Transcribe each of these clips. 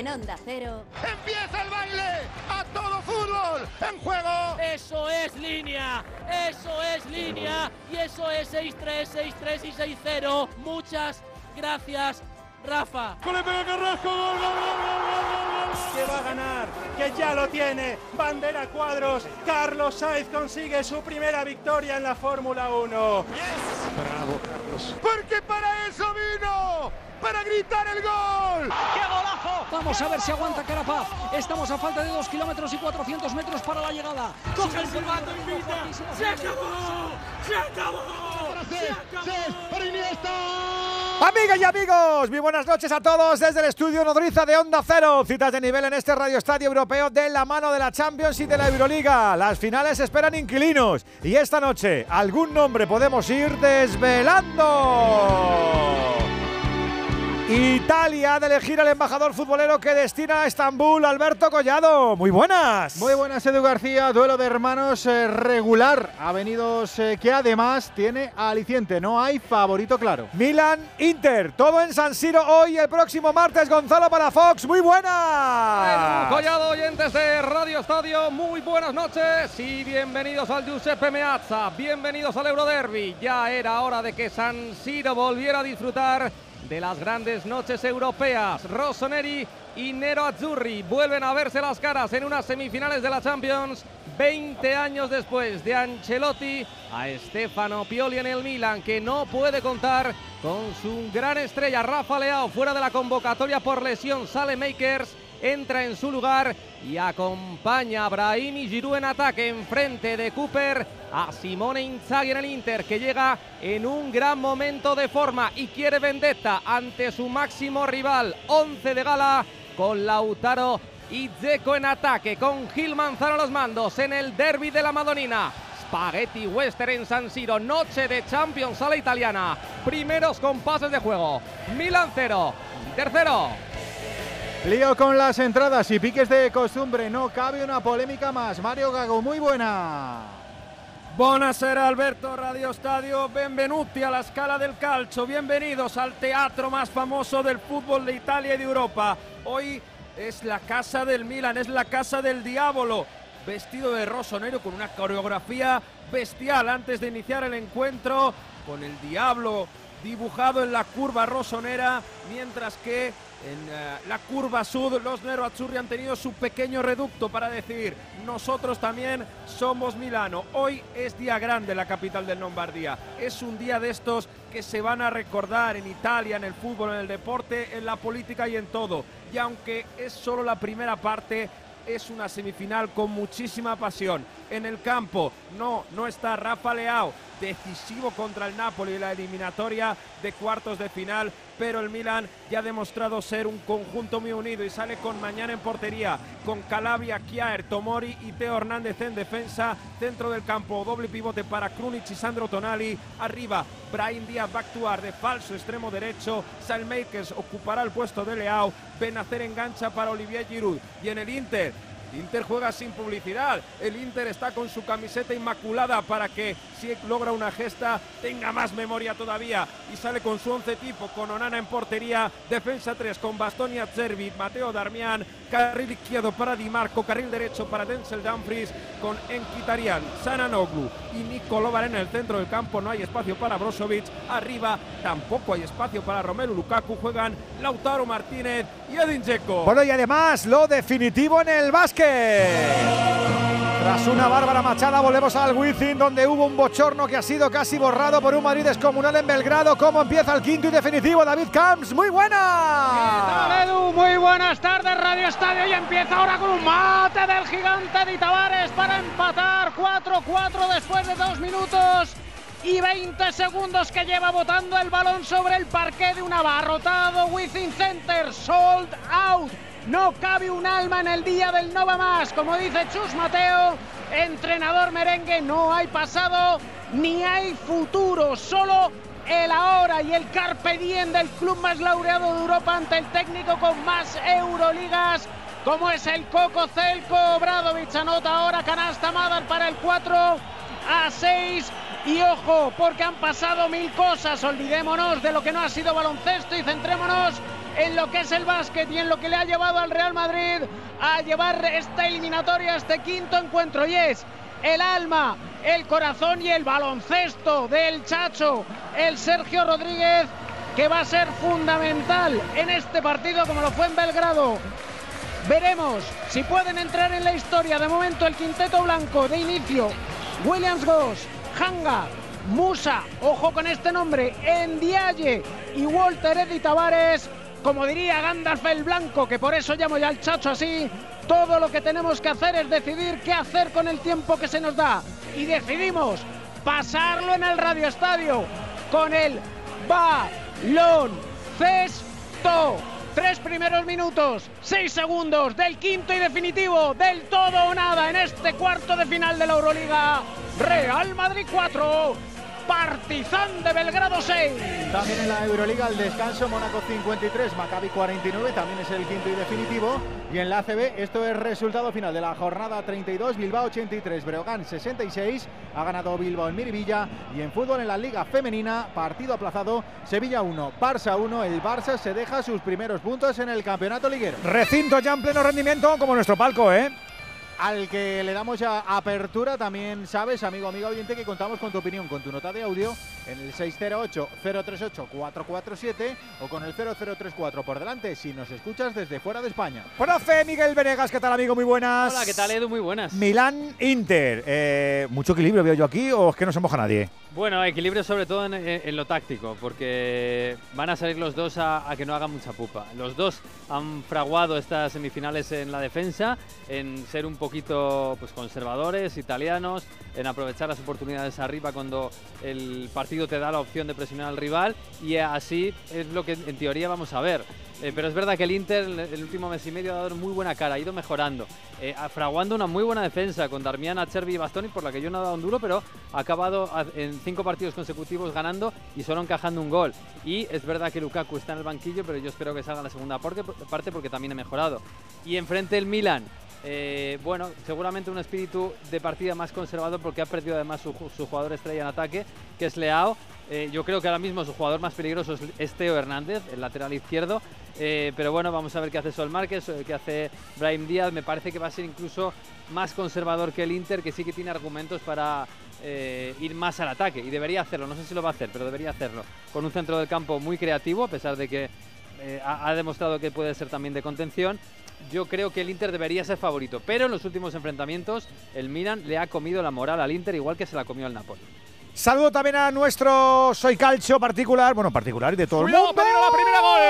En Onda Cero. ¡Empieza el baile! ¡A todo fútbol! ¡En juego! Eso es línea, eso es línea y eso es 6-3, 6-3 y 6-0. Muchas gracias, Rafa. Que va a ganar, que ya lo tiene. Bandera cuadros. Carlos Sainz consigue su primera victoria en la Fórmula 1. Bravo, Carlos. Porque para eso vino. Para gritar el gol. ¡Qué golazo! Vamos a ver si aguanta Carapaz. Estamos a falta de 2 kilómetros y 400 metros para la llegada. Coge el silbato y grita. ¡Se acabó! ¡Se acabó! ¡Se acabó! Amigas y amigos, muy buenas noches a todos desde el estudio Nodriza de Onda Cero. Citas de nivel en este Radio Estadio Europeo de la mano de la Champions y de la Euroliga. Las finales esperan inquilinos y esta noche algún nombre podemos ir desvelando. Italia ha de elegir al embajador futbolero que destina a Estambul, Alberto Collado. Muy buenas. Muy buenas, Edu García. Duelo de hermanos eh, regular. Avenidos eh, que además tiene aliciente. No hay favorito claro. Milan, Inter. Todo en San Siro hoy, el próximo martes. Gonzalo para Fox. Muy buenas. Edu Collado, oyentes de Radio Estadio. Muy buenas noches y bienvenidos al Giuseppe Meazza. Bienvenidos al Euroderby. Ya era hora de que San Siro volviera a disfrutar de las grandes noches europeas. Rossoneri y Nero Azzurri vuelven a verse las caras en unas semifinales de la Champions. 20 años después de Ancelotti a Stefano Pioli en el Milan, que no puede contar con su gran estrella Rafa Leao fuera de la convocatoria por lesión. Sale Makers entra en su lugar y acompaña a Brahimi Giroud en ataque enfrente de Cooper a Simone Inzaghi en el Inter que llega en un gran momento de forma y quiere vendetta ante su máximo rival 11 de gala con Lautaro y Dzeko en ataque con Gil Manzano a los mandos en el derby de la Madonina Spaghetti Western en San Siro, noche de Champions a la italiana. Primeros compases de juego. Milan 0, tercero. Lío con las entradas y piques de costumbre. No cabe una polémica más. Mario Gago, muy buena. Buonasera Alberto Radio Stadio, benvenuti alla Scala del Calcio, bienvenidos al teatro más famoso del fútbol de Italia y de Europa. Hoy es la casa del Milan, es la casa del diablo, vestido de rossonero con una coreografía bestial antes de iniciar el encuentro, con el diablo dibujado en la curva rosonera, mientras que en eh, la curva sud los Nero Azzurri han tenido su pequeño reducto para decir nosotros también somos Milano. Hoy es día grande la capital del Lombardía. Es un día de estos que se van a recordar en Italia, en el fútbol, en el deporte, en la política y en todo. Y aunque es solo la primera parte, es una semifinal con muchísima pasión. En el campo, no, no está Rafa Leao, decisivo contra el Napoli en la eliminatoria de cuartos de final, pero el Milan ya ha demostrado ser un conjunto muy unido y sale con mañana en portería, con Calabria, Chiaer, Tomori y Teo Hernández en defensa, centro del campo, doble pivote para Krunic y Sandro Tonali, arriba Brian Díaz va a actuar de falso extremo derecho, Salmakers ocupará el puesto de Leao, Benacer engancha para Olivier Giroud y en el Inter Inter juega sin publicidad. El Inter está con su camiseta inmaculada para que si logra una gesta tenga más memoria todavía. Y sale con su once tipo, con Onana en portería, defensa 3 con Bastonia Cervi, Mateo Darmian, carril izquierdo para Di Marco, carril derecho para Denzel Dumfries, con Enkitarian, Sananoglu y Nikolovar en el centro del campo. No hay espacio para Brozovic. Arriba tampoco hay espacio para Romelu Lukaku. Juegan Lautaro Martínez y Edin Dzeko. Bueno, y además lo definitivo en el básquet. Tras una bárbara machada volvemos al Wizzing donde hubo un bochorno que ha sido casi borrado por un Madrid descomunal en Belgrado. ¿Cómo empieza el quinto y definitivo? David Camps, muy buena. Muy buenas tardes, Radio Estadio. Y empieza ahora con un mate del gigante de Tavares para empatar 4-4 después de dos minutos y 20 segundos que lleva botando el balón sobre el parque de un abarrotado Wizzing Center. Sold out. No cabe un alma en el día del no va más. Como dice Chus Mateo, entrenador merengue, no hay pasado ni hay futuro. Solo el ahora y el carpe diem del club más laureado de Europa ante el técnico con más Euroligas. Como es el Coco Celco, Bradovic anota ahora canasta Madar para el 4 a 6. Y ojo, porque han pasado mil cosas. Olvidémonos de lo que no ha sido baloncesto y centrémonos en lo que es el básquet y en lo que le ha llevado al Real Madrid a llevar esta eliminatoria, este quinto encuentro. Y es el alma, el corazón y el baloncesto del Chacho, el Sergio Rodríguez, que va a ser fundamental en este partido como lo fue en Belgrado. Veremos si pueden entrar en la historia. De momento el quinteto blanco de inicio. Williams Goss, Hanga, Musa, ojo con este nombre, Endiaye y Walter Eddy Tavares. Como diría Gandalf el Blanco, que por eso llamo ya al chacho así, todo lo que tenemos que hacer es decidir qué hacer con el tiempo que se nos da. Y decidimos pasarlo en el Radio Estadio con el baloncesto. Tres primeros minutos, seis segundos del quinto y definitivo del todo o nada en este cuarto de final de la Euroliga. Real Madrid 4, Partizan de Belgrado 6. También en la Euroliga el descanso, Mónaco 53, Maccabi 49, también es el quinto y definitivo. Y en la ACB esto es resultado final de la jornada 32, Bilbao 83, Breogán 66, ha ganado Bilbao en Miribilla. Y en fútbol en la Liga Femenina, partido aplazado, Sevilla 1, Barça 1, el Barça se deja sus primeros puntos en el campeonato liguero. Recinto ya en pleno rendimiento como nuestro palco, ¿eh? Al que le damos ya apertura. También sabes, amigo, amigo oyente, que contamos con tu opinión, con tu nota de audio en el 608-038-447 o con el 0034 por delante si nos escuchas desde fuera de España. Profe Miguel Venegas, ¿qué tal, amigo? Muy buenas. Hola, ¿qué tal, Edu? Muy buenas. Milán Inter. Eh, ¿Mucho equilibrio veo yo aquí o es que no se moja nadie? Bueno, equilibrio sobre todo en, lo táctico, porque van a salir los dos a, que no hagan mucha pupa. Los dos han fraguado estas semifinales en la defensa, en ser un poquito pues, conservadores, italianos, en aprovechar las oportunidades arriba cuando el partido te da la opción de presionar al rival y así es lo que en teoría vamos a ver. Eh, pero es verdad que el Inter el último mes y medio ha dado muy buena cara, ha ido mejorando, eh, fraguando una muy buena defensa con Darmian, Acerbi y Bastoni, por la que yo no he dado un duro, pero ha acabado en cinco partidos consecutivos ganando y solo encajando un gol. Y es verdad que Lukaku está en el banquillo, pero yo espero que salga la segunda parte porque también ha mejorado. Y enfrente el Milan, eh, bueno, seguramente un espíritu de partida más conservador porque ha perdido además su, jugador estrella en ataque, que es Leao. Eh, yo creo que ahora mismo su jugador más peligroso es Teo Hernández, el lateral izquierdo. Eh, pero bueno, vamos a ver qué hace Sol Márquez, qué hace Brahim Díaz. Me parece que va a ser incluso más conservador que el Inter, que sí que tiene argumentos para ir más al ataque. Y debería hacerlo, no sé si lo va a hacer, pero debería hacerlo. Con un centro del campo muy creativo, a pesar de que ha demostrado que puede ser también de contención yo creo que el Inter debería ser favorito. Pero en los últimos enfrentamientos el Milan le ha comido la moral al Inter igual que se la comió al Napoli. Saludo también a nuestro Soy Calcio particular, bueno, particular y de todo el mundo. la primera gol!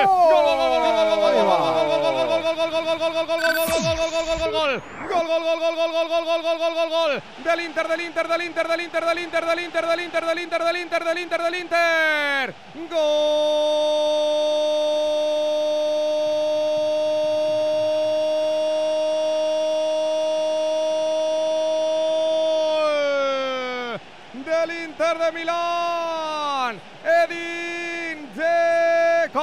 ¡Gol, gol, gol, gol, gol, gol, gol, gol, gol, del Inter, del Inter, del Inter, del Inter, del Inter, del Inter, del Inter, del Inter, del Inter, del Inter, del Inter. Gol. De Milán, Edin Dzeko.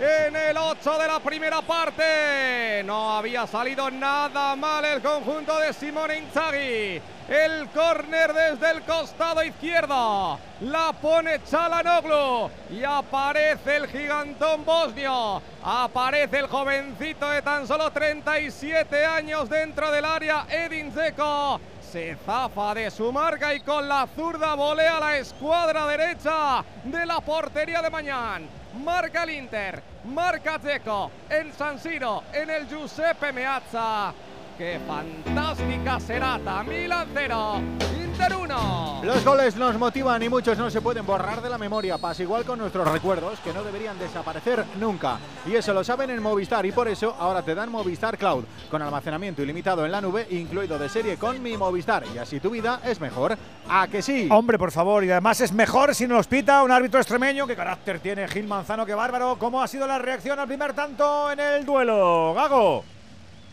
En el 8 de la primera parte no había salido nada mal el conjunto de Simone Inzaghi. El córner desde el costado izquierdo. La pone Chalanoglu. Y aparece el gigantón bosnio. Aparece el jovencito de tan solo 37 años dentro del área, Edin Zeko se zafa de su marca y con la zurda volea la escuadra derecha de la portería de mañana. Marca el Inter, marca Zeco en San Siro, en el Giuseppe Meazza. ¡Qué fantástica serata! Milan 0, Inter 1. Los goles nos motivan y muchos no se pueden borrar de la memoria. Pasa igual con nuestros recuerdos que no deberían desaparecer nunca. Y eso lo saben en Movistar y por eso ahora te dan Movistar Cloud con almacenamiento ilimitado en la nube, incluido de serie con mi Movistar. Y así tu vida es mejor. ¿A que sí? Hombre, por favor. Y además es mejor si nos pita un árbitro extremeño. ¿Qué carácter tiene Gil Manzano? ¡Qué bárbaro! ¿Cómo ha sido la reacción al primer tanto en el duelo? Gago.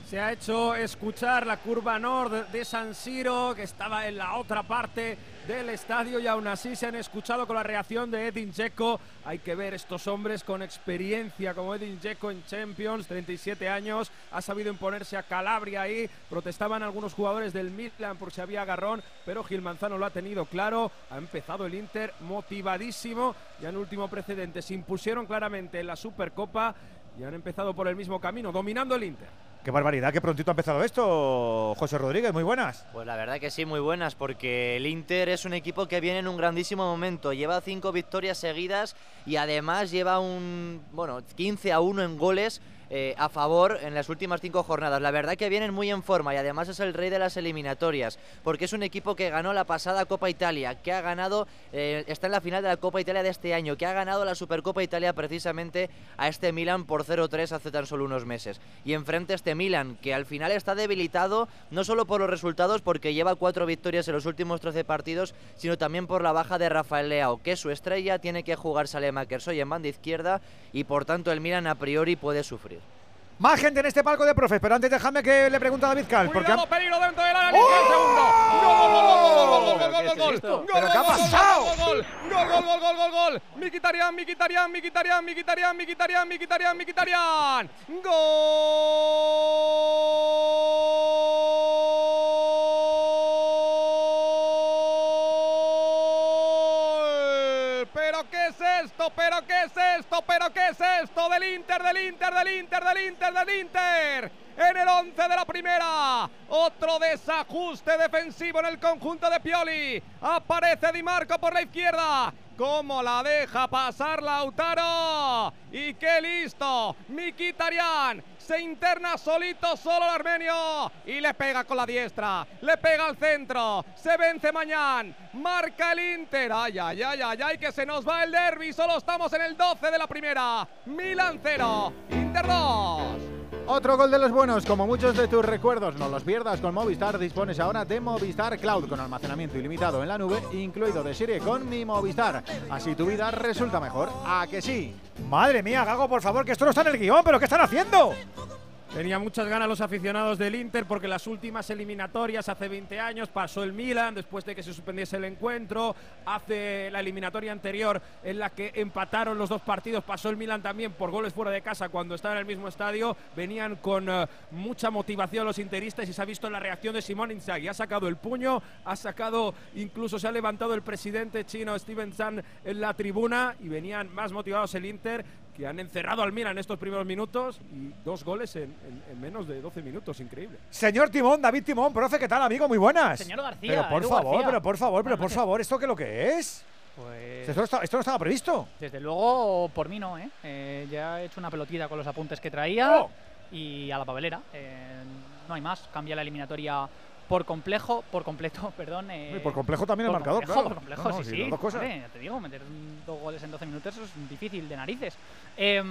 Se ha hecho escuchar la curva norte de San Siro, que estaba en la otra parte del estadio y aún así se han escuchado con la reacción de Edin Dzeko. Hay que ver estos hombres con experiencia como Edin Dzeko en Champions, 37 años, ha sabido imponerse a Calabria ahí. Protestaban algunos jugadores del Midland por si había agarrón, pero Gil Manzano lo ha tenido claro. Ha empezado el Inter motivadísimo. Ya en último precedente se impusieron claramente en la Supercopa y han empezado por el mismo camino, dominando el Inter. Qué barbaridad, qué prontito ha empezado esto, José Rodríguez, muy buenas. Pues la verdad que sí, muy buenas, porque el Inter es un equipo que viene en un grandísimo momento, lleva cinco victorias seguidas y además lleva un, bueno, 15 a 1 en goles eh, a favor en las últimas cinco jornadas. La verdad que vienen muy en forma y además es el rey de las eliminatorias, porque es un equipo que ganó la pasada Copa Italia, que ha ganado, eh, está en la final de la Copa Italia de este año, que ha ganado la Supercopa Italia precisamente a este Milan por 0-3 hace tan solo unos meses. Y enfrente este Milan, que al final está debilitado no solo por los resultados, porque lleva cuatro victorias en los últimos 13 partidos, sino también por la baja de Rafael Leao, que su estrella tiene que jugar Salema Kersoy en banda izquierda y por tanto el Milan a priori puede sufrir. Más gente en este palco de profes, pero antes déjame que le pregunte a David Cal. Porque peligro dentro del área, el segundo. ¡Gol, gol, gol, gol, gol, gol, gol! ¿Pero qué ha pasado? ¡Gol, gol, gol, gol, gol, gol, gol! Miquitarian, Miquitarian, Miquitarian, Miquitarian, Miquitarian, Miquitarian, Miquitarian. ¡Gol! ¿Pero qué es esto? ¿Pero? ¿Pero qué es esto? Del Inter, del Inter, del Inter, del Inter, del Inter. En el 11 de la primera. Otro desajuste defensivo en el conjunto de Pioli. Aparece Di Marco por la izquierda. ¿Cómo la deja pasar Lautaro? ¡Y qué listo! Mikitarian se interna solito, solo el armenio. Y le pega con la diestra. Le pega al centro. Se vence mañana. Marca el Inter. Ay, ay, ay, ay, ay, que se nos va el derby. Solo estamos en el 12 de la primera. Milan 0. Inter 2. Otro gol de los buenos, como muchos de tus recuerdos, no los pierdas con Movistar. Dispones ahora de Movistar Cloud con almacenamiento ilimitado en la nube, incluido de serie con mi Movistar. Así tu vida resulta mejor. ¿A que sí? Madre mía, Gago, por favor, que esto no está en el guion, pero ¿qué están haciendo? Tenía muchas ganas los aficionados del Inter porque las últimas eliminatorias hace 20 años pasó el Milan después de que se suspendiese el encuentro. Hace la eliminatoria anterior en la que empataron los dos partidos pasó el Milan también por goles fuera de casa cuando estaba en el mismo estadio. Venían con uh, mucha motivación los interistas y se ha visto la reacción de Simón Inzaghi. Ha sacado el puño, ha sacado, incluso se ha levantado el presidente chino Steven San en la tribuna y venían más motivados el Inter que han encerrado al Milan en estos primeros minutos y dos goles en, en, en, menos de 12 minutos, increíble. Señor Timón, David Timón, profe, ¿qué tal, amigo? Muy buenas. Señor García, pero por Edu favor, García. pero por favor, pero por favor, ¿esto qué es lo que es? Pues Esto esto no estaba previsto. desde luego por mí no, ¿eh? Eh, Ya he hecho una pelotita con los apuntes que traía Oh. y a la papelera. Eh, no hay más, cambia la eliminatoria por complejo, por completo, perdón. eh, Y por complejo también el por marcador, complejo, claro. Por complejo, No, no, sí, sí, dos cosas. Vale, ya te digo, meter dos goles en 12 minutos eso es difícil de narices. Eh,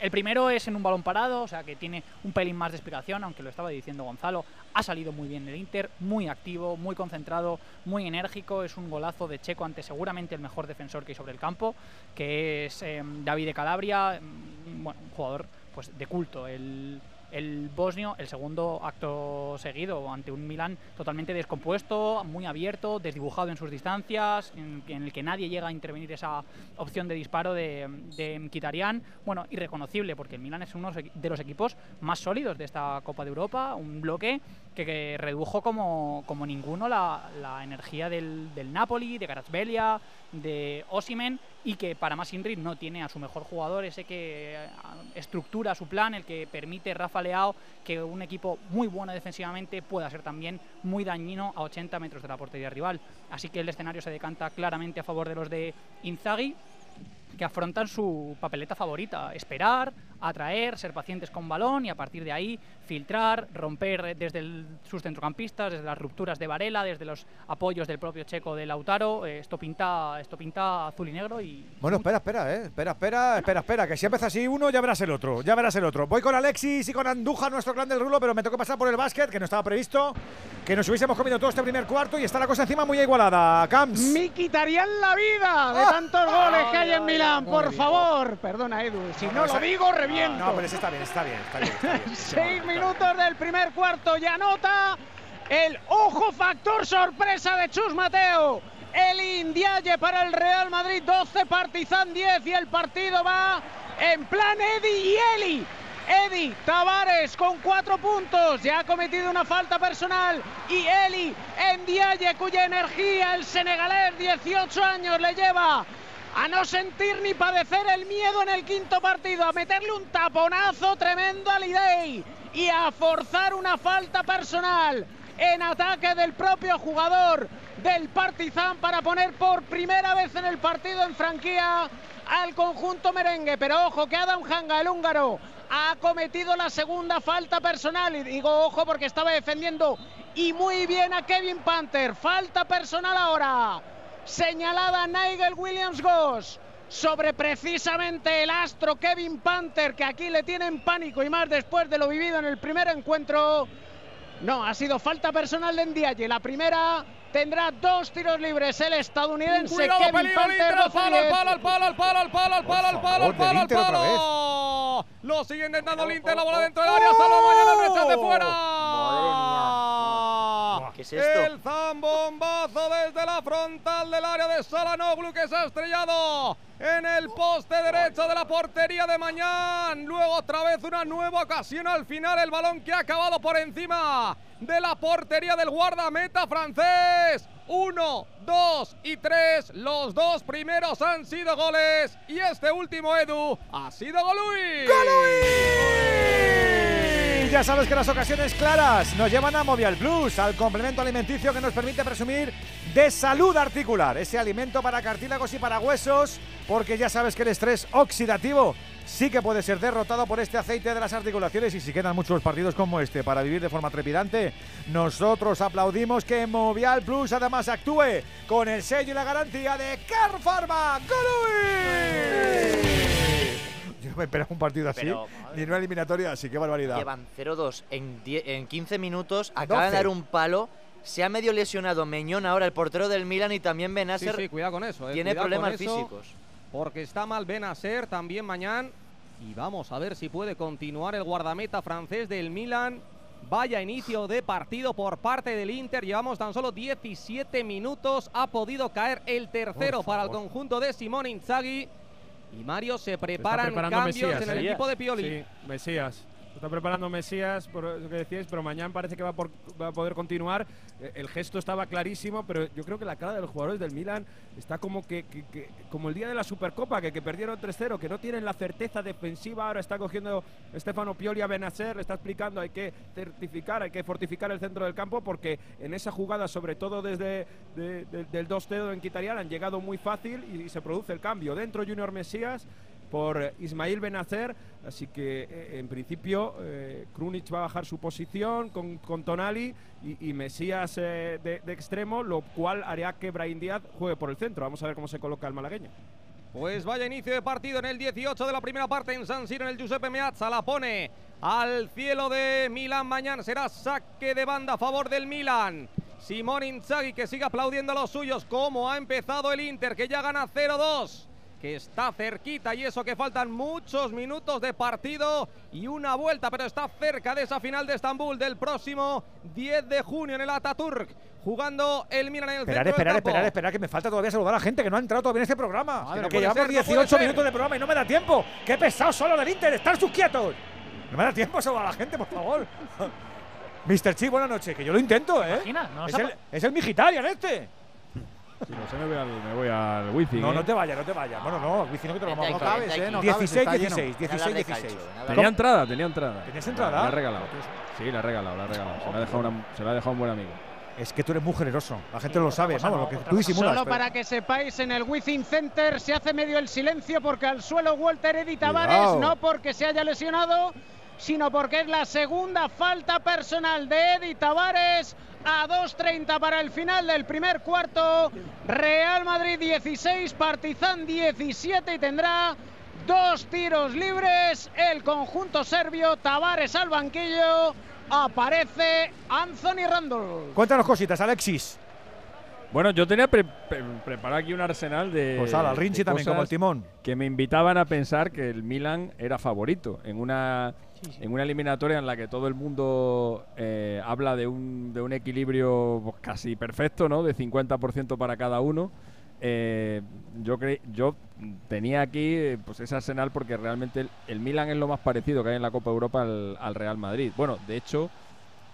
el primero es en un balón parado, o sea que tiene un pelín más de explicación, aunque lo estaba diciendo Gonzalo. Ha salido muy bien el Inter, muy activo, muy concentrado, muy enérgico. Es un golazo de Checo ante seguramente el mejor defensor que hay sobre el campo, que es eh, David de Calabria, mm, bueno, un jugador pues de culto. El, el bosnio, el segundo acto seguido ante un Milan totalmente descompuesto, muy abierto, desdibujado en sus distancias, en, el que nadie llega a intervenir esa opción de disparo de, de Mkhitaryan. Bueno, irreconocible, porque el Milan es uno de los equipos más sólidos de esta Copa de Europa, un bloque que, redujo como, como ninguno la, energía del, Napoli, de Kvaratskhelia, de Osimen y que para más Inri no tiene a su mejor jugador, ese que eh, estructura su plan, el que permite Rafa Leao que un equipo muy bueno defensivamente pueda ser también muy dañino a 80 metros de la portería rival. Así que el escenario se decanta claramente a favor de los de Inzaghi que afrontan su papeleta favorita, esperar, atraer, ser pacientes con balón y a partir de ahí filtrar, romper desde el- sus centrocampistas, desde las rupturas de Varela, desde los apoyos del propio Checo de Lautaro. Eh, esto pinta, esto pinta azul y negro y Bueno, espera, espera, eh. Espera, espera, espera, espera. Que si empieza así uno, ya verás el otro. Ya verás el otro. Voy con Alexis y con Andújar, nuestro clan del rulo, pero me tengo que pasar por el básquet, que no estaba previsto. Que nos hubiésemos comido todo este primer cuarto y está la cosa encima muy igualada. Camps. Me quitarían la vida de Ah. tantos goles que hay en Milán, Muy por bien. favor. Perdona, Edu, si no, lo digo, reviento. No, pero ese está bien, está bien, está bien. Está bien. Seis minutos del primer cuarto y anota el ojo factor sorpresa de Chus Mateo. el Indiaye para el Real Madrid, 12 Partizan 10 y el partido va en plan Eddie y Eli. Eddie Tavares con cuatro puntos, ya ha cometido una falta personal y Eli Ndiaye cuya energía el senegalés 18 años le lleva a no sentir ni padecer el miedo en el quinto partido, a meterle un taponazo tremendo a Lidey y a forzar una falta personal en ataque del propio jugador del Partizan para poner por primera vez en el partido en franquía al conjunto merengue. Pero ojo que Adam Hanga, el húngaro, ha cometido la segunda falta personal. Y digo ojo porque estaba defendiendo y muy bien a Kevin Panther. Falta personal ahora. Señalada Nigel Williams Goss sobre precisamente el astro Kevin Panther, que aquí le tienen pánico y más después de lo vivido en el primer encuentro. No, ha sido falta personal de Ndiaye. La primera tendrá dos tiros libres el estadounidense Cuidado, Kevin peligro, el Panther. Inter, al palo, al palo, al palo, al palo, al palo, al palo, al palo, al palo, al palo. Lo sigue intentando el Inter, la bola dentro del área, salva mañana el rechace fuera. ¿Qué es esto? El zambombazo desde la frontal del área de Salanoglu que se ha estrellado en el poste derecho de la portería de Mañán. Luego otra vez una nueva ocasión al final. El balón que ha acabado por encima de la portería del guardameta francés. Uno, dos y tres. Los dos primeros han sido goles. Y este último, Edu, ha sido Golui. Y ya sabes que las ocasiones claras nos llevan a Movial Plus, al complemento alimenticio que nos permite presumir de salud articular, ese alimento para cartílagos y para huesos, porque ya sabes que el estrés oxidativo sí que puede ser derrotado por este aceite de las articulaciones y si quedan muchos partidos como este para vivir de forma trepidante, nosotros aplaudimos que Movial Plus además actúe con el sello y la garantía de Carpharma. ¡Golui! Yo no me esperaba un partido así, Pero, ni una eliminatoria así, qué barbaridad. Llevan 0-2 en, die- en 15 minutos. Acaba de 12. dar un palo. Se ha medio lesionado Meñón ahora, el portero del Milan, y también Benacer. sí, cuidado con eso. eh, tiene cuidado problemas eso, físicos. Porque está mal Benacer también mañana. Y vamos a ver si puede continuar el guardameta francés del Milan. Vaya inicio de partido por parte del Inter. Llevamos tan solo 17 minutos. Ha podido caer el tercero para el conjunto de Simón Inzaghi. Y Mario se preparan preparando cambios Mesías, en el ¿eh? equipo de Pioli. Sí, Mesías. Está preparando Mesías, por lo que decíais, pero mañana parece que va, por- va a poder continuar. Eh, El gesto estaba clarísimo, pero yo creo que la cara de los jugadores del Milan está como que, que- que- como el día de la Supercopa, que, que perdieron 3-0, que no tienen la certeza defensiva. Ahora está cogiendo Stefano Pioli a Benacer, le está explicando hay que certificar, hay que fortificar el centro del campo, porque en esa jugada, sobre todo desde de- de- del 2-0 en Quitarial, han llegado muy fácil y, se produce el cambio. Dentro Junior Mesías por eh, Ismail Benacer, así que eh, en principio eh, va a bajar su posición con, con Tonali y, y Mesías eh, de, extremo, lo cual hará que Brahim Díaz juegue por el centro. Vamos a ver cómo se coloca el malagueño. Pues vaya inicio de partido en el 18 de la primera parte en San Siro en el Giuseppe Meazza. La pone al cielo de Milán mañana. Será saque de banda a favor del Milan. Simón Inzaghi que sigue aplaudiendo a los suyos. Como ha empezado el Inter que ya gana 0-2. Que está cerquita y eso que faltan muchos minutos de partido y una vuelta, pero está cerca de esa final de Estambul del próximo 10 de junio en el Ataturk. Jugando el Milan en el Esperar, centro esperar, del campo. esperar, esperar, que me falta todavía saludar a la gente que no ha entrado todavía en este programa. Madre, que llevamos ser, no puede 18 ser. minutos de programa y no me da tiempo. ¡Qué pesado solo del Inter! ¡Estar sus quietos! No me da tiempo a saludar a la gente, por favor. Mr. Chi, buenas noches, que yo lo intento, ¿eh? Imagina, no nos es, el, es el Migitarian este. Si no sé, me voy al, me voy al wifi. No, ¿eh? no te vayas, no te vayas. Bueno, no, Wifi no que te lo vamos a no 16, cabes, está 16, Ven a hablar 16, de 16. calcio, ven a hablar Tenía entrada, tenía entrada. ¿Tenías entrada? La he regalado. Sí, la he regalado, la he regalado. Se la ha dejado, una- se la ha dejado un buen amigo. Es que tú eres muy generoso. La gente lo sabe, vamos, lo que tú disimulas. Solo pero- para que sepáis, en el Wizzing Center se hace medio el silencio porque al suelo Walter Eddy Tavares, Cuidado. no porque se haya lesionado, sino porque es la segunda falta personal de Eddy Tavares a 2.30 para el final del primer cuarto. Real Madrid 16, Partizan 17 y tendrá dos tiros libres. El conjunto serbio, Tavares al banquillo, aparece Anthony Randall. Cuéntanos cositas, Alexis. Bueno, yo tenía pre- pre- preparado aquí un arsenal de. Pues al Rinchi también, como el timón. Que me invitaban a pensar que el Milan era favorito en una, en una eliminatoria en la que todo el mundo eh, habla de un, de un equilibrio pues, casi perfecto, ¿no? De 50% para cada uno. Eh, yo cre- yo tenía aquí pues ese arsenal porque realmente el, Milan es lo más parecido que hay en la Copa Europa al, al Real Madrid. Bueno, de hecho,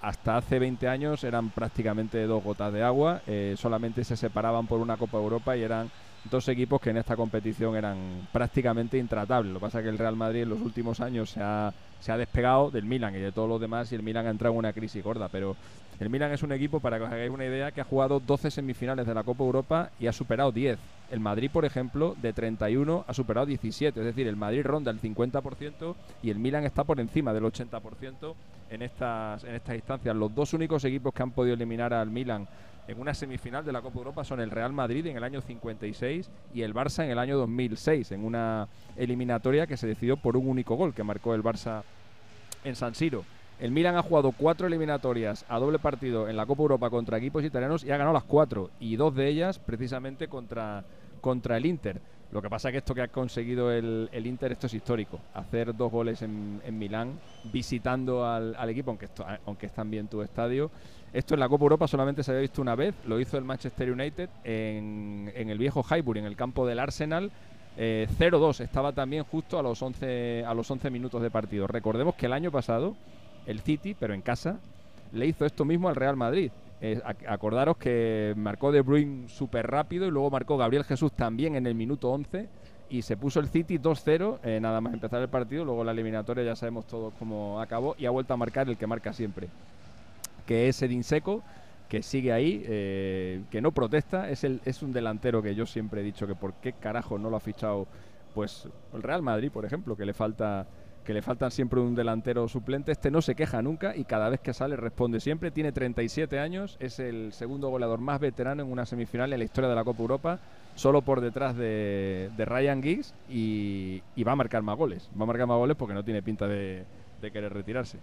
hasta hace 20 años eran prácticamente dos gotas de agua, eh, solamente se separaban por una Copa Europa y eran dos equipos que en esta competición eran prácticamente intratables. Lo que pasa es que el Real Madrid en los últimos años se ha, se ha despegado del Milan y de todos los demás y el Milan ha entrado en una crisis gorda, pero el Milan es un equipo, para que os hagáis una idea, que ha jugado 12 semifinales de la Copa Europa y ha superado 10. El Madrid, por ejemplo, de 31 ha superado 17. Es decir, el Madrid ronda el 50% y el Milan está por encima del 80% en estas, en estas instancias. Los dos únicos equipos que han podido eliminar al Milan en una semifinal de la Copa Europa son el Real Madrid en el año 56 y el Barça en el año 2006, en una eliminatoria que se decidió por un único gol que marcó el Barça en San Siro. El Milan ha jugado cuatro eliminatorias a doble partido en la Copa Europa contra equipos italianos y ha ganado las cuatro, y dos de ellas precisamente contra, contra el Inter. Lo que pasa es que esto que ha conseguido el, Inter, esto es histórico. Hacer dos goles en, en Milán, visitando al, al equipo, aunque, esto, aunque es también tu estadio. Esto en la Copa Europa solamente se había visto una vez, lo hizo el Manchester United en, el viejo Highbury, en el campo del Arsenal, eh, 0-2. Estaba también justo a los, 11, a los 11 minutos de partido. Recordemos que el año pasado el City, pero en casa, le hizo esto mismo al Real Madrid. Eh, ac- acordaros que marcó De Bruyne súper rápido y luego marcó Gabriel Jesús también en el minuto 11 y se puso el City 2-0 eh, nada más empezar el partido. Luego la eliminatoria ya sabemos todos cómo acabó y ha vuelto a marcar el que marca siempre, que es Edin Seco que sigue ahí, eh, que no protesta, es, el, es un delantero que yo siempre he dicho que por qué carajo no lo ha fichado pues el Real Madrid, por ejemplo, que le falta que le faltan siempre un delantero suplente, este no se queja nunca y cada vez que sale responde siempre, tiene 37 años, es el segundo goleador más veterano en una semifinal en la historia de la Copa Europa, solo por detrás de, de Ryan Giggs y, y va a marcar más goles, va a marcar más goles porque no tiene pinta de, de querer retirarse.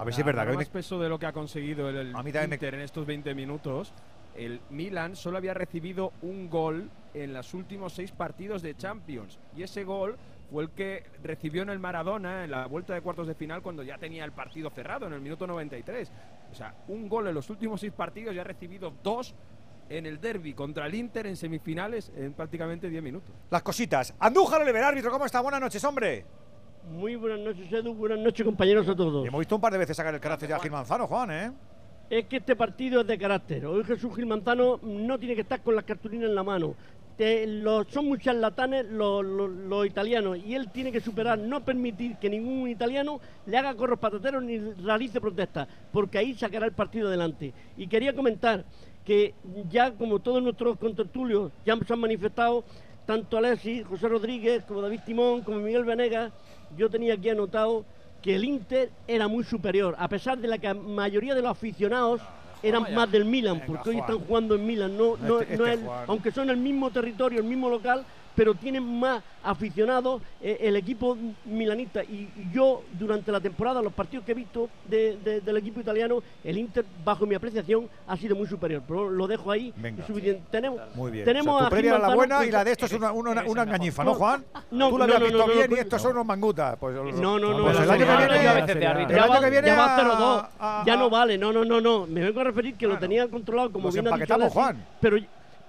A ver si es verdad que más me- peso de lo que ha conseguido el, el A mí también me- Inter en estos 20 minutos. El Milan solo había recibido un gol en los últimos seis partidos de Champions. Y ese gol fue el que recibió en el Maradona en la vuelta de cuartos de final cuando ya tenía el partido cerrado, en el minuto 93. O sea, un gol en los últimos seis partidos y ha recibido dos en el derby contra el Inter en semifinales en prácticamente 10 minutos. Las cositas. Andújar Oliver, árbitro, ¿cómo está? Buenas noches, hombre. Muy buenas noches, Edu. Buenas noches, compañeros a todos. Hemos visto un par de veces sacar el carácter a Gil Manzano, Juan, ¿eh? Es que este partido es de carácter. Hoy Jesús Gil Manzano no tiene que estar con las cartulinas en la mano. Te- los- son muy charlatanes los, los- los italianos y él tiene que superar, no permitir que ningún italiano le haga corros patateros ni realice protestas, porque ahí sacará el partido adelante. Y quería comentar que ya como todos nuestros contertulios ya se han manifestado, tanto Alexis, José Rodríguez, como David Timón, como Miguel Venegas, yo tenía aquí anotado que el Inter era muy superior, a pesar de la que la mayoría de los aficionados eran Vaya. más del Milan, Venga, porque hoy están jugando en Milan, no, no, Este- no este es- Juan. aunque son el mismo territorio, el mismo local, pero tienen más aficionados eh, el equipo milanista. Y, y yo, durante la temporada, los partidos que he visto de- de- del equipo italiano, el Inter, bajo mi apreciación, ha sido muy superior. Pero lo dejo ahí. Venga. suficiente. Tenemos, Muy bien. Tenemos O sea, tu previa la buena y con- la de esto es una, una, una engañifa, ¿no, Juan? No, Tú la no, habías no, visto bien y estos son unos mangutas. Pues, No, no, no. Pues el año que viene. ya- El ya año va- que viene. ya va a- 0-2. a- Ya a- no vale, no, no, no, no. Me vengo a referir que lo tenía controlado como bien ha dicho Juan. Pero,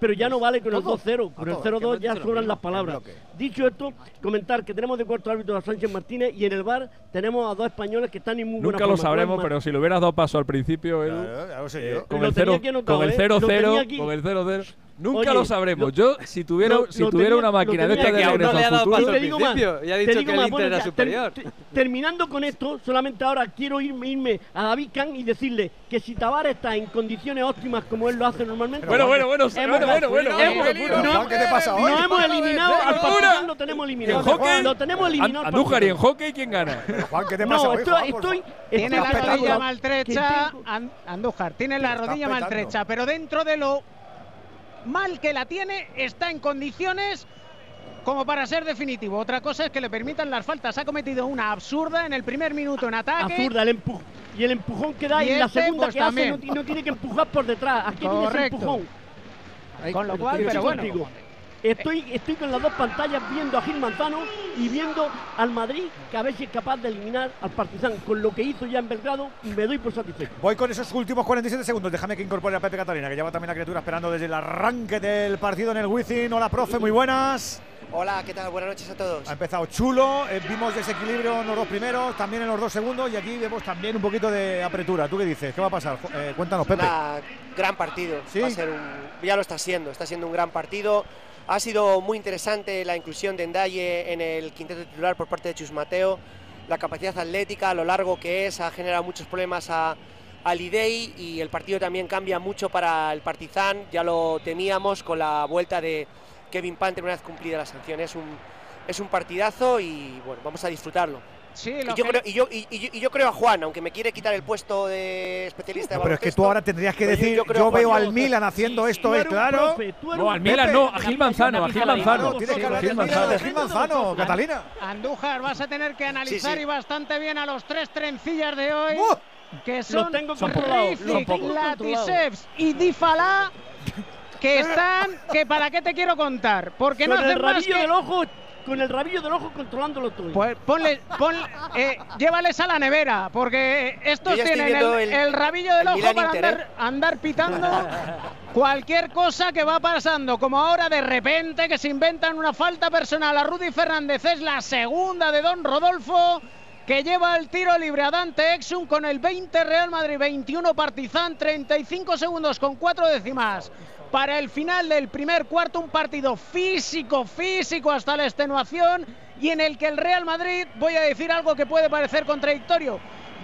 pero ya no vale con el ¿Todo? 2-0. Con el todo. 0-2 Que ya sobran las palabras. Dicho esto, comentar que tenemos de cuarto árbitro a Sánchez Martínez y en el bar tenemos a dos españoles que están en muy Nunca lo sabremos, pero si le hubieras dado paso al principio, eh, con, el tenía cero, aquí anotado, con el ¿eh? 0-0, Lo tenía aquí. con el 0-0, nunca Oye, lo sabremos. lo- Yo, si tuviera, lo- si lo tuviera tenía- una máquina de esta de no regreso le ha al dado futuro, paso te digo más, principio y ha te dicho digo que el más, Inter bueno, era ya, superior. ter- ter- terminando con esto, solamente ahora quiero irme, irme a David Can y decirle que si Tavares está en condiciones óptimas como él lo hace normalmente. Bueno, bueno, bueno, bueno, bueno, bueno, no- ¿qué te pasa hoy? no hemos eliminado al! Partizan, lo tenemos eliminado. En hockey, lo tenemos eliminado. Andújar, ¿y en hockey quién gana? Juan, ¿qué te pasa No, hoy, por estoy, Tiene la rodilla maltrecha, Andújar, tiene la rodilla maltrecha, pero dentro de lo mal que la tiene, está en condiciones como para ser definitivo. Otra cosa es que le permitan las faltas. Ha cometido una absurda en el primer minuto en ataque. Absurda el empujón. Y el empujón que da Y y la este, segunda pues, que hace también. no, ti- no tiene que empujar por detrás. Aquí tiene ese Correcto. empujón. Con lo cual, pero bueno. contigo. Estoy, estoy con las dos pantallas viendo a Gil Manzano y viendo al Madrid que a ver si es capaz de eliminar al Partizan. Con lo que hizo ya en Belgrado, me doy por satisfecho. Voy con esos últimos 47 segundos. Déjame que incorpore a Pepe Catalina, que lleva también la criatura esperando desde el arranque del partido en el Wizzing. Hola, profe, muy buenas. Hola, ¿qué tal? Buenas noches a todos. Ha empezado chulo, eh, vimos desequilibrio en los dos primeros, también en los dos segundos y aquí vemos también un poquito de apretura. ¿Tú qué dices? ¿Qué va a pasar? Eh, cuéntanos, Pepe. Una gran partido. ¿Sí? Va a ser un, ya lo está siendo, está siendo un gran partido. Ha sido muy interesante la inclusión de Endaye en el quinteto titular por parte de Chus Mateo. La capacidad atlética, lo largo que es, ha generado muchos problemas a, Idei y el partido también cambia mucho para el Partizan. Ya lo temíamos con la vuelta de Kevin Panther una vez cumplida la sanción. Es un, es un partidazo y bueno, vamos a disfrutarlo. Sí, y, lo yo que- creo, y, yo, y- y yo- y yo creo a Juan, aunque me quiere quitar el puesto de especialista de No, pero es que tú ahora tendrías que decir, yo, Juan veo al. Milan haciendo esto, es claro. No, al Milan no, a Gil Manzano, a Gil Manzano. Tienes que hablar Manzano. de Gil Manzano, Catalina. Andújar, vas a tener que analizar sí. y bastante bien a los tres trencillas de hoy. Que son tengo Latisevs y Difala que están que para qué te quiero contar porque no hacen más que del ojo, con el rabillo del ojo controlándolo todo. pues ponle, pon- eh, llévales a la nevera, porque estos tienen el, viendo el- el rabillo del el ojo Milan para Inter, andar, ¿eh? andar pitando cualquier cosa que va pasando. Como ahora de repente que se inventan una falta personal a Rudy Fernández, es la segunda de Don Rodolfo. Que lleva el tiro libre a Dante Exum con el 20 Real Madrid, 21 Partizan, 35 segundos con cuatro décimas para el final del primer cuarto, un partido físico, físico hasta la extenuación y en el que el Real Madrid, voy a decir algo que puede parecer contradictorio,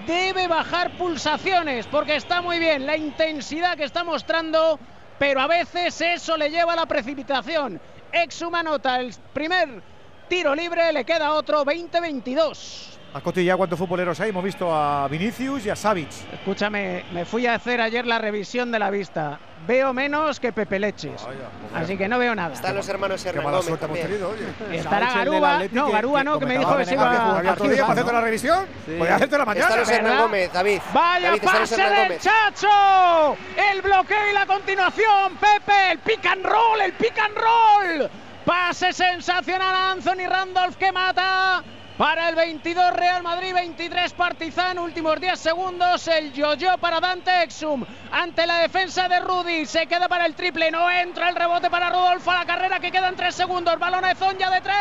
debe bajar pulsaciones porque está muy bien la intensidad que está mostrando, pero a veces eso le lleva a la precipitación. Exum anota el primer tiro libre, le queda otro 20-22. ¿Has cotillado cuántos futboleros hay? Hemos visto a Vinicius y a Savic. Escúchame, me fui a hacer ayer la revisión de la vista. Veo menos que Pepe Leches. Así que no veo nada. Están los hermanos Qué Hernán mala Gómez suerte hemos también. tenido, oye. Estará Garúa. No, Garúa no, que me dijo que se iba ¿Había a para hacerte la revisión? Podías hacerte la mañana. Están los Hernán. Gómez, David. Vaya David, pase del. Chacho. El bloqueo y la continuación. Pepe, el pick and roll, el pick and roll. Pase sensacional a Anthony Randolph que mata. Para el 22 Real Madrid, 23 Partizan, últimos 10 segundos, el yo-yo para Dante Exum ante la defensa de Rudy, se queda para el triple, no entra el rebote para Rodolfo, a la carrera que quedan 3 segundos, balón a Zonja de 3,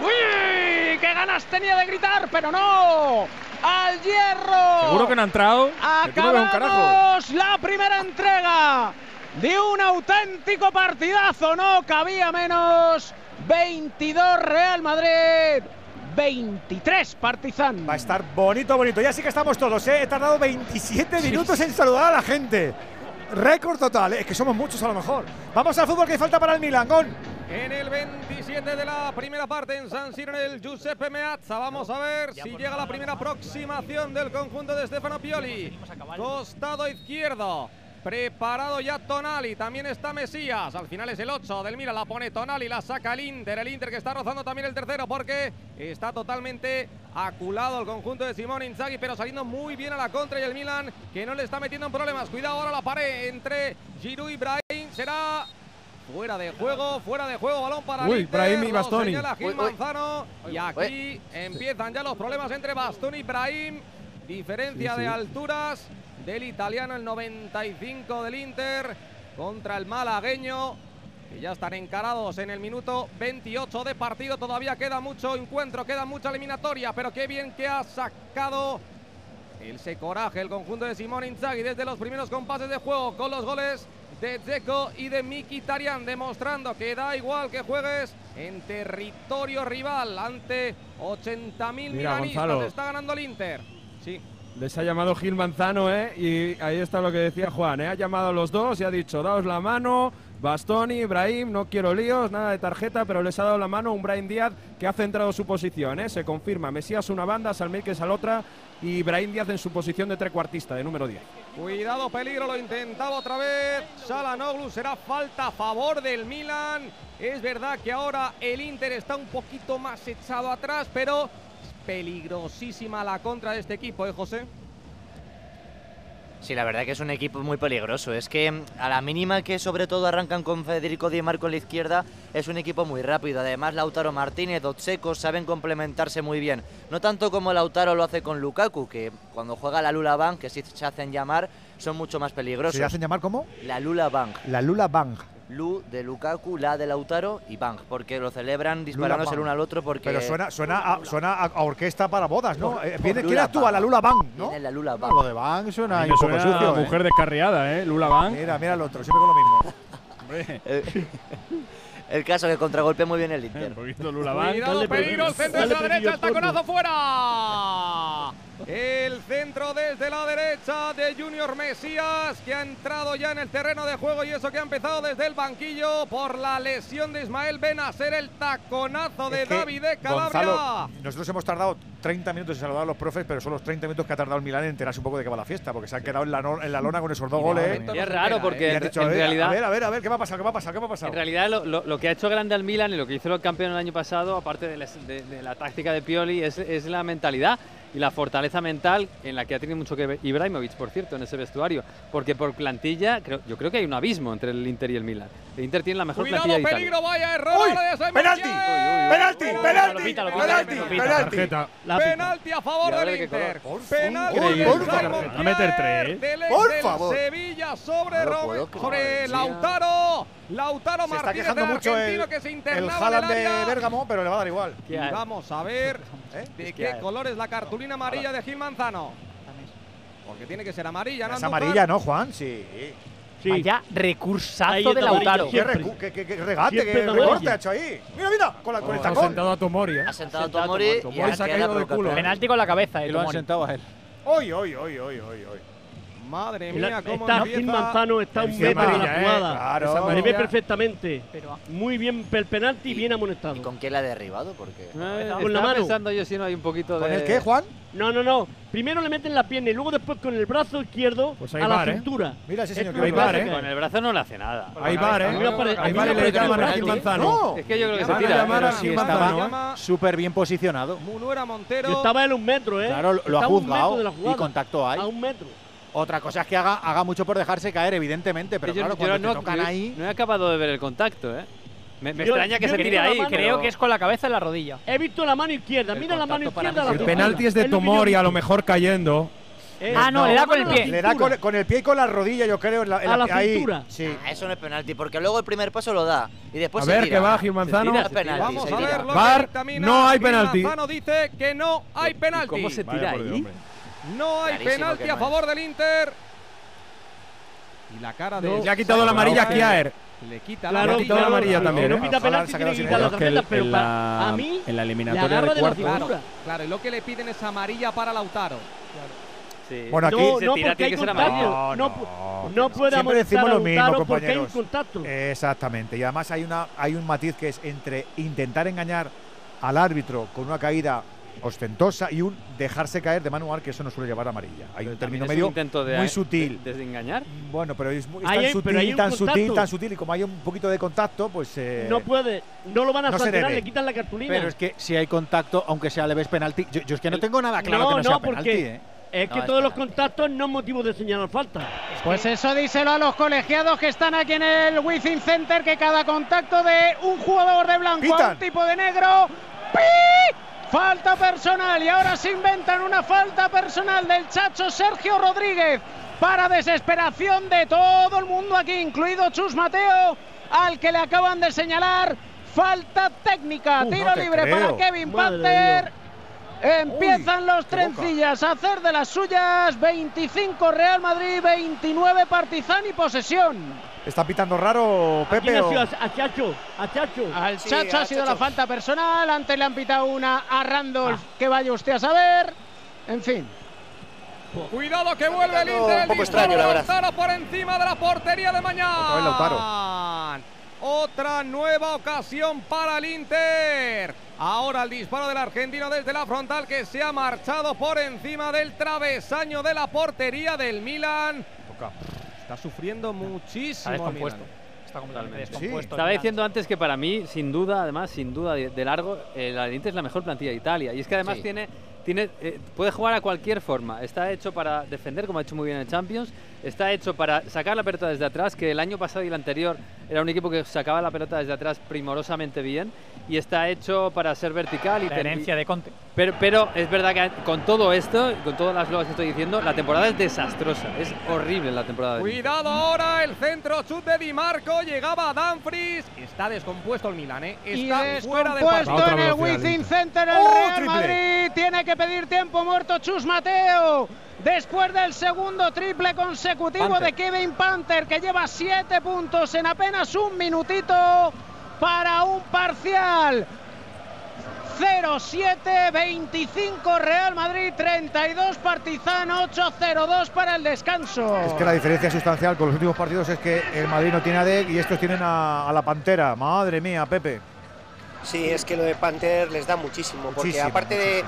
¡Uy! ¡Qué ganas tenía de gritar, pero no! ¡Al hierro! Seguro que no ha entrado. un. Acabamos la primera entrega de un auténtico partidazo, no cabía menos. 22 Real Madrid, 23 Partizan. Va a estar bonito, bonito. Ya sí que estamos todos, ¿eh? He tardado 27 minutos en saludar a la gente. Récord total, ¿eh? es que somos muchos a lo mejor. Vamos al fútbol que falta para el Milan, Gon. En el 27 de la primera parte en San Siro en el Giuseppe Meazza. Vamos a ver si llega la primera aproximación del conjunto de Stefano Pioli. Costado izquierdo. Preparado ya Tonali, también está Mesías. Al final es el 8 del Mira, la pone Tonali, la saca el Inter. El Inter que está rozando también el tercero porque está totalmente aculado el conjunto de Simón Inzaghi, pero saliendo muy bien a la contra. Y el Milan que no le está metiendo en problemas. Cuidado ahora la pared entre Giroud y Brahim. Será Fuera de juego, fuera de juego, balón para el Uy, Inter, Brahim y lo Bastoni. señala Gil Uy, uy. Manzano. Y aquí empiezan ya los problemas entre Bastoni y Brahim. Diferencia Sí, sí. de alturas del italiano, el 95 del Inter, contra el malagueño. Que ya están encarados en el minuto 28 de partido. Todavía queda mucho encuentro, queda mucha eliminatoria. Pero qué bien que ha sacado el coraje el conjunto de Simón Inzaghi desde los primeros compases de juego con los goles de Dzeko y de Mkhitaryan demostrando que da igual que juegues en territorio rival ante 80.000 Mira, milanistas. Está ganando el Inter. Sí. Les ha llamado Gil Manzano, ¿eh? Y ahí está lo que decía Juan, ¿eh? Ha llamado a los dos y ha dicho, daos la mano, Bastoni, Ibrahim, no quiero líos, nada de tarjeta, pero les ha dado la mano un Brahim Díaz que ha centrado su posición, ¿eh? Se confirma, Mesías una banda, Salmíquez a la otra y Brahim Díaz en su posición de trecuartista, de número 10. Cuidado, peligro, lo intentaba otra vez. Salanoglu será falta a favor del Milan. Es verdad que ahora el Inter está un poquito más echado atrás, pero peligrosísima la contra de este equipo, ¿eh, José? Sí, la verdad que es un equipo muy peligroso. Es que mm, a la mínima que sobre todo arrancan con Federico Di Marco en la izquierda, es un equipo muy rápido. Además, Lautaro Martínez, Otseco saben complementarse muy bien. No tanto como Lautaro lo hace con Lukaku, que cuando juega la Lula Bank, que sí se hacen llamar, son mucho más peligrosos. ¿Se hacen llamar cómo? La Lula Bank. La Lula Bang. Lu de Lukaku, la de Lautaro y Bang, porque lo celebran disparándose el Bang. uno al otro porque Pero suena, suena, a, suena a, orquesta para bodas, ¿no? Eh, viene, Lula ¿Quién actúa? Bang. La Lula Bang, ¿no? Viene la Lula Bang. Lo de Bang suena un poco sucio. a ¿eh? mujer descarriada, ¿eh? Lula Van. Mira, mira el otro, siempre con lo mismo. Hombre, El, caso que contragolpea muy bien el Inter. un poquito Lula Van. Cuidado, peligro, el centro desde la derecha, el taconazo fuera. El centro desde la derecha de Junior Mesías, que ha entrado ya en el terreno de juego y eso que ha empezado desde el banquillo por la lesión de Ismael Benacer, el taconazo de Es que, David de Calabria. Gonzalo, nosotros hemos tardado 30 minutos en saludar a los profes, pero son los 30 minutos que ha tardado el Milán en enterarse un poco de qué va la fiesta, porque se han quedado en la, no- en la lona con esos dos goles. Es raro porque en, dicho, ver, realidad a ver, a ver, a ver, ¿qué va a pasar? ¿Qué va a pasar? ¿Qué va a pasar? En realidad, lo, lo- lo que ha hecho grande al Milan y lo que hizo el campeón el año pasado, aparte de, las- de- de la táctica de Pioli, es, es la mentalidad y la fortaleza mental en la que ha tenido mucho que ver Ibrahimovic, por cierto, en ese vestuario. Porque por plantilla, creo, yo creo que hay un abismo entre el Inter y el Milan. El Inter tiene la mejor Cuidado, plantilla de Italia. peligro, vaya error. ¡Uy! de ¡Penalti! ¡Penalti! Lo ¡Penalti! pita, pita, ¡Penalti! pita. ¡Penalti! Tarjeta. La pita. Penalti a favor del. Inter. Por Penalti a meter tres, ¿eh? del Por del favor. Sevilla sobre, No puedo sobre. Lautaro. Lautaro Se está Martínez, quejando mucho el, que se el internaba en el Haaland de área. Bérgamo, pero le va a dar igual. Y vamos a ver ¿Eh? de qué color es la cartulina amarilla de Gil Manzano. Porque tiene que ser amarilla, ¿no? Es amarilla, ¿no, Juan? Sí. Sí. Vaya recursazo de Lautaro. ¿Qué, recu- qué- qué- qué regate, Siempre qué recorte ha hecho ahí. Mira, mira, con, la, con el Ha tacón. sentado a Tomori, ¿eh? Ha sentado a Sentado a Tomori Tomori. y ahora Se ha caído de culo. Penalti con la cabeza, eh, Y lo han Tomori. sentado a él. Hoy, hoy, hoy, hoy, hoy, hoy. Madre mía, cómo está empieza. Gil Manzano, está un metro de la eh, jugada. Claro. Esa Se ve perfectamente. Pero Muy bien el penalti, bien ¿Y amonestado. con qué la ha derribado? Porque Eh, Con la mano. pensando yo si no hay un poquito ¿Con de... el qué, Juan? No, no, no. Primero le meten la pierna y luego después con el brazo izquierdo Pues a la ¿eh? cintura. Mira ese señor Hay ¿eh? Con el brazo no le hace nada. Hay bar, ¿eh? Hay bar y le llaman a. Gil Manzano. No. Es que yo creo que se tira. sí estaba ¿eh? Súper bien posicionado. Munuera Montero. Yo estaba en un metro, ¿eh? Claro, lo ha juzgado y contacto hay. A un metro. Otra cosa es que haga, haga mucho por dejarse caer, evidentemente, pero Yo- claro, yo cuando no, te tocan yo ahí… no he acabado de ver el contacto, ¿eh? Me, me Yo- extraña que se tire la ahí. mano, creo que es con la cabeza en la rodilla. He visto la mano izquierda. El Mira la mano izquierda. la. El penalti es de Tomori, a lo mejor cayendo. Eh, Ah, no, le da con el la pie. Le da con, con el pie y con la rodilla, yo creo. En la, en A la ahí. cintura. Sí. Ah, eso no es penalti, porque luego el primer paso lo da y después A se ver, tira. que va Gil Manzano. No es penalti, Vamos se a tira. ver dictamina. no hay Gil penalti. Manzano dice que no hay penalti. ¿Cómo se tira ahí? No hay Clarísimo penalti que a no favor del Inter. Y la cara de. No. Le ha quitado la amarilla a Kiaer. Le quita Claro, la quitado la claro, amarilla también, no ¿eh? pita penalti, tiene que quitar Pero en la- a mí en la eliminatoria de cuartos. cintura. Claro, y lo que le piden es amarilla para Lautaro. Sí. Bueno, aquí No, se no, tira, porque tiene hay que ser amarillo. No, No, no, no no. puede Siempre decimos lo mismo, compañeros. contacto. Exactamente. Y además hay, una, hay un matiz que es entre intentar engañar al árbitro con una caída ostentosa y un dejarse caer de manual, que eso no suele llevar a amarilla. Hay un término un medio intento de, muy sutil. De, desengañar. Bueno, pero es, muy- es tan hay- sutil, pero hay un tan sutil, contacto. tan sutil. Y como hay un poquito de contacto, pues. eh, No puede, no lo van a no sancionar, le quitan la cartulina. Pero es que si hay contacto, aunque sea leve, es penalti. Yo, yo es que no tengo nada claro no, que no, no, sea porque penalti, ¿eh? es que No, es todos los contactos no es motivo de señalar falta. Pues eso díselo a los colegiados que están aquí en el Wizzing Center, que cada contacto de un jugador de blanco a Pitan. un tipo de negro. ¡pi! Falta personal y ahora se inventan una falta personal del chacho Sergio Rodríguez para desesperación de todo el mundo aquí, incluido Chus Mateo, al que le acaban de señalar falta técnica. Uh, Tiro libre creo. para Kevin Madre Panther. Empiezan Uy, los boca. trencillas a hacer de las suyas. 25 Real Madrid, 29 Partizan y posesión. ¿Está pitando raro, ¿Quién Pepe? ha o- sido? A, a Chacho, a Chacho. Al Sí, Chacho ha sido Chacho. la falta personal. Antes le han pitado una a Randolph. Ah. Que vaya usted a saber. En fin. Cuidado que vuelve el Un Inter. poco disparo extraño, la verdad. Por encima de la portería de mañana. Otra Lautaro. Otra nueva ocasión para el Inter. Ahora el disparo del argentino desde la frontal que se ha marchado por encima del travesaño de la portería del Milan. Está sufriendo muchísimo. Está descompuesto. Está completamente descompuesto. Estaba diciendo antes que para mí, sin duda, además, sin duda de, de largo, eh, la es la mejor plantilla de Italia. Y es que además Sí. tiene, tiene, eh, puede jugar a cualquier forma. Está hecho para defender, como ha hecho muy bien en Champions. Está hecho para sacar la pelota desde atrás, que el año pasado y el anterior era un equipo que sacaba la pelota desde atrás primorosamente bien. Y está hecho para ser vertical y La herencia de Conte. Pero, pero es verdad que con todo esto, con todas las loas que estoy diciendo, la temporada es desastrosa. Es horrible la temporada. de Cuidado ahora, el centro chut de Di Marco, llegaba a Dumfries, está descompuesto el Milan, ¿eh? Y está fuera del descompuesto partido. en el Wizzing Center el ¡Oh, Real triple! Madrid. Tiene que pedir tiempo muerto Chus Mateo. Después del segundo triple consecutivo Panther. de Kevin Panther, que lleva siete puntos en apenas un minutito para un parcial. 0-7, 25 Real Madrid, 32 Partizan, 8-0-2 para el descanso. Es que la diferencia sustancial con los últimos partidos es que el Madrid no tiene a Dek y estos tienen a, a la Pantera. Madre mía, Pepe. Sí, es que lo de Panther les da muchísimo, porque Muchísimo, aparte de,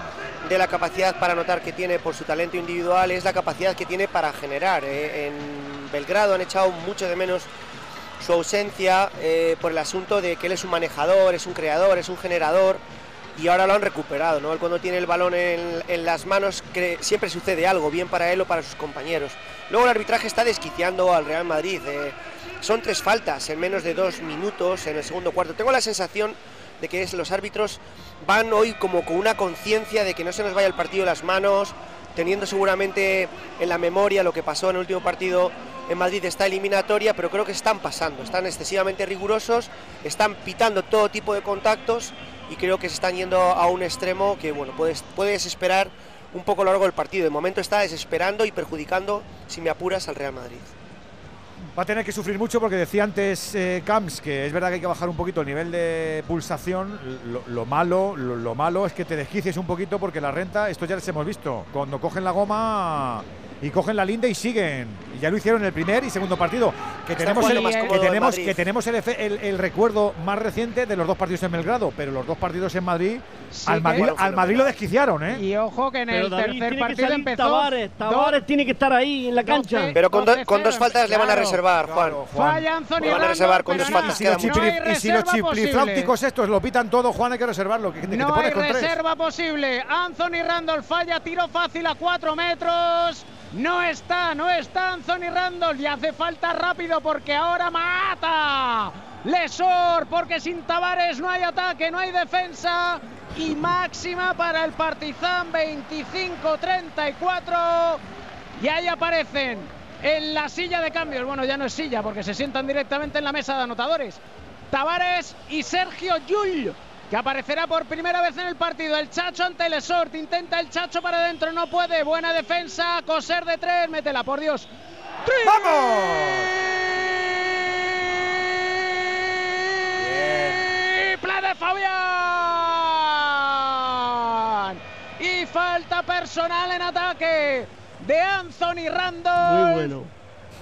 de la capacidad para anotar que tiene por su talento individual, es la capacidad que tiene para generar. eh. En Belgrado han echado mucho de menos su ausencia eh, por el asunto de que él es un manejador, es un creador, es un generador, y ahora lo han recuperado. ¿no? Él cuando tiene el balón en, en las manos siempre sucede algo, bien para él o para sus compañeros. Luego el arbitraje está desquiciando al Real Madrid. eh. Son tres faltas en menos de dos minutos en el segundo cuarto. Tengo la sensación de que es- los árbitros van hoy como con una conciencia de que no se nos vaya el partido las manos, teniendo seguramente en la memoria lo que pasó en el último partido en Madrid esta eliminatoria, pero creo que están pasando, están excesivamente rigurosos, están pitando todo tipo de contactos y creo que se están yendo a un extremo que bueno, puedes, puedes esperar un poco lo largo del partido. De momento está desesperando y perjudicando, si me apuras, al Real Madrid. Va a tener que sufrir mucho porque decía antes eh, Camps que es verdad que hay que bajar un poquito el nivel de pulsación. Lo, lo malo, lo, lo malo es que te desquicies un poquito porque la renta, esto ya les hemos visto. Cuando cogen la goma y cogen la linda y siguen. Y ya lo hicieron en el primer y segundo partido. Que Está tenemos, el, más que tenemos, que tenemos el, el- el recuerdo más reciente de los dos partidos en Belgrado, pero los dos partidos en Madrid, al, que- Madrid Bueno, al Madrid lo desquiciaron, ¿eh? Y ojo que en Pero el David, tercer partido empezó. Tavares, Tavares tiene que estar ahí en la cancha. doce- Pero con, do- con 12-0, dos faltas le van a claro. reservar, Juan. Falla Anthony Le van a reservar con dos faltas. Y si los, no y si los chiflifláuticos estos lo pitan todo, Juan, hay que reservarlo. Que, que te No pones hay con tres. reserva posible. Anthony Randall falla, tiro fácil a 4 metros. No está, no está Anthony Randall. Y hace falta rápido porque ahora mata. Lesor, porque sin Tavares no hay ataque, no hay defensa. Y máxima para el Partizan 25-34. Y ahí aparecen en la silla de cambios. Bueno, ya no es silla porque se sientan directamente en la mesa de anotadores. Tavares y Sergio Llull, que aparecerá por primera vez en el partido. El Chacho ante el Esort, intenta el Chacho para adentro, no puede. Buena defensa, coser de tres, métela, por Dios. ¡Triple de Fabián! Y falta personal en ataque de Anthony Randall. Muy bueno.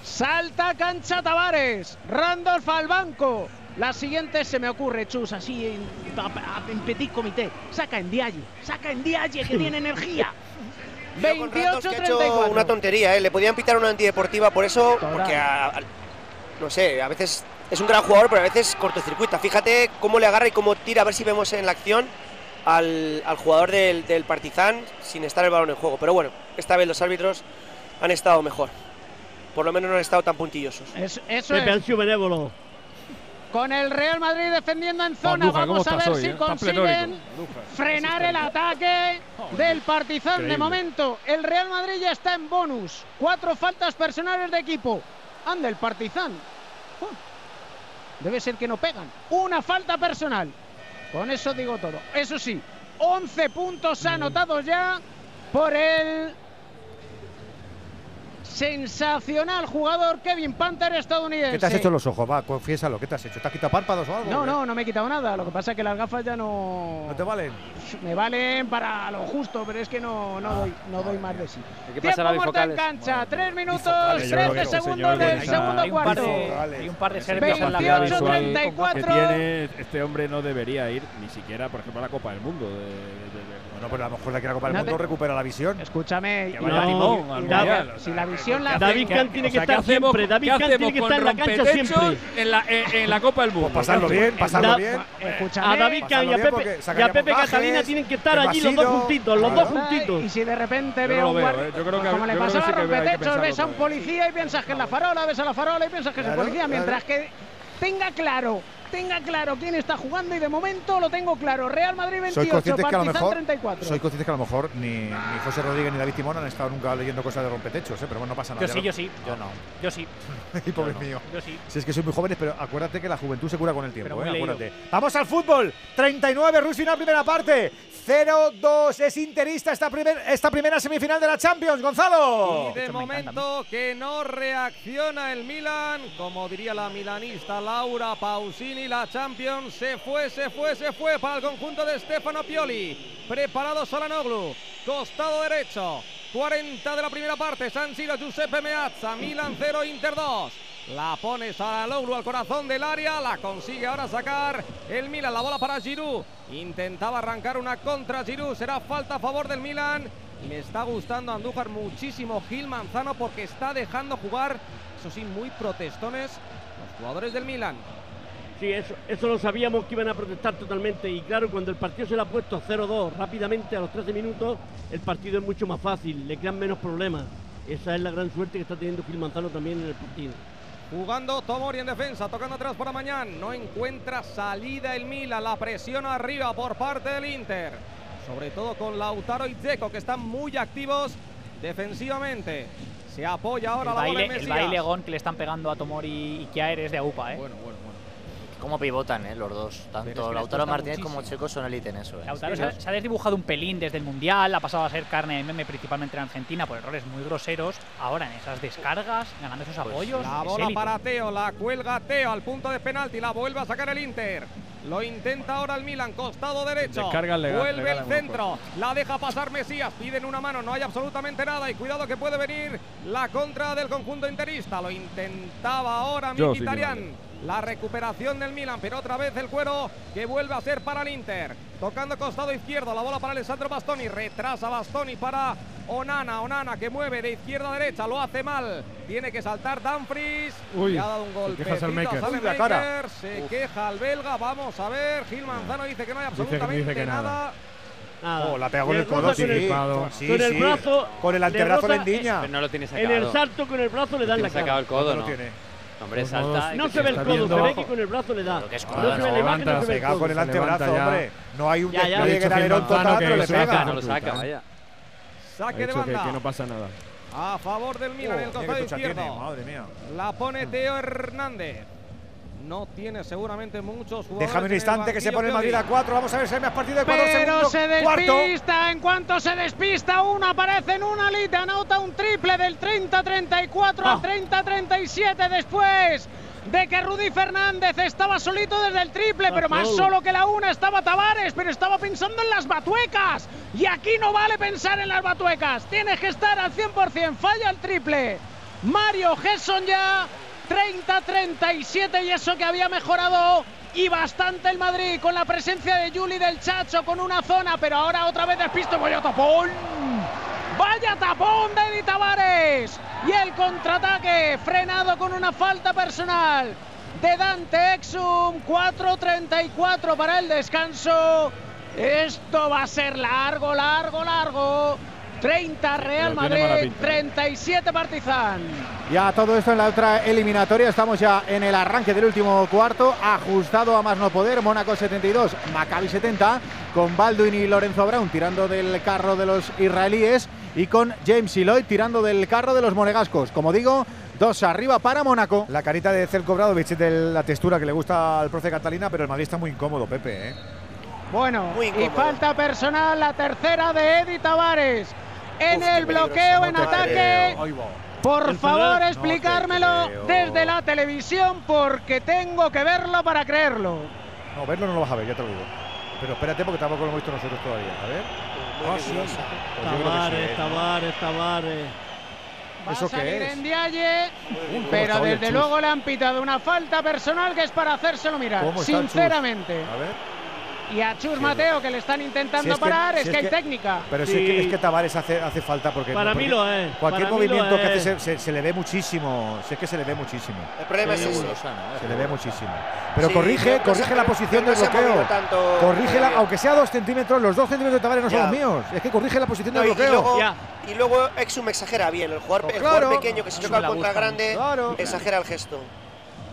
Salta cancha Tavares. Randolph al banco. La siguiente se me ocurre, Chus, así en, en petit comité. Saca en Dialle. Saca en Dialle que tiene energía. Yo con Randolph que ha hecho 28-34. una tontería, ¿eh? le podían pitar una antideportiva por eso, porque a- a- no sé, a veces es un gran jugador, pero a veces cortocircuita. Fíjate cómo le agarra y cómo tira, a ver si vemos en la acción al, al jugador del, del Partizan sin estar el balón en juego. Pero bueno, esta vez los árbitros han estado mejor. Por lo menos no han estado tan puntillosos. Es- eso es. han sido benévolos. Con el Real Madrid defendiendo en zona. Andújar, ¿cómo Vamos a ver hoy, si eh? Consiguen frenar el ataque del Partizan. De momento, el Real Madrid ya está en bonus. Cuatro faltas personales de equipo. Anda el Partizan. Oh, Debe ser que no pegan. Una falta personal. Con eso digo todo. Eso sí, 11 puntos anotados ya por el sensacional jugador Kevin Panther estadounidense. ¿Qué te has hecho en los ojos? Va, confiésalo. ¿Qué te has hecho? ¿Te has quitado párpados o algo? No, no, no me he quitado nada. Lo que pasa es que las gafas ya no. ¿No te valen? Me valen para lo justo, pero es que no, no, doy, no doy más de sí. Hay que Tiempo muerto en cancha, tres minutos, Bifocales, yo creo 13 que ese segundos señor del segundo hay cuarto. de, hay un par de serbios en la capacidad final. visual 34. que tiene este hombre no debería ir ni siquiera, por ejemplo, a la Copa del Mundo. de- Bueno, pero a lo mejor de aquí a la Copa del No Mundo te- recupera la visión. Escúchame. Que vaya timón al David- Mundial. si la visión la David Kahn tiene O que sea, ¿qué estar hacemos- siempre. David Kahn tiene que estar en la cancha siempre. En la, en, en la Copa del Mundo. Pues pasarlo bien, pasarlo Da- bien. Escúchame. A David Kahn y a Pasarlo Pepe, y a Pepe Catalina tienen que estar allí los dos juntitos, los dos juntitos. Y si de repente Yo veo no un eh. Yo creo que- como le yo creo pasa que a rompetechos, ves a un policía y piensas que es la farola, ves a la farola y piensas que es el policía, mientras que tenga claro, tenga claro quién está jugando y de momento lo tengo claro. Real Madrid Sois 28, conscientes que a lo Partizan mejor 34. sois conscientes que a lo mejor ni, ni José Rodríguez ni David Timón han estado nunca leyendo cosas de rompetechos, ¿eh? pero bueno, no pasa nada. Yo sí, lo- yo sí. Yo no. Yo sí. y pobre mío. Yo sí. Si es que sois muy jóvenes, pero acuérdate que la juventud se cura con el tiempo, ¿eh? acuérdate. Vamos al fútbol. 39, Rusina, primera parte. 0-2 es interista esta, primer- esta primera semifinal de la Champions, Gonzalo. Y de momento que no reacciona el Milan, como diría la milanista Laura Pausini, la Champions se fue, se fue, se fue para el conjunto de Stefano Pioli. Preparado Solanoglu, costado derecho, 40 de la primera parte, San Siro Giuseppe Meazza, Milan 0, Inter 2. La pone Solanoglu al corazón del área, la consigue ahora sacar el Milan, la bola para Giroud. Intentaba arrancar una contra Giroud, será falta a favor del Milan. Y me está gustando Andújar muchísimo Gil Manzano porque está dejando jugar, eso sí, muy protestones los jugadores del Milan. Sí, eso, eso lo sabíamos que iban a protestar totalmente. Y claro, cuando el partido se le ha puesto 0-2 rápidamente a los 13 minutos, el partido es mucho más fácil, le crean menos problemas. Esa es la gran suerte que está teniendo Gil Manzano también en el partido. Jugando Tomori en defensa, tocando atrás para mañana. No encuentra salida el Milan. La presión arriba por parte del Inter. Sobre todo con Lautaro y Dzeko, que están muy activos defensivamente. Se apoya ahora El la bola baile, el baile gon que le están pegando a Tomori y Kjaer es de AUPA, ¿eh? Bueno, bueno, bueno. Cómo pivotan, ¿eh? Los dos. Es Tanto que Lautaro Martínez como. Checo son élite en eso, ¿eh? Lautaro se ha, se ha desdibujado un pelín desde el Mundial, ha pasado a ser carne de meme principalmente en Argentina por errores muy groseros. Ahora en esas descargas, ganando esos apoyos. La es bola élite. para Teo, la cuelga Teo al punto de penalti, la vuelve a sacar el Inter. Lo intenta ahora el Milan, costado derecho. Descarga legal- vuelve legal el en centro, la deja pasar Mesías, piden una mano, no hay absolutamente nada y cuidado que puede venir la contra del conjunto interista. Lo intentaba ahora Yo Mkhitaryan. La recuperación del Milan, pero otra vez el cuero que vuelve a ser para el Inter. Tocando costado izquierdo, la bola para Alessandro Bastoni. Retrasa Bastoni para Onana. Onana que mueve de izquierda a derecha, lo hace mal. Tiene que saltar Dumfries. Uy, Le ha dado un se golpe. queja Salmaker. a Uy, la cara. Se queja al belga. Vamos a ver. Gil Manzano dice que no hay Dice que- absolutamente dice que nada. nada. Nada. Oh, la pega con el codo, roza sí. con el- Sí, con el sí. brazo, Con el le antebrazo roza le endiña. Pero no lo tiene En el salto con el brazo le dan la Tiene sacado cara. el codo, ¿Dónde ¿no? lo tiene? Hombre, Los salta. No se ve el codo, viendo se ve que con el brazo le da. Que es No codo, se ve no. la imagen, Levanta, no se ve el Pegado codo. con el antebrazo, hombre. No hay un Ya, ya. despliegue Gil alerón total, que pero le No pega. no lo saca, vaya. Saque de que, banda. que no pasa nada. A favor del Milan en el costado izquierdo. tiene, madre mía. La pone Teo Hernández. No tiene seguramente muchos jugadores. Déjame un instante que se pone el Madrid a 4. Vamos a ver si hay más partido de Ecuador. Pero segundo, se cuarto. despista, en cuanto se despista uno aparece en una lita, anota un triple del 30-34 Ah. al 30-37 después de que Rudy Fernández estaba solito desde el triple, pero más solo. solo que la una estaba Tavares, pero estaba pensando en las batuecas. Y aquí no vale pensar en las batuecas, tienes que estar al 100%, falla el triple. Mario Gesson ya 30-37 y eso que había mejorado y bastante el Madrid con la presencia de Juli del Chacho con una zona, pero ahora otra vez despisto, vaya tapón. Vaya tapón de Eddie Tavares y el contraataque frenado con una falta personal de Dante Exum 4.34 para el descanso. Esto va a ser largo, largo, largo. 30 Real Madrid, pinta. 37 Partizan. Ya todo esto en la otra eliminatoria. Estamos ya en el arranque del último cuarto. Ajustado a más no poder. Mónaco 72, Maccabi 70. Con Baldwin y Lorenzo Brown tirando del carro de los israelíes. Y con James y Lloyd tirando del carro de los monegascos. Como digo, dos arriba para Mónaco. La carita de Celko Bradovic de la textura que le gusta al profe Catalina, pero el Madrid está muy incómodo, Pepe. ¿eh? Bueno, Muy y falta personal, la tercera de Eddie Tavares. En Uf, el qué bloqueo, en No ataque. Por El favor, explicármelo No desde la televisión porque tengo que verlo para creerlo. No, verlo no lo vas a ver, ya te lo digo. Pero espérate porque tampoco lo hemos visto nosotros todavía. A ver. Ah, sí. Pues que sí, Tavares, ¿eh? Tavares, Tavares. Va ¿Eso a qué salir es? en Dialle, ¿cómo pero desde luego le han pitado una falta personal que es para hacérselo mirar, sinceramente. A ver. Y a Chus Mateo que le están intentando Si es que- parar, si es, es que hay técnica. Pero sí. es que, es que Tavares hace, hace falta porque. Para mí lo es, Cualquier para movimiento que hace se, se- se le ve muchísimo. Si es que se le ve muchísimo. El problema es ese. Se le ve muchísimo. Pero Sí, corrige, corrige se- la posición del bloqueo. tanto Corrige la, aunque sea dos centímetros, los dos centímetros de Tavares no son Ya. los míos. Es que corrige la posición No, del y bloqueo. y luego Exum exagera bien. El jugador, el Claro. jugador pequeño que se choca la contra grande exagera el gesto.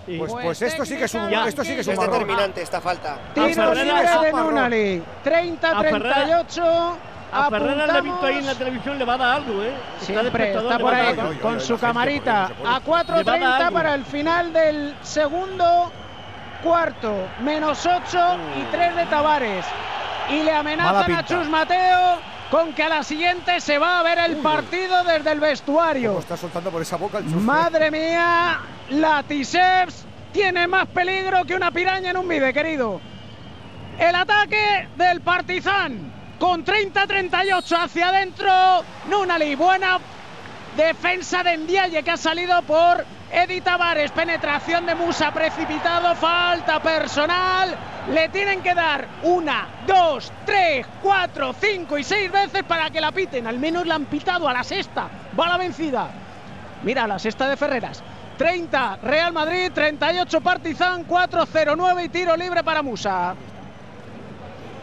Pues, pues esto sí que es un, Ya. esto sí que es un Es marrón. determinante esta falta. Tiro libre de. Nunali. 30-38. A Ferreras le he visto ahí en la televisión, le va a dar algo, ¿eh? Siempre está por ahí dar con, con su camarita. A Le va a dar 4.30 algo. para el final del segundo cuarto. Menos 8 y 3 de Tavares. Y le amenazan a. Chus Mateo con que a la siguiente se va a ver el partido desde el vestuario. Está soltando por esa boca el. Madre mía, la Tisevs tiene más peligro que una piraña en un vide, querido. El ataque del Partizan con 30-38 hacia adentro. Nunali, buena defensa de Ndiaye que ha salido por Edi Tavares. Penetración de Musa precipitado, falta personal. Le tienen que dar una, dos, tres, cuatro, cinco y seis veces para que la piten. Al menos la han pitado a la sexta. Va la vencida. Mira, la sexta de Ferreras. 30 Real Madrid, 38 Partizan, 4-0-9 y tiro libre para Musa.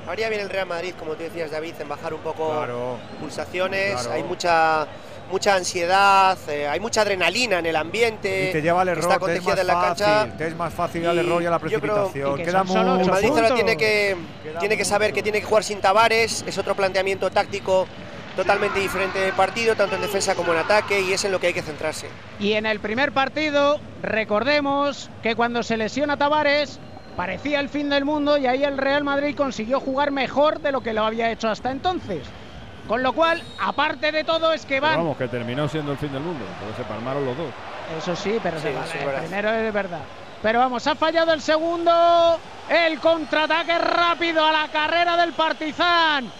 Haría bien el Real Madrid, como tú decías, David, en bajar un poco Claro. pulsaciones. Claro. Hay mucha mucha ansiedad, eh, hay mucha adrenalina en el ambiente. Y te lleva al error, está te es contagiada más en la cancha. te es más fácil al error y a la precipitación. que Queda mucho. El Madrid ahora tiene que, Queda tiene que saber que tiene que jugar sin Tavares, es otro planteamiento táctico totalmente diferente de partido, tanto en defensa como en ataque, y es en lo que hay que centrarse. Y en el primer partido, recordemos que cuando se lesiona Tavares, parecía el fin del mundo y ahí el Real Madrid consiguió jugar mejor de lo que lo había hecho hasta entonces. Con lo cual, aparte de todo, es que Pero van. vamos, que terminó siendo el fin del mundo, porque se palmaron los dos. Eso sí, pero Sí, se vale, el verdad. primero es verdad. Pero vamos, ha fallado el segundo. El contraataque rápido a la carrera del Partizan.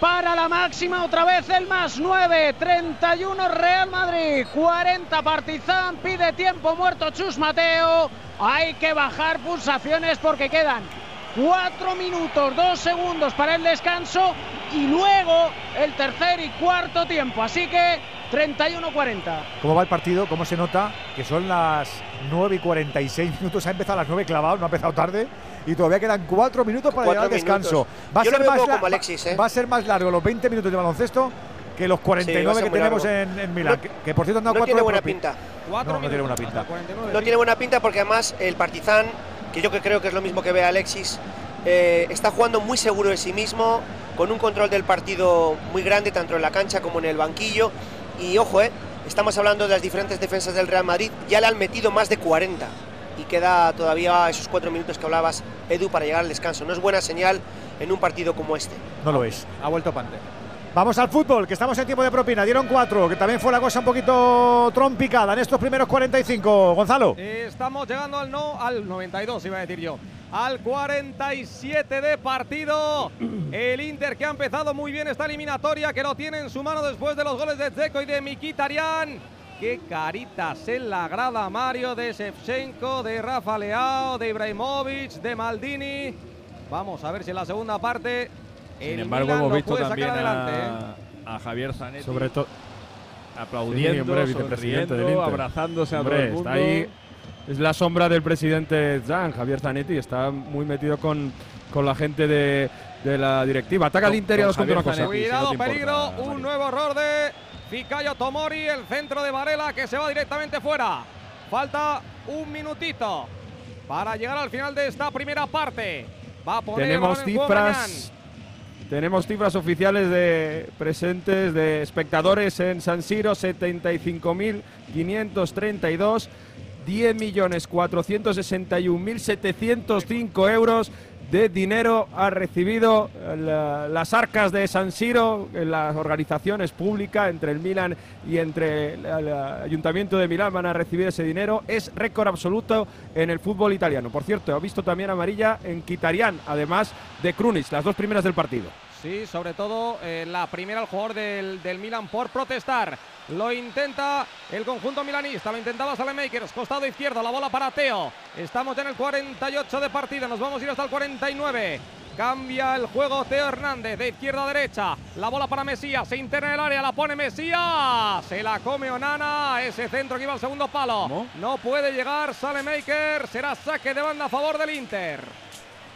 Para la máxima, otra vez el más 9. 31 Real Madrid. 40 Partizan. Pide tiempo muerto Chus Mateo. Hay que bajar pulsaciones porque quedan 4 minutos, 2 segundos para el descanso. Y luego el tercer y cuarto tiempo. Así que 31-40. ¿Cómo va el partido? ¿Cómo se nota? Que son las 9 y 46 minutos. Ha empezado a las 9 clavado, no ha empezado tarde. Y todavía quedan 4 minutos para llegar al descanso. Va a, Yo lo ser veo más como Alexis, ¿eh? va a ser más largo los 20 minutos de baloncesto que los 49 ser que tenemos en, en Milán. No- que, que, por cierto han dado no tiene buena pinta. No, no tiene buena pinta. No tiene buena pinta porque además el Partizan, que yo que creo que es lo mismo que ve Alexis, eh, está jugando muy seguro de sí mismo, con un control del partido muy grande, tanto en la cancha como en el banquillo. Y ojo, eh, estamos hablando de las diferentes defensas del Real Madrid, ya le han metido más de 40. Y queda todavía esos cuatro minutos que hablabas, Edu, para llegar al descanso. No es buena señal en un partido como este. No lo es. Ha vuelto Pante. Vamos al fútbol, que estamos en tiempo de propina. Dieron cuatro, que también fue la cosa un poquito trompicada en estos primeros 45. Gonzalo. Estamos llegando al no al 92, iba a decir yo. Al 47 de partido. El Inter que ha empezado muy bien esta eliminatoria, que lo tiene en su mano después de los goles de Zeko y de Mikitarian. Qué caritas en la grada, Mario, de Shevchenko, de Rafa Leao, de Ibrahimovic, de Maldini. Vamos a ver si en la segunda parte. Sin el embargo, Milan hemos visto puede también sacar adelante. ¿eh? a, Javier Zanetti. Sobre todo. aplaudiendo, Sí, hombre, vicepresidente del Inter. abrazándose a Hombre, todo el mundo. Está ahí, es la sombra del presidente Zan, Javier Zanetti, está muy metido con, con la gente de, de la directiva. Ataca al Con- Inter y con ahora os cuento una cosa. Zanetti. Cuidado, si no te peligro. importa, un nuevo error de Ficayo Tomori, el centro de Varela que se va directamente fuera. Falta un minutito para llegar al final de esta primera parte. Va a poner el Tenemos cifras. Tenemos cifras oficiales de presentes de espectadores en San Siro, 75.532, 10.461.705 euros de dinero ha recibido eh, la- las arcas de San Siro, eh, las organizaciones públicas entre el Milan y entre el, Ayuntamiento de Milán van a recibir ese dinero. Es récord absoluto en el fútbol italiano. Por cierto, ha visto también amarilla en Kitarian, además de Krunic, las dos primeras del partido. Sí, sobre todo eh, la primera el jugador del, del Milan por protestar. Lo intenta el conjunto milanista, lo intentaba Salemakers, costado izquierdo, la bola para Teo. Estamos en el 48 de partida, nos vamos a ir hasta el 49. Cambia el juego Teo Hernández de izquierda a derecha. La bola para Mesías. Se interna en el área. La pone Mesías. Se la come Onana. Ese centro que iba al segundo palo. No puede llegar. Sale Maker. Será saque de banda a favor del Inter.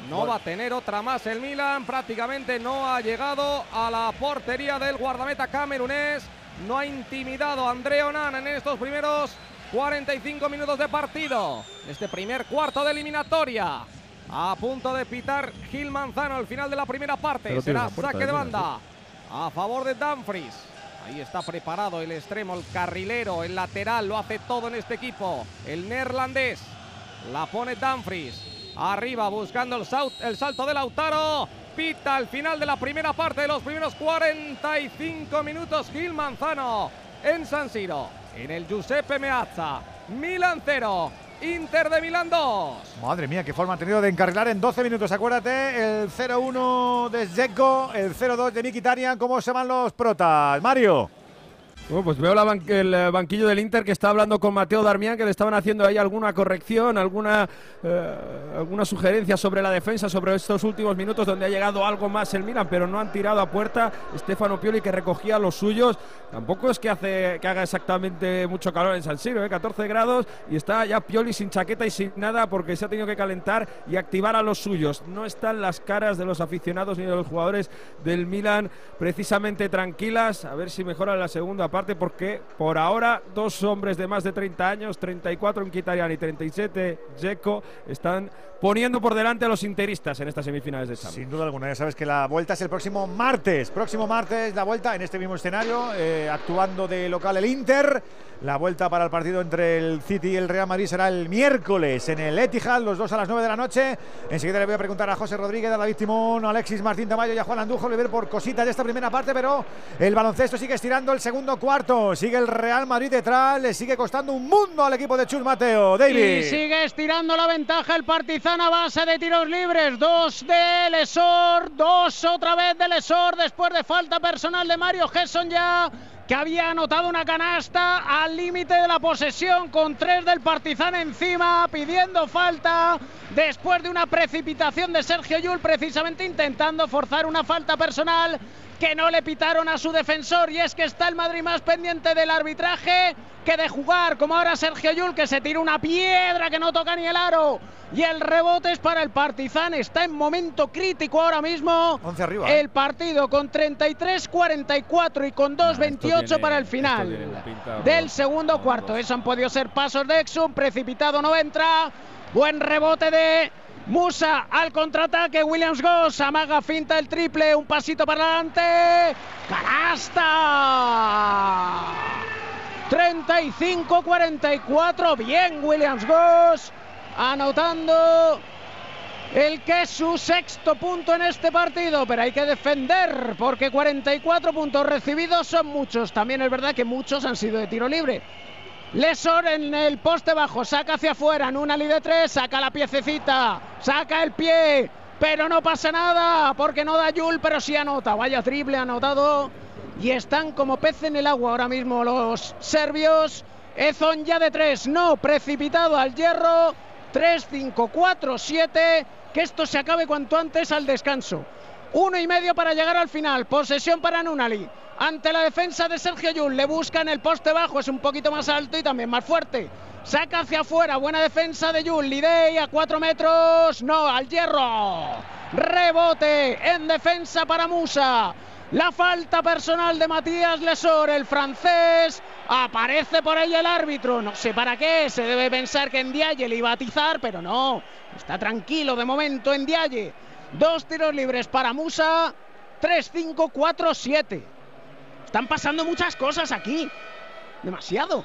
No va a tener otra más el Milan. Prácticamente no ha llegado a la portería del guardameta camerunés. No ha intimidado a André Onana en estos primeros 45 minutos de partido. Este primer cuarto de eliminatoria. A punto de pitar Gil Manzano al final de la primera parte. Pero Será puerta, saque de eh, banda a favor de Dumfries. Ahí está preparado el extremo, el carrilero, el lateral, lo hace todo en este equipo. El neerlandés la pone Dumfries. Arriba buscando el, saut- el salto de Lautaro. Pita al final de la primera parte de los primeros 45 minutos. Gil Manzano en San Siro. En el Giuseppe Meazza. Milan 0. Inter de Milán 2. Madre mía, qué forma ha tenido de encarrilar en 12 minutos. Acuérdate, el 0-1 de Zeko, el 0-2 de Mkhitaryan. ¿Cómo se van los protas? Mario. Bueno, pues veo la ban- el eh, banquillo del Inter que está hablando con Mateo Darmian, que le estaban haciendo ahí alguna corrección, alguna, eh, alguna sugerencia sobre la defensa, sobre estos últimos minutos donde ha llegado algo más el Milan, pero no han tirado a puerta. Stefano Pioli que recogía los suyos. Tampoco es que, hace, que haga exactamente mucho calor en San Siro, ¿eh? 14 grados y está ya Pioli sin chaqueta y sin nada porque se ha tenido que calentar y activar a los suyos. No están las caras de los aficionados ni de los jugadores del Milan precisamente tranquilas. A ver si mejora la segunda parte porque por ahora dos hombres de más de 30 años, 34 Mkhitaryan y 37 Dzeko, están poniendo por delante a los interistas en estas semifinales de Champions. Sin duda alguna, ya sabes que la vuelta es el próximo martes. Próximo martes, la vuelta en este mismo escenario, eh, actuando de local el Inter. La vuelta para el partido entre el City y el Real Madrid será el miércoles en el Etihad, los dos a las 9 de la noche. Enseguida le voy a preguntar a José Rodríguez, a David Timón, a Alexis Martín Tamayo y a Juan Andujo ver por cositas de esta primera parte, pero el baloncesto sigue estirando el segundo cuarto. Sigue el Real Madrid detrás, le sigue costando un mundo al equipo de Chus Mateo. David. Y sigue estirando la ventaja el Partizan a base de tiros libres. Dos de Lesor, dos otra vez de Lesor después de falta personal de Mario Gesson ya que había anotado una canasta al límite de la posesión con tres del Partizan encima pidiendo falta después de una precipitación de Sergio Yul precisamente intentando forzar una falta personal que no le pitaron a su defensor. Y es que está el Madrid más pendiente del arbitraje que de jugar, como ahora Sergio Yul que se tira una piedra que no toca ni el aro. Y el rebote es para el Partizan, está en momento crítico ahora mismo. 11 arriba, ¿eh? el partido con 33-44 y con 2-28 para el final del segundo cuarto. Eso han podido ser pasos de Exum, precipitado no entra, buen rebote de Musa al contraataque, Williams Goss, amaga, finta el triple, un pasito para adelante, canasta. 35-44, bien Williams Goss, anotando el que es su sexto punto en este partido, pero hay que defender porque 44 puntos recibidos son muchos. También es verdad que muchos han sido de tiro libre. Lesor en el poste bajo, saca hacia afuera, en de tres, saca la piececita, saca el pie, pero no pasa nada porque no da Yul, pero sí anota. Vaya triple anotado y están como pez en el agua ahora mismo los serbios. Ezon ya de tres, no, precipitado al hierro. 3, 5, 4, 7. Que esto se acabe cuanto antes al descanso. Uno y medio para llegar al final. Posesión para Nunali. Ante la defensa de Sergio Yul. Le busca en el poste bajo. Es un poquito más alto y también más fuerte. Saca hacia afuera. Buena defensa de Yul. Lidey a 4 metros. No, al hierro. Rebote en defensa para Musa. La falta personal de Matías Lesor, el francés. Aparece por ahí el árbitro. No sé para qué. Se debe pensar que Ndiaye le iba a atizar, pero no. Está tranquilo de momento Ndiaye. Dos tiros libres para Musa. 3-5, 4-7. Están pasando muchas cosas aquí. Demasiado.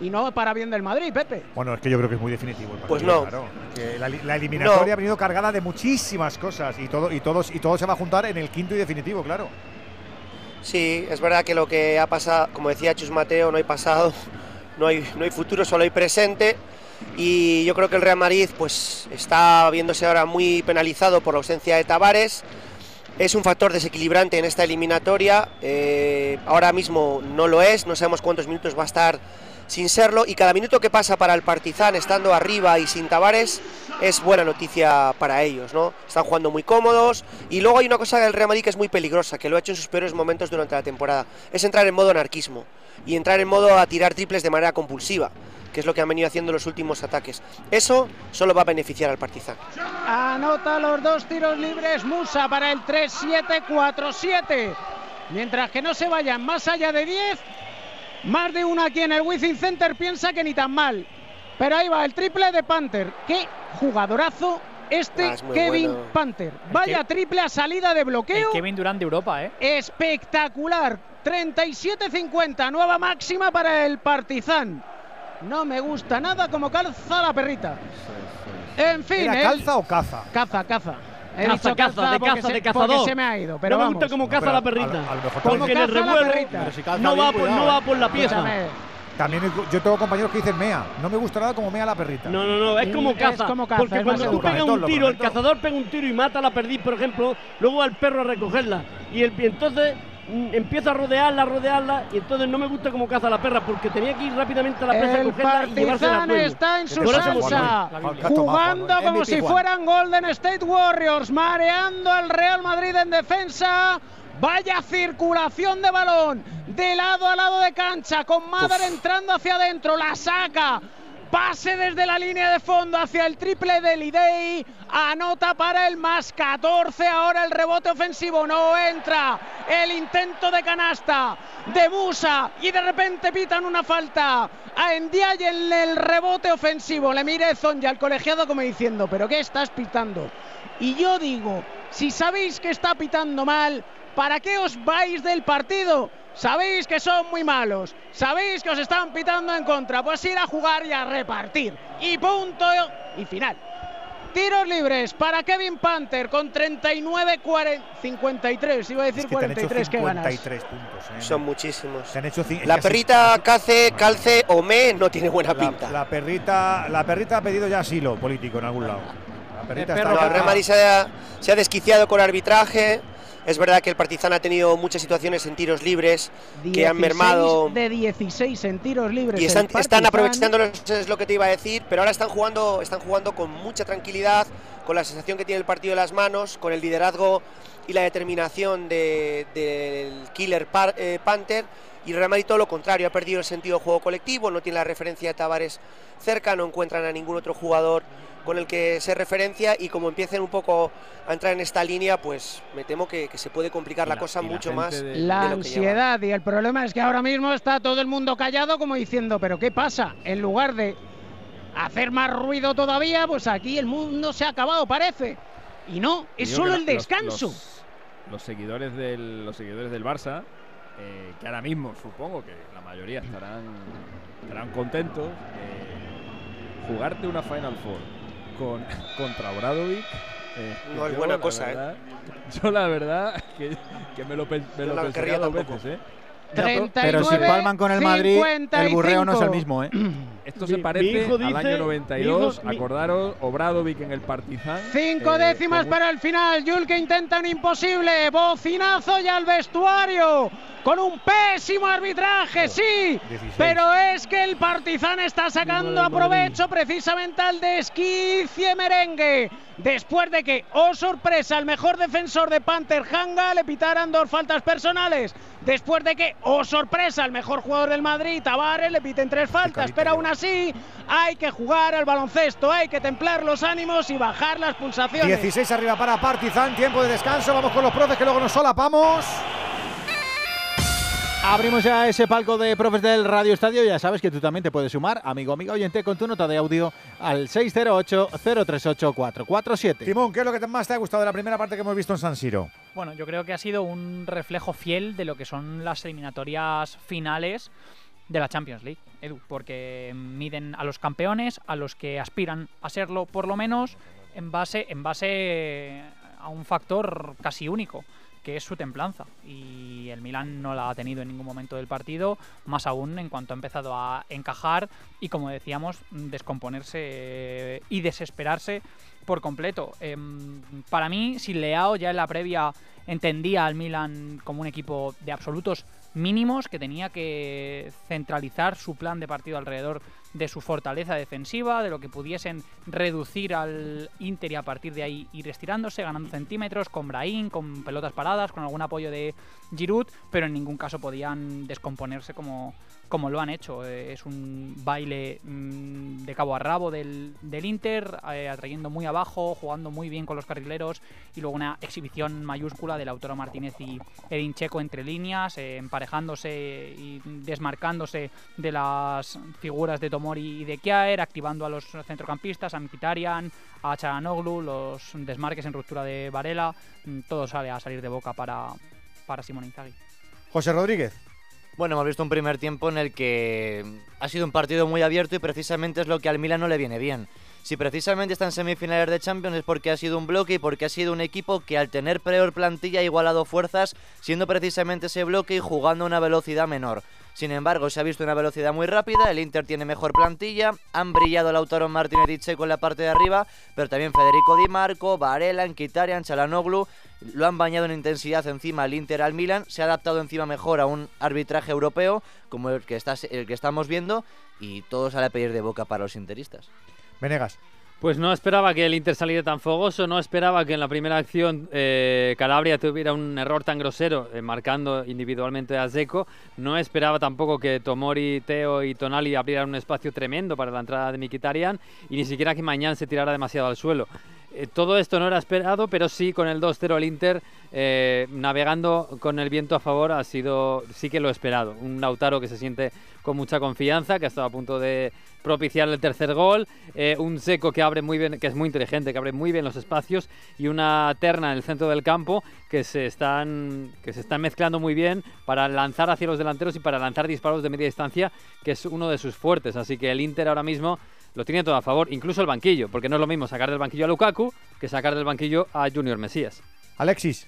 Y no para bien del Madrid, Pepe. Bueno, es que yo creo que es muy definitivo. el Pues no. claro. Que la, la eliminatoria No. ha venido cargada de muchísimas cosas y todo, y, todos, y todo se va a juntar en el quinto y definitivo, claro. Sí, es verdad que lo que ha pasado, como decía Chus Mateo, no hay pasado, no hay, no hay futuro, solo hay presente. Y yo creo que el Real Madrid pues, está viéndose ahora muy penalizado por la ausencia de Tavares. Es un factor desequilibrante en esta eliminatoria. eh, ahora mismo no lo es, no sabemos cuántos minutos va a estar sin serlo y cada minuto que pasa para el Partizan estando arriba y sin Tavares es buena noticia para ellos, ¿no? Están jugando muy cómodos y luego hay una cosa del Real Madrid que es muy peligrosa, que lo ha hecho en sus peores momentos durante la temporada, es entrar en modo anarquismo y entrar en modo a tirar triples de manera compulsiva, que es lo que han venido haciendo los últimos ataques. Eso solo va a beneficiar al Partizan. Anota los dos tiros libres Musa para el 3-7-4-7. Mientras que no se vayan más allá de 10, más de uno aquí en el Wizzing Center piensa que ni tan mal. Pero ahí va el triple de Panther. Qué jugadorazo este Ah, es Kevin bueno. Panther. Vaya triple a salida de bloqueo. El Kevin Durant de Europa, ¿eh? Espectacular. 37-50, nueva máxima para el Partizan. No me gusta nada como calza la perrita. En fin, ¿Era el- calza o caza? Caza, caza. He Caza, dicho caza, de caza, se- de cazador. se me ha ido, pero no me gusta como caza la perrita. Porque en el la revuelo si no, bien, va por, no va eh. por la pieza. También yo tengo compañeros que dicen mea. No me gusta nada como mea la perrita. No, no, no, es como Es caza. como caza, porque cuando tú pegas un tiro, el cazador pega un tiro y mata a la perdiz, por ejemplo, luego va el perro a recogerla. Y, el, entonces empieza a rodearla, a rodearla, y entonces no me gusta como caza la perra, porque tenía que ir rápidamente a la presa a El cogerla y llevársela al está en su salsa, jugando como si fueran Golden State Warriors, mareando al Real Madrid en defensa. Vaya circulación de balón, de lado a lado de cancha, con Madar entrando hacia adentro, la saca. Pase desde la línea de fondo hacia el triple de Lidey. Anota para el más 14. Ahora el rebote ofensivo no entra. El intento de canasta de Busa. Y de repente pitan una falta a Ndiaye en el rebote ofensivo. Le mire Zonja al colegiado como diciendo, ¿pero qué estás pitando? Y yo digo, si sabéis que está pitando mal, ¿para qué os vais del partido? Sabéis que son muy malos, sabéis que os están pitando en contra, pues ir a jugar y a repartir. Y punto y final. Tiros libres para Kevin Panther con 39 40, 53, iba a decir Es que te han hecho 43, ¿qué ganas? 53 puntos. ¿eh? Son muchísimos. Te han hecho cin- es La que perrita Cace, Calce o Me no tiene buena la, pinta. la perrita, la perrita ha pedido ya asilo político en algún lado. Perrita está el Real Madrid se ha, se ha desquiciado con arbitraje. Es verdad que el Partizan ha tenido muchas situaciones en tiros libres que han 16 mermado de 16 en tiros libres. y están, están aprovechándolos, es lo que te iba a decir, pero ahora están jugando, están jugando con mucha tranquilidad, con la sensación que tiene el partido en las manos, con el liderazgo y la determinación de- del killer Par- eh, Panther. Y el Real Madrid todo lo contrario, ha perdido el sentido de juego colectivo, no tiene la referencia de Tavares cerca, no encuentran a ningún otro jugador con el que se referencia y como empiecen un poco a entrar en esta línea, pues me temo que, que se puede complicar la, cosa mucho más de, La lo que lleva. ansiedad y el problema es que ahora mismo está todo el mundo callado como diciendo, pero ¿qué pasa? En lugar de hacer más ruido todavía, pues aquí el mundo se ha acabado, parece. Y no, es Digo solo el los- descanso. Los, los seguidores del, los seguidores del Barça, eh, que ahora mismo supongo que la mayoría estarán, estarán contentos, eh, jugarte una Final Four con, contra Bradovic. eh, No es yo, buena la cosa, ¿eh? verdad- Yo la verdad que, que me lo, me Yo lo querría dos tampoco. veces, ¿eh? Pero si palman con el Madrid, el burreo no es el 55. mismo, ¿eh? Esto Mi- se parece al dice- año 92. mi hijo- Acordaros, Obradovic en el Partizan. Cinco eh, décimas un- para el final. Yul que intenta un imposible. Bocinazo y al vestuario. Con un pésimo arbitraje, sí. 16. Pero es que el Partizan está sacando a provecho precisamente al desquicie merengue. Después de que, oh sorpresa, el mejor defensor de Panther Hanga le pitaran dos faltas personales. Después de que, oh sorpresa, el mejor jugador del Madrid, Tavares, le piten tres faltas. Pero aún así, hay que jugar al baloncesto, hay que templar los ánimos y bajar las pulsaciones. 16 arriba para Partizan, tiempo de descanso. Vamos con los profes que luego nos solapamos. Abrimos ya ese palco de profes del Radio Estadio. Ya sabes que tú también te puedes sumar, amigo, amiga oyente, con tu nota de audio al 608-038-447. Timón, ¿qué es lo que más te ha gustado de la primera parte que hemos visto en San Siro? Bueno, yo creo que ha sido un reflejo fiel de lo que son las eliminatorias finales de la Champions League, Edu, porque miden a los campeones, a los que aspiran a serlo, por lo menos en base, en base a un factor casi único, que es su templanza. Y el Milan no la ha tenido en ningún momento del partido, más aún en cuanto ha empezado a encajar y, como decíamos, descomponerse y desesperarse por completo. Em, para mí, si Leao ya en la previa entendía al Milan como un equipo de absolutos mínimos, que tenía que centralizar su plan de partido alrededor de su fortaleza defensiva, de lo que pudiesen reducir al Inter y a partir de ahí ir estirándose, ganando centímetros con Brahim, con pelotas paradas, con algún apoyo de Giroud, pero en ningún caso podían descomponerse como, como lo han hecho. Eh, es un baile mm, de cabo a rabo del, del Inter, eh, atrayendo muy abajo, jugando muy bien con los carrileros y luego una exhibición mayúscula de Lautaro Martínez y Edin Checo entre líneas, eh, emparejándose y desmarcándose de las figuras de Tomori y de Kjaer, activando a los centrocampistas, a Mkhitaryan, a Charanoglu, los desmarques en ruptura de Varela, mm, todo sale a salir de boca para, para Simón Inzaghi. José Rodríguez. Bueno, hemos visto un primer tiempo en el que ha sido un partido muy abierto y precisamente es lo que al Milan no le viene bien. Si precisamente está en semifinales de Champions es porque ha sido un bloque y porque ha sido un equipo que al tener peor plantilla ha igualado fuerzas, siendo precisamente ese bloque y jugando a una velocidad menor. Sin embargo, se ha visto una velocidad muy rápida, el Inter tiene mejor plantilla, han brillado Lautaro Martínez y Checo en la parte de arriba, pero también Federico Di Marco, Varela, Nkitarian, Chalanoglu, lo han bañado en intensidad encima al Inter al Milan, se ha adaptado encima mejor a un arbitraje europeo como el que, el que estamos viendo y todo sale a pedir de boca para los interistas. Venegas. Pues no esperaba que el Inter saliera tan fogoso, no esperaba que en la primera acción eh, Calabria tuviera un error tan grosero eh, marcando individualmente a Zeco, no esperaba tampoco que Tomori, Teo y Tonali abrieran un espacio tremendo para la entrada de Mikitarian y ni siquiera que Mañán se tirara demasiado al suelo. Eh, todo esto no era esperado, pero sí con el 2-0 el Inter navegando con el viento a favor ha sido sí que lo esperado. Un Lautaro que se siente con mucha confianza, que ha estado a punto de propiciar el tercer gol, eh, un Seco que abre muy bien, que es muy inteligente, que abre muy bien los espacios y una terna en el centro del campo que se están que se están mezclando muy bien para lanzar hacia los delanteros y para lanzar disparos de media distancia, que es uno de sus fuertes, así que el Inter ahora mismo lo tiene todo a favor, incluso el banquillo, porque no es lo mismo sacar del banquillo a Lukaku que sacar del banquillo a Junior Mesías. Alexis.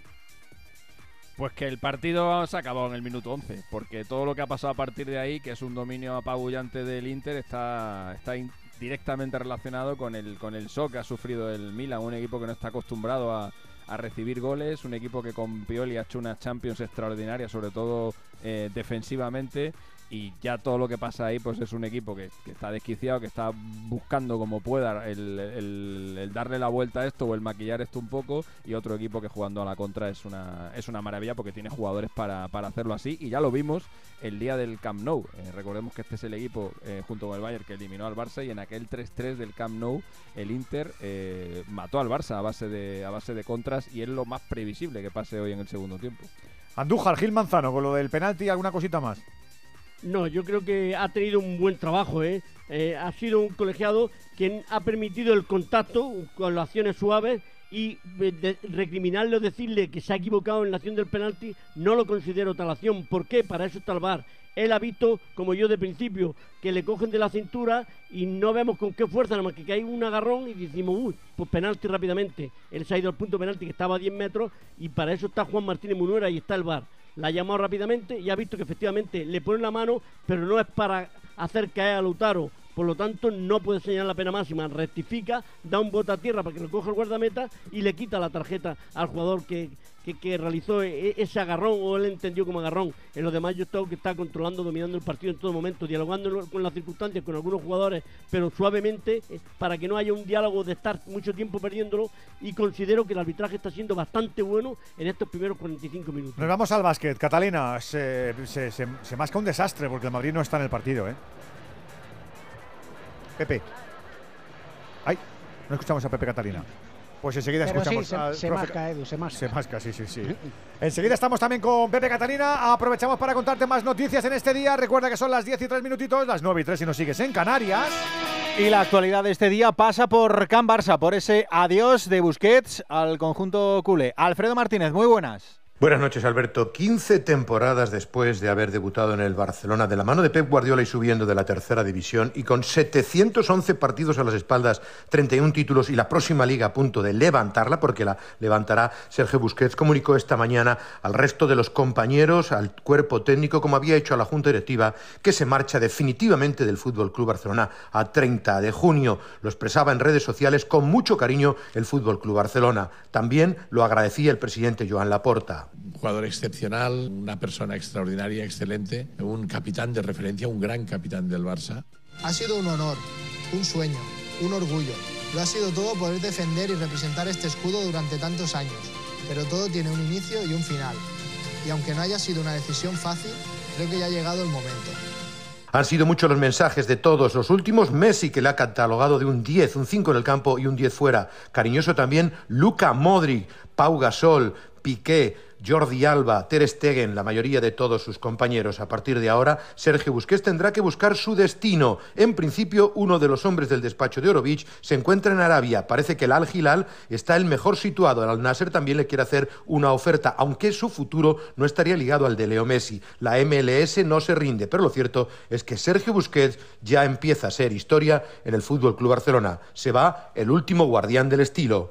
Pues que el partido se ha acabado en el minuto 11, porque todo lo que ha pasado a partir de ahí, que es un dominio apabullante del Inter, está, está directamente relacionado con el, con el shock que ha sufrido el Milan, un equipo que no está acostumbrado a, a recibir goles, un equipo que con Pioli ha hecho unas Champions extraordinarias, sobre todo eh, defensivamente, y ya todo lo que pasa ahí pues es un equipo que, está desquiciado, que está buscando como pueda el, darle la vuelta a esto o el maquillar esto un poco y otro equipo que jugando a la contra es una, es una maravilla porque tiene jugadores para, hacerlo así y ya lo vimos el día del Camp Nou. Eh, recordemos que este es el equipo eh, junto con el Bayern que eliminó al Barça y en aquel 3-3 del Camp Nou el Inter eh, mató al Barça a base, de, a base de contras y es lo más previsible que pase hoy en el segundo tiempo. Andújar, Gil Manzano, con lo del penalti, ¿alguna cosita más? No, yo creo que ha tenido un buen trabajo, ¿eh? ¿eh? ha sido un colegiado quien ha permitido el contacto con las acciones suaves y de, recriminarle o decirle que se ha equivocado en la acción del penalti, no lo considero tal acción. ¿Por qué? Para eso está el VAR. Él ha visto, como yo de principio, que le cogen de la cintura y no vemos con qué fuerza, nada más que hay un agarrón y decimos, uy, pues penalti rápidamente. Él se ha ido al punto penalti que estaba a 10 metros y para eso está Juan Martínez Munuera y está el VAR la ha llamado rápidamente y ha visto que efectivamente le pone la mano, pero no es para hacer caer a Lautaro. Por lo tanto, no puede señalar la pena máxima. Rectifica, da un bote a tierra para que lo coja el guardameta y le quita la tarjeta al jugador que, que, realizó e, e, ese agarrón o él entendió como agarrón. En lo demás yo tengo que está controlando, dominando el partido en todo momento, dialogando con las circunstancias, con algunos jugadores, pero suavemente eh, para que no haya un diálogo de estar mucho tiempo perdiéndolo y considero que el arbitraje está siendo bastante bueno en estos primeros 45 minutos. Nos vamos al básquet. Catalina, se, se, se, masca un desastre porque el Madrid no está en el partido, ¿eh? Pepe. Ay, no escuchamos a Pepe Catalina. Pues enseguida escuchamos se, al se masca, Edu, se masca. Se masca, sí, sí, sí. enseguida estamos también con Pepe Catalina. Aprovechamos para contarte más noticias en este día. Recuerda que son las 10 y 3 minutitos, las 9 y 3 si nos sigues en Canarias. Y la actualidad de este día pasa por Can Barça, por ese adiós de Busquets al conjunto culé. Alfredo Martínez, muy buenas. Buenas noches, Alberto. 15 temporadas después de haber debutado en el Barcelona de la mano de Pep Guardiola y subiendo de la tercera división y con 711 partidos a las espaldas, 31 títulos y la próxima liga a punto de levantarla, porque la levantará Sergio Busquets, comunicó esta mañana al resto de los compañeros, al cuerpo técnico, como había hecho a la Junta Directiva, que se marcha definitivamente del Fútbol Club Barcelona a 30 de junio. Lo expresaba en redes sociales con mucho cariño el Fútbol Club Barcelona. También lo agradecía el presidente Joan Laporta. Un jugador excepcional, una persona extraordinaria, excelente, un capitán de referencia, un gran capitán del Barça. Ha sido un honor, un sueño, un orgullo. Lo ha sido todo poder defender y representar este escudo durante tantos años. Pero todo tiene un inicio y un final. Y aunque no haya sido una decisión fácil, creo que ya ha llegado el momento. Han sido muchos los mensajes de todos los últimos. Messi, que le ha catalogado de un 10, un 5 en el campo y un 10 fuera. Cariñoso también Luca Modric, Pau Gasol, Piqué, Jordi Alba, Ter Stegen, la mayoría de todos sus compañeros. A partir de ahora, Sergio Busquets tendrá que buscar su destino. En principio, uno de los hombres del despacho de Orovich se encuentra en Arabia. Parece que el Al Hilal está el mejor situado. El Al Nasser también le quiere hacer una oferta, aunque su futuro no estaría ligado al de Leo Messi. La MLS no se rinde, pero lo cierto es que Sergio Busquets ya empieza a ser historia en el Fútbol Club Barcelona. Se va el último guardián del estilo.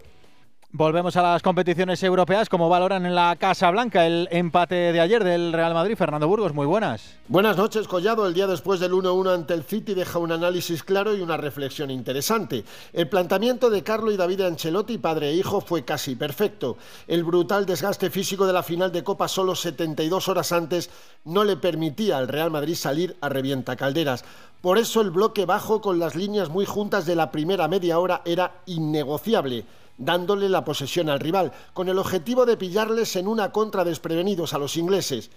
Volvemos a las competiciones europeas. ¿Cómo valoran en la Casa Blanca el empate de ayer del Real Madrid? Fernando Burgos, muy buenas. Buenas noches, Collado. El día después del 1-1 ante el City deja un análisis claro y una reflexión interesante. El planteamiento de Carlo y David Ancelotti, padre e hijo, fue casi perfecto. El brutal desgaste físico de la final de Copa solo 72 horas antes no le permitía al Real Madrid salir a revienta calderas. Por eso el bloque bajo con las líneas muy juntas de la primera media hora era innegociable dándole la posesión al rival, con el objetivo de pillarles en una contra desprevenidos a los ingleses.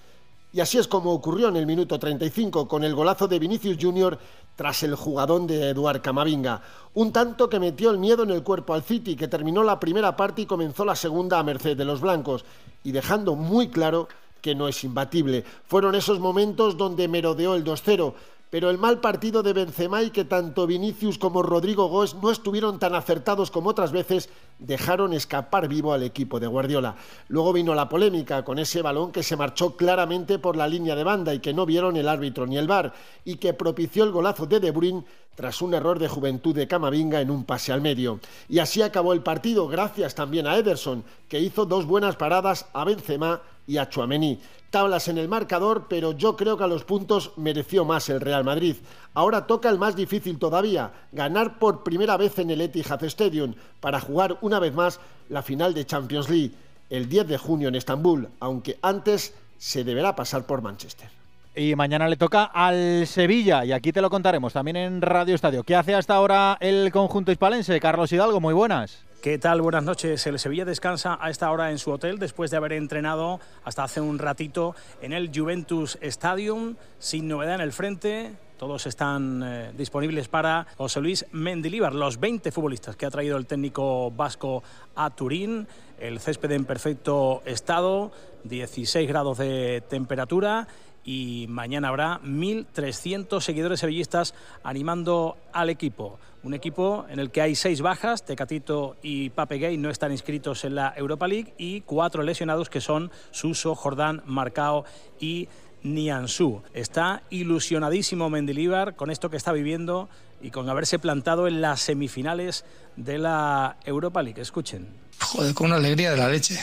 Y así es como ocurrió en el minuto 35 con el golazo de Vinicius Junior tras el jugadón de Eduard Camavinga. Un tanto que metió el miedo en el cuerpo al City, que terminó la primera parte y comenzó la segunda a merced de los blancos, y dejando muy claro que no es imbatible. Fueron esos momentos donde merodeó el 2-0, pero el mal partido de Benzema y que tanto Vinicius como Rodrigo Góes no estuvieron tan acertados como otras veces dejaron escapar vivo al equipo de Guardiola. Luego vino la polémica con ese balón que se marchó claramente por la línea de banda y que no vieron el árbitro ni el VAR y que propició el golazo de De Bruyne tras un error de juventud de Camavinga en un pase al medio. Y así acabó el partido gracias también a Ederson, que hizo dos buenas paradas a Benzema y a Chuamení tablas en el marcador, pero yo creo que a los puntos mereció más el Real Madrid. Ahora toca el más difícil todavía, ganar por primera vez en el Etihad Stadium para jugar una vez más la final de Champions League el 10 de junio en Estambul, aunque antes se deberá pasar por Manchester. Y mañana le toca al Sevilla, y aquí te lo contaremos también en Radio Estadio. ¿Qué hace hasta ahora el conjunto hispalense? Carlos Hidalgo, muy buenas. ¿Qué tal? Buenas noches. El Sevilla descansa a esta hora en su hotel después de haber entrenado hasta hace un ratito en el Juventus Stadium, sin novedad en el frente. Todos están eh, disponibles para José Luis Mendilíbar, los 20 futbolistas que ha traído el técnico vasco a Turín. El césped en perfecto estado, 16 grados de temperatura y mañana habrá 1.300 seguidores sevillistas animando al equipo. Un equipo en el que hay seis bajas, Tecatito y Pape Gay no están inscritos en la Europa League y cuatro lesionados que son Suso, Jordán, Marcao y Nianzú. Está ilusionadísimo Mendilíbar con esto que está viviendo y con haberse plantado en las semifinales de la Europa League. Escuchen. Joder, con una alegría de la leche.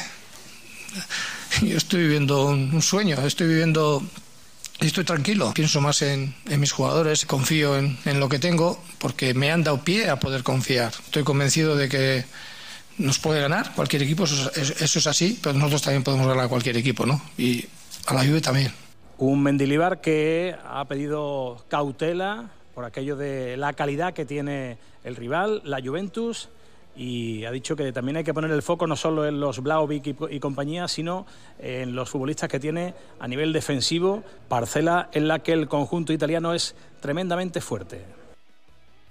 Yo estoy viviendo un sueño, estoy viviendo Estoy tranquilo, pienso más en, mis jugadores, confío en, lo que tengo porque me han dado pie a poder confiar. Estoy convencido de que nos puede ganar cualquier equipo, eso es, así, pero nosotros también podemos ganar a cualquier equipo, ¿no? Y a la Juve también. Un Mendilibar que ha pedido cautela por aquello de la calidad que tiene el rival, la Juventus, y ha dicho que también hay que poner el foco no solo en los Blaovic y, compañía, sino en los futbolistas que tiene a nivel defensivo, parcela en la que el conjunto italiano es tremendamente fuerte.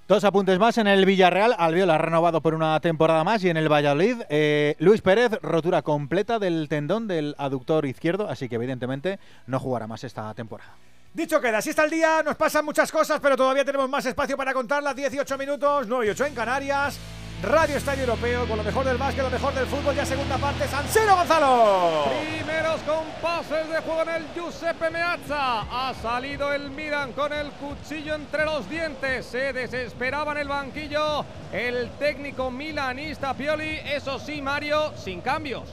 Dos apuntes más en el Villarreal. Albiol ha renovado por una temporada más y en el Valladolid eh, Luis Pérez, rotura completa del tendón del aductor izquierdo, así que evidentemente no jugará más esta temporada. Dicho queda, así está el día, nos pasan muchas cosas, pero todavía tenemos más espacio para contarlas. 18 minutos, 9 y 8 en Canarias. Radio Estadio Europeo con lo mejor del básquet, lo mejor del fútbol. Ya segunda parte, San Siro Gonzalo. Primeros compases de juego en el Giuseppe Meazza. Ha salido el Milan con el cuchillo entre los dientes. Se desesperaba en el banquillo el técnico milanista Pioli. Eso sí, Mario, sin cambios.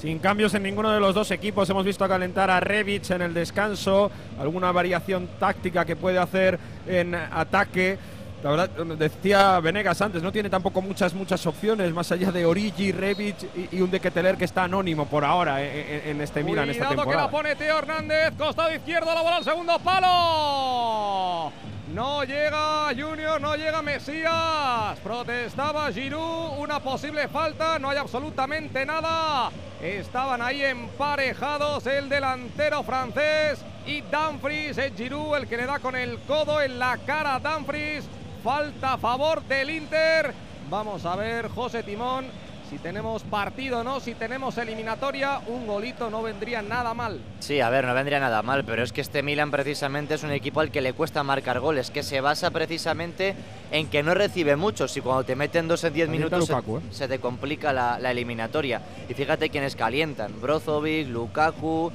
Sin cambios en ninguno de los dos equipos. Hemos visto calentar a Revic en el descanso. Alguna variación táctica que puede hacer en ataque la verdad, decía Venegas antes, no tiene tampoco muchas muchas opciones más allá de Origi, Rebic y, y un de Keteler que está anónimo por ahora en, en- en este Milan esta Cuidado que la temporada. pone Teo Hernández, costado izquierdo, la bola al segundo palo. No llega Junior, no llega Mesías. Protestaba Giroud, una posible falta, no hay absolutamente nada. Estaban ahí emparejados el delantero francés y Dumfries, es Giroud el que le da con el codo en la cara a Dumfries. Falta a favor del Inter. Vamos a ver, José Timón, si tenemos partido no, si tenemos eliminatoria, un golito no vendría nada mal. Sí, a ver, no vendría nada mal, pero es que este Milan precisamente es un equipo al que le cuesta marcar goles, que se basa precisamente en que no recibe muchos y cuando te meten dos en diez Calienta minutos Lukaku, ¿eh? se te complica la, la eliminatoria. Y fíjate quiénes calientan, Brozovic, Lukaku...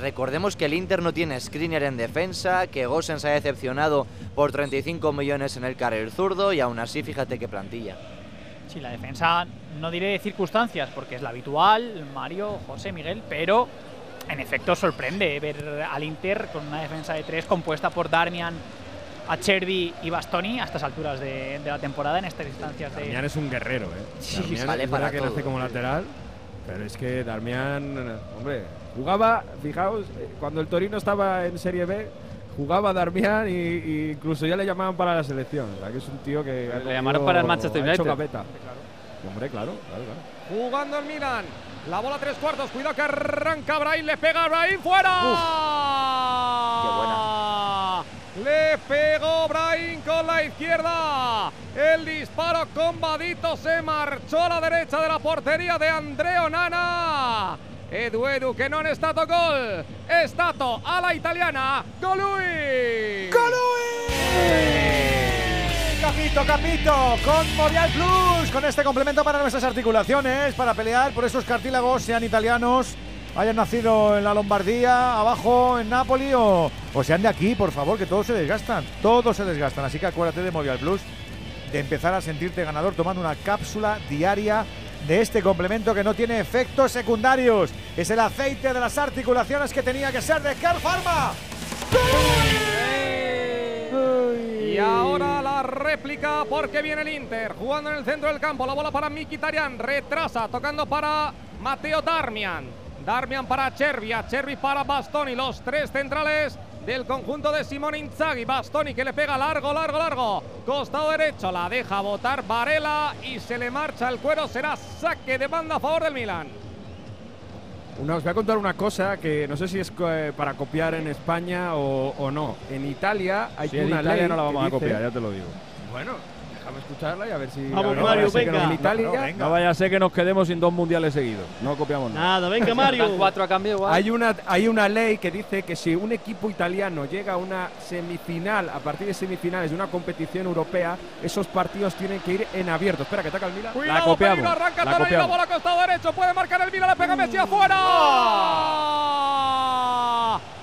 Recordemos que el Inter no tiene screener en defensa, que Gosen se ha decepcionado por 35 millones en el carril zurdo y aún así fíjate qué plantilla. Sí, la defensa, no diré de circunstancias, porque es la habitual, Mario, José, Miguel, pero en efecto sorprende ver al Inter con una defensa de tres compuesta por Darmian, Acerbi y Bastoni a estas alturas de, de la temporada, en estas instancias de... Darmian es un guerrero, ¿eh? Sí, Darmian vale es para que todo, nace como sí. lateral, pero es que Darmian, hombre, jugaba, fijaos, eh, cuando el Torino estaba en Serie B, jugaba Darmian y, y incluso ya le llamaban para la selección. O sea, que es un tío que ha Le llamaron para el Manchester United. gaveta. Hombre, claro, claro, claro. Jugando el Milan. La bola a tres cuartos. Cuidado que arranca Brahim. Le pega a Brahim. ¡Fuera! ¡Qué buena! Le pegó Brahim con la izquierda. El disparo combadito se marchó a la derecha de la portería de Andreo Nana. Edu Edu que non è stato gol. È stato alla italiana. Golui. Capito, capito, con Movial Plus, con este complemento para nuestras articulaciones, para pelear por esos cartílagos, sean italianos, hayan nacido en la Lombardía, abajo en Nápoli o, o sean de aquí, por favor, que todos se desgastan, todos se desgastan. Así que acuérdate de Movial Plus, de empezar a sentirte ganador tomando una cápsula diaria de este complemento que no tiene efectos secundarios. Es el aceite de las articulaciones que tenía que ser de Care Pharma. Y ahora la réplica porque viene el Inter jugando en el centro del campo. La bola para Mkhitaryan, retrasa, tocando para Mateo Darmian. Darmian para Cervi, Cervi para Bastoni, los tres centrales del conjunto de Simone Inzaghi. Bastoni que le pega largo, largo, largo. Costado derecho, la deja botar Varela y se le marcha el cuero. Será saque de banda a favor del Milan. Una- os voy a contar una cosa que no sé si es eh, para copiar en España o, o no. En Italia hay en una Italia ley no la vamos a copiar, dice- ya te lo digo. Bueno, déjame escucharla y a ver si. Vamos, a Mario, a venga. En Italia No, no, No vaya a ser que nos quedemos sin dos mundiales seguidos. No copiamos nada. Nada, venga, Mario. Cuatro a cambio igual. hay una, hay una ley que dice que si un equipo italiano llega a una semifinal, a partir de semifinales de una competición europea, esos partidos tienen que ir en abierto. Espera, que ataca el Milan. Cuidado, copiamos, peligro, arranca la Tonali, la copiamos. bola costado derecho, puede marcar el Milan, le pega Messi afuera.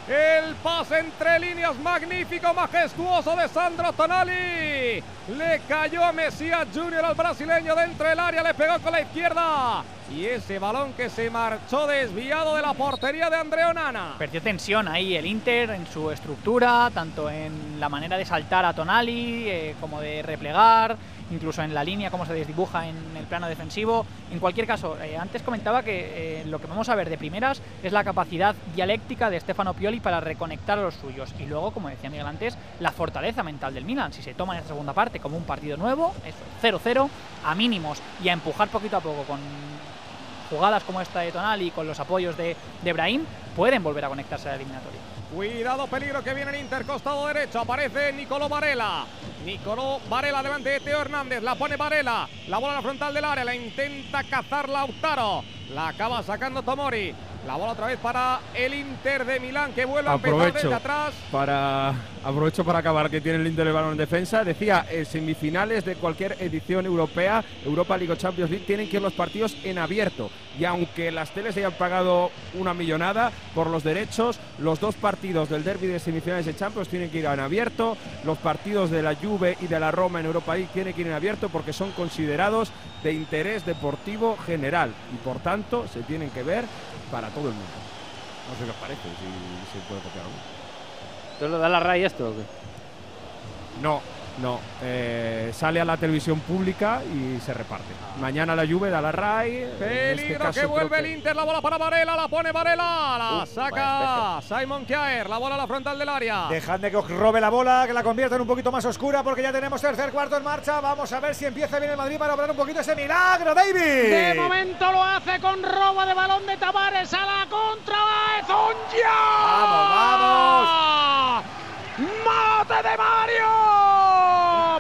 El pase entre líneas magnífico, majestuoso de Sandro Tonali. Le cayó a Mesías Junior al brasileño dentro del área, le pegó con la izquierda. Y ese balón que se marchó desviado de la portería de Andreo Nana. Perdió tensión ahí el Inter en su estructura, tanto en la manera de saltar a Tonali eh, como de replegar, incluso en la línea, cómo se desdibuja en el plano defensivo. En cualquier caso, eh, antes comentaba que eh, lo que vamos a ver de primeras es la capacidad dialéctica de Stefano Pioli para reconectar a los suyos. Y luego, como decía Miguel antes, la fortaleza mental del Milan. Si se toma en esta segunda parte como un partido nuevo, eso, 0-0, a mínimos y a empujar poquito a poco con jugadas como esta de Tonali con los apoyos de, de pueden volver a conectarse a la eliminatoria. Cuidado, peligro que viene el Inter, costado derecho. Aparece Nicolò Varela. Nicolò Varela delante de Teo Hernández. La pone Varela. La bola a la frontal del área. La intenta cazar Lautaro. La acaba sacando Tomori. La bola otra vez para el Inter de Milán que vuelve a empezar desde atrás. para aprovecho para acabar que tiene el Inter el balón en defensa. Decía, en semifinales de cualquier edición europea, Europa League o Champions League, tienen que ir los partidos en abierto. Y aunque las teles hayan pagado una millonada por los derechos, los dos partidos del derby de semifinales de Champions tienen que ir en abierto. Los partidos de la Juve y de la Roma en Europa League tienen que ir en abierto porque son considerados de interés deportivo general y por tanto se tienen que ver para todo el mundo. No sé qué os parece, si se puede copiar o no. ¿Tú lo da la RAI esto o qué? No, No, eh, sale a la televisión pública y se reparte. Mañana la Juve da la RAI. este Peligro caso que vuelve el que- Inter, la bola para Varela, la pone Varela, la Uh, saca Simon Kjaer, la bola a la frontal del área. Dejadme que os robe la bola, que la convierta en un poquito más oscura porque ya tenemos tercer cuarto en marcha. Vamos a ver si empieza bien el Madrid para obrar un poquito ese milagro, David. De momento lo hace con robo de balón de Tavares a la contra. ¡Ezonja! ¡Vamos, vamos! ¡Mate de Mario!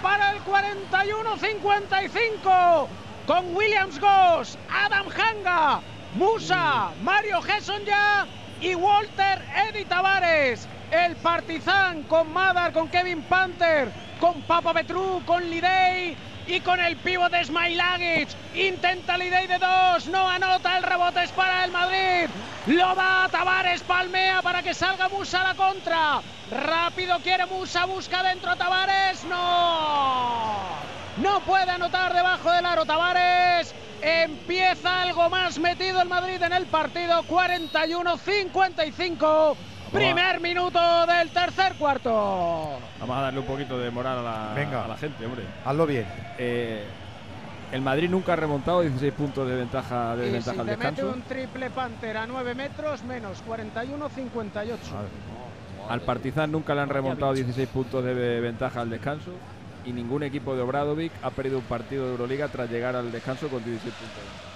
Para el 41-55 con Williams Goss, Adam Hanga, Musa, Mario Gessonja y Walter Eddy Tavares. El Partizan con Madar, con Kevin Panther, con Papa Petru, con Lidey y con el pivo de Smailagic. Intenta Lidey de dos, no anota, el rebote es para el Madrid. Lo da Tavares, palmea para que salga Musa a la contra. Rápido quiere Musa, busca dentro a Tavares, no. No puede anotar debajo del aro Tavares. Empieza algo más metido el Madrid en el partido. 41-55. Primer minuto del tercer cuarto. Vamos a darle un poquito de moral a la, Venga. a la gente, hombre. Hazlo bien. Eh, el Madrid nunca ha remontado 16 puntos de ventaja de Y si ventaja al te mete descanso. un triple Panther a 9 metros, menos 41-58. Al Partizan nunca le han remontado 16 puntos de ventaja al descanso. Y ningún equipo de Obradovic ha perdido un partido de Euroliga tras llegar al descanso con 16 puntos.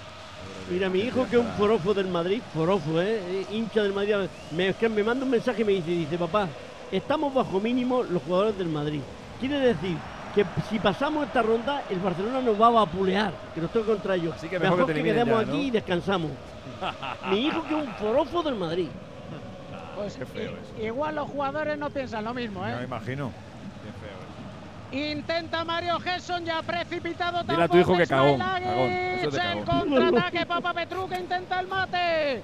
Mira, mi hijo que es un forofo del Madrid, forofo, ¿eh? eh, hincha del Madrid, me, manda un mensaje y me dice, dice, papá, estamos bajo mínimo los jugadores del Madrid. Quiere decir que si pasamos esta ronda, el Barcelona nos va a vapulear, que nos toca contra ellos. Así que mejor que quedemos ya, aquí ¿no? y descansamos. mi hijo que es un forofo del Madrid. Pues i- igual los jugadores no piensan lo mismo, ¿eh? Me imagino. Intenta Mario Gesson ya precipitado Dile a tu hijo que cagón, Smailagic, cagón, eso te El cagón. contraataque Papa Petru que intenta el mate.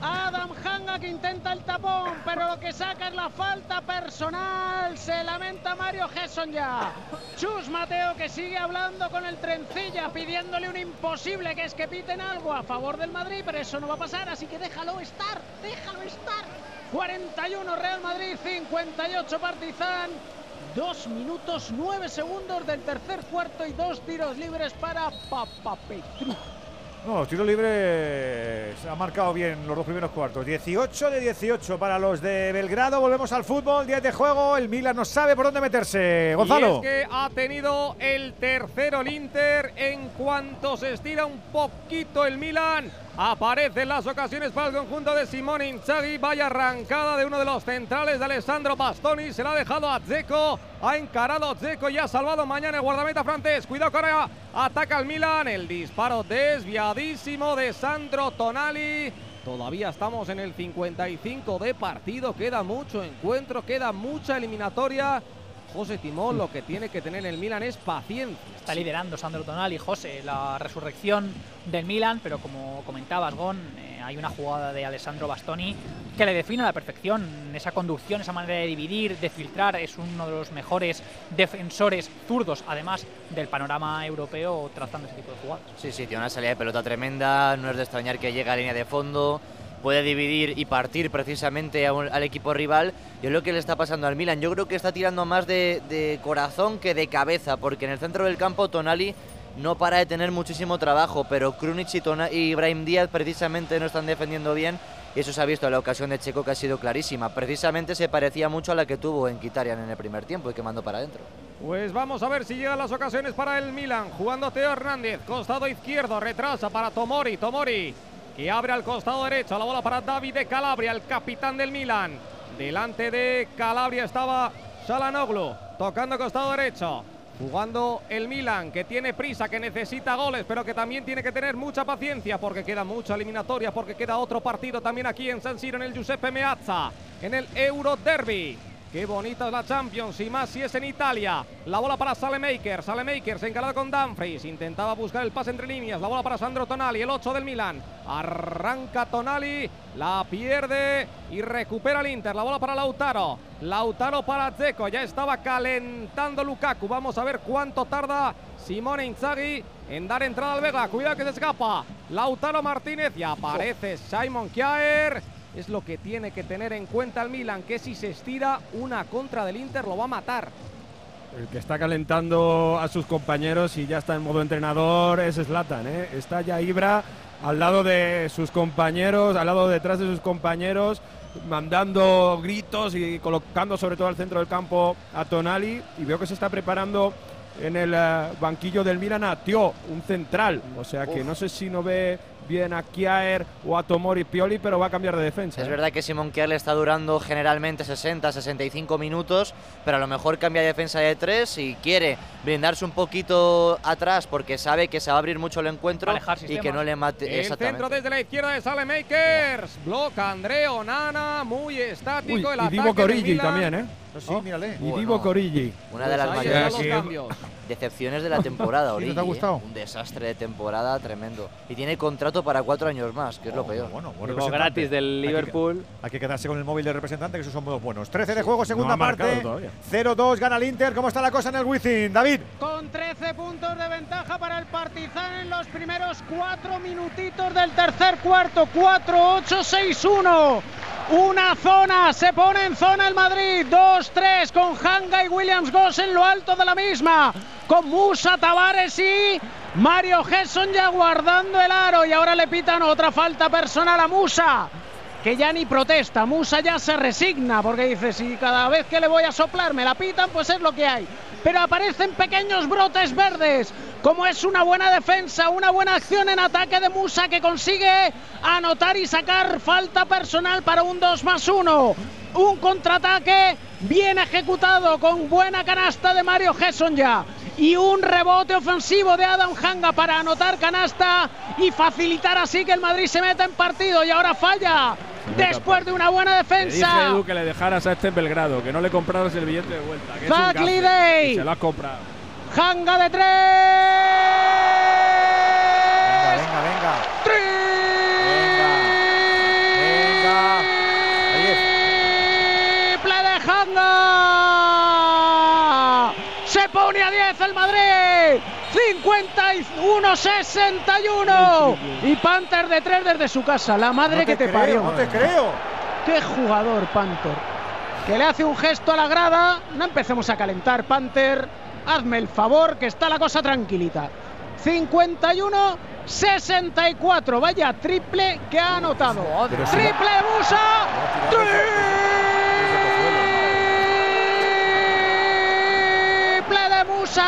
Adam Hanga que intenta el tapón, pero lo que saca es la falta personal. Se lamenta Mario Gesson ya. Chus Mateo que sigue hablando con el trencilla, pidiéndole un imposible, que es que piten algo a favor del Madrid, pero eso no va a pasar, así que déjalo estar, déjalo estar. 41 Real Madrid, 58 Partizan. Dos minutos, nueve segundos del tercer cuarto y dos tiros libres para Papa Petru. No, los tiros libres ha marcado bien los dos primeros cuartos. 18 de 18 para los de Belgrado. Volvemos al fútbol, 10 de juego. El Milan no sabe por dónde meterse. Gonzalo. Y es que ha tenido el tercero el Inter. En cuanto se estira un poquito el Milan, aparecen las ocasiones para el conjunto de Simone Inzaghi. Vaya arrancada de uno de los centrales de Alessandro Bastoni. Se la ha dejado a Dzeko. Ha encarado a Dzeko y ha salvado mañana guardameta francés. Cuidado que ahora ataca el Milan. El disparo desviadísimo de Sandro Tonali. Todavía estamos en el 55 de partido, queda mucho encuentro, queda mucha eliminatoria. José Timón lo que tiene que tener el Milan es paciencia. Está liderando Sandro Tonali, José, la resurrección del Milan, pero como comentabas, Gon, eh, hay una jugada de Alessandro Bastoni que le define a la perfección esa conducción, esa manera de dividir, de filtrar. Es uno de los mejores defensores zurdos, además del panorama europeo, trazando ese tipo de jugadas. Sí, sí, tiene una salida de pelota tremenda, no es de extrañar que llegue a línea de fondo, puede dividir y partir precisamente a al equipo rival. Y es lo que le está pasando al Milan. Yo creo que está tirando más de, corazón que de cabeza, porque en el centro del campo Tonali no para de tener muchísimo trabajo, pero Krunic y, Tona- Ibrahim Díaz precisamente no están defendiendo bien. Y eso se ha visto en la ocasión de Checo que ha sido clarísima. Precisamente se parecía mucho a la que tuvo en Kitarian en el primer tiempo y que mandó para adentro. Pues vamos a ver si llegan las ocasiones para el Milan. Jugando Teo Hernández, costado izquierdo, retrasa para Tomori. Tomori que abre al costado derecho. La bola para David de Calabria, el capitán del Milan. Delante de Calabria estaba Shalanoglu, tocando costado derecho. Jugando el Milan, que tiene prisa, que necesita goles, pero que también tiene que tener mucha paciencia porque queda mucha eliminatoria, porque queda otro partido también aquí en San Siro, en el Giuseppe Meazza, en el Euro Derby. Qué bonita es la Champions y más si es en Italia. La bola para Salemaker. Salemaker se encarga con Dumfries. Intentaba buscar el pase entre líneas. La bola para Sandro Tonali, el 8 del Milan. Arranca Tonali, la pierde y recupera el Inter. La bola para Lautaro. Lautaro para Dzeko. Ya estaba calentando Lukaku. Vamos a ver cuánto tarda Simone Inzaghi en dar entrada al Vega. Cuidado que se escapa. Lautaro Martínez y aparece Simon Kjaer. Es lo que tiene que tener en cuenta el Milan, que si se estira una contra del Inter lo va a matar. el que está calentando a sus compañeros y ya está en modo entrenador es Zlatan. ¿eh? Está ya Ibra al lado de sus compañeros, al lado detrás de sus compañeros, mandando gritos y colocando sobre todo al centro del campo a Tonali. Y veo que se está preparando en el eh, banquillo del Milan a Tio, un central. O sea que Uf. no sé si no ve bien a Kjaer o a Tomori Pioli, pero va a cambiar de defensa. Es ¿eh? verdad que Simon Kjær le está durando generalmente 60, 65 minutos, pero a lo mejor cambia de defensa de tres y quiere brindarse un poquito atrás porque sabe que se va a abrir mucho el encuentro y que no le mate. El Exactamente. centro desde la izquierda de Salemakers. Bloca Andrea Onana, muy estático. Uy, el y ataque Divo del Corigi también, ¿eh? Sí, mírale. Y Divo Corigi. Una de las Pues ahí mayores están los cambios. decepciones de la temporada, ¿Sí, Origi. no te ha ¿eh? gustado? Un desastre de temporada tremendo. Y tiene contrato para cuatro años más, que es lo peor. Bueno, buen Llegó representante. gratis del Hay que- Liverpool. Hay que quedarse con el móvil del representante, que esos son modos buenos. 13 de juego, segunda No ha marcado parte. todavía. 0-2, gana el Inter. ¿Cómo está la cosa en el Wizzing? David. Con 13 puntos de ventaja para el Partizan en los primeros cuatro minutitos del tercer cuarto. 4-8-6-1. Una zona, se pone en zona el Madrid. 2-3 con Hanga y Williams Goss en lo alto de la misma. Con Musa, Tavares y Mario Gesson ya guardando el aro. Y ahora le pitan otra falta personal a Musa que ya ni protesta. Musa ya se resigna porque dice, si cada vez que le voy a soplar me la pitan, pues es lo que hay. Pero aparecen pequeños brotes verdes, como es una buena defensa, una buena acción en ataque de Musa que consigue anotar y sacar falta personal para un 2 más 1. Un contraataque bien ejecutado con buena canasta de Mario Gesson ya. Y un rebote ofensivo de Adam Hanga para anotar canasta y facilitar así que el Madrid se meta en partido. Y ahora falla después de una buena dije, defensa. Edu, que le dejaras a este en Belgrado, que no le compraras el billete de vuelta. Que es un Buckley Day. y Se lo has comprado. Hanga de tres. Venga, venga. Venga. Ahí es. Triple de Hanga. Se pone a 10 el Madrid. 51-61. Y Panther de 3 desde su casa. La madre No te que te creo, parió. No te creo. Qué jugador, Panther. Que le hace un gesto a la grada. No empecemos a calentar, Panther. Hazme el favor, que está la cosa tranquilita. 51-64. Vaya triple que ha anotado. Pero si triple de Musa. Triple de Musa.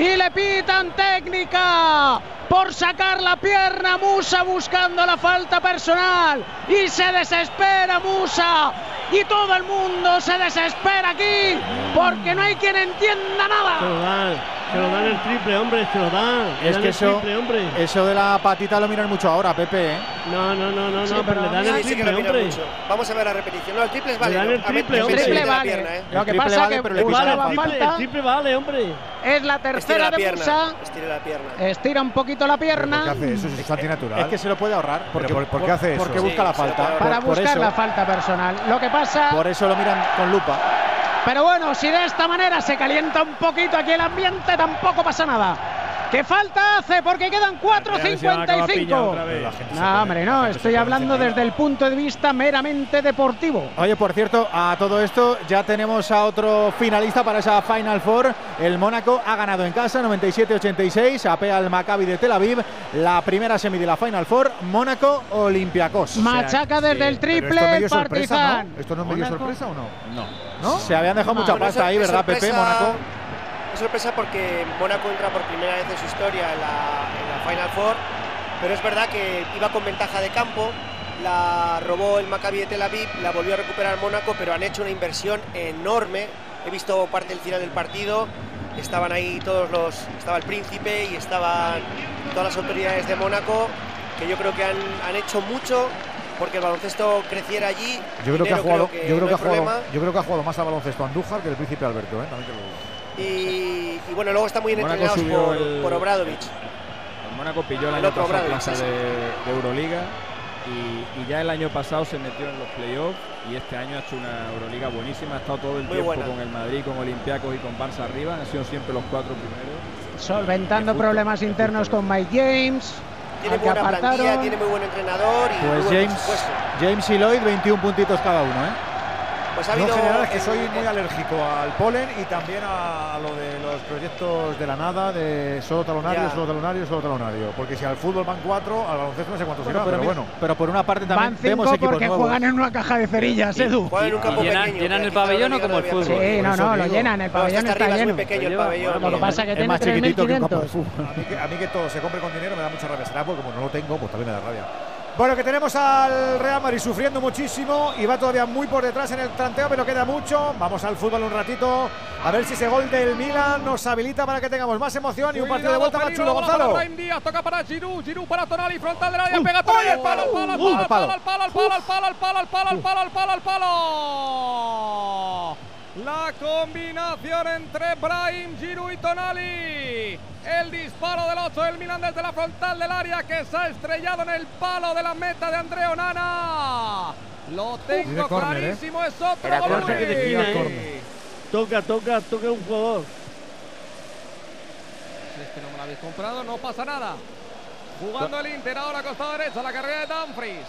Y le pitan técnica por sacar la pierna Musa buscando la falta personal. Y se desespera Musa. Y todo el mundo se desespera aquí porque no hay quien entienda Se nada. lo dan, se lo dan el triple, hombre, se lo dan. Es dan que el eso, triple, hombre. eso de la patita lo miran mucho ahora, Pepe. ¿eh? No, no, no, no, Sí, no, pero le dan el que triple, hombre. mucho. Vamos a ver la repetición. No, el triple es Le dan el triple, que hombre. se Triple vale. pierna, ¿eh? Lo que pasa vale, que pero le Vale, el triple, el vale, hombre. Es la tercera la de pierna. Musa. Estira la pierna. Estira un poquito la ¿Por qué pierna hace eso? Si es antinatural. Es que se lo puede ahorrar. Porque, por- por qué hace eso? Porque Sí, busca la falta. para Por- por buscar eso- la falta personal. Lo que pasa Por eso lo miran con lupa. Pero bueno, si de esta manera se calienta un poquito aquí el ambiente, tampoco pasa nada. ¿Qué falta hace? Porque quedan A ver si van a acabar pillado 4.55. otra vez. La gente se No, hombre, no, estoy hablando desde el punto de vista meramente deportivo. Oye, por cierto, a todo esto ya tenemos a otro finalista para esa Final Four. El Mónaco ha ganado en casa 97-86, apea al Maccabi de Tel Aviv. La primera semi de la Final Four, Mónaco Olympiacos. Machaca desde el triple el sorpresa, Partizan. ¿no? ¿Esto no es medio sorpresa o no? No. ¿No? Se habían dejado mucha pasta ahí, ¿verdad, Pepe? sorpresa- Mónaco. Es sorpresa porque Mónaco entra por primera vez en su historia en la, en la Final Four, pero es verdad que iba con ventaja de campo, la robó el Maccabi de Tel Aviv, la volvió a recuperar Mónaco, pero han hecho una inversión enorme. He visto parte del final del partido, estaban ahí todos los, estaba el príncipe y estaban todas las autoridades de Mónaco, que yo creo que han, han hecho mucho porque el baloncesto creciera allí. Yo creo que ha jugado, creo que yo creo no que ha jugado, problema. yo creo que ha jugado más al baloncesto Andújar que el príncipe Alberto, ¿eh? También te lo digo. Y, y bueno, luego están muy bien entrenados por, el- por Obradovich. El Mónaco pilló el El año pasado plaza sí, de, sí. de Euroliga y, y ya el año pasado se metió en los playoffs y este año ha hecho una Euroliga buenísima, ha estado todo el Muy tiempo buena. con el Madrid, con Olympiacos y con Barça arriba, han sido siempre los cuatro primeros. Solventando justo, problemas internos con Mike James. Tiene que buena plantilla, tiene muy buen entrenador y muy Pues James. James y Lloyd, 21 puntitos cada uno, ¿eh? Pues ha Yo habido en general es que soy muy alérgico al polen y también a, lo de los proyectos de la nada, de solo talonario, Ya. solo talonario, solo talonario. Porque si al fútbol van cuatro, al baloncesto no sé cuántos Bueno, irán, pero, bueno. pero por una parte también Van vemos cinco equipos porque nuevos. juegan en una caja de cerillas, Edu. Un campo llenan- pequeño. llenan que el pabellón o como el fútbol. Sí, no, no, lo llenan, el No, pabellón está arriba es lleno. muy pequeño el Lo lleva- pabellón. Lo que pasa es que tiene más chiquitito que un campo de 3.500. fútbol. A mí, que, a mí que todo se compre con dinero me da mucha rabia. Será porque como no lo tengo, pues también me da rabia. Bueno, que tenemos al Real Madrid sufriendo muchísimo y va todavía muy por detrás en el tranteo, pero queda mucho. Vamos al fútbol un ratito, a ver si ese gol del Milan nos habilita para que tengamos más emoción y un partido de vuelta más chulo, Gonzalo. Díaz, toca para Giroud, Giroud para Tonali, frontal del área, Uh, pega Tonali ¡ay, al palo, al uh, palo, al palo, al palo, al palo, al palo, al palo, al palo, al palo, al palo, al palo. La combinación entre Brahim, Giroud y Tonali. El disparo del 8 del Milan desde la frontal del área que se ha estrellado en el palo de la meta de Andrea Onana. Lo tengo ¿eh? clarísimo, es otro Era gol. ¿eh? Toca, toca, toca un jugador. Si es que no me lo habéis comprado, no pasa nada. Jugando el Inter ahora costado derecho, la carrera de Dumfries.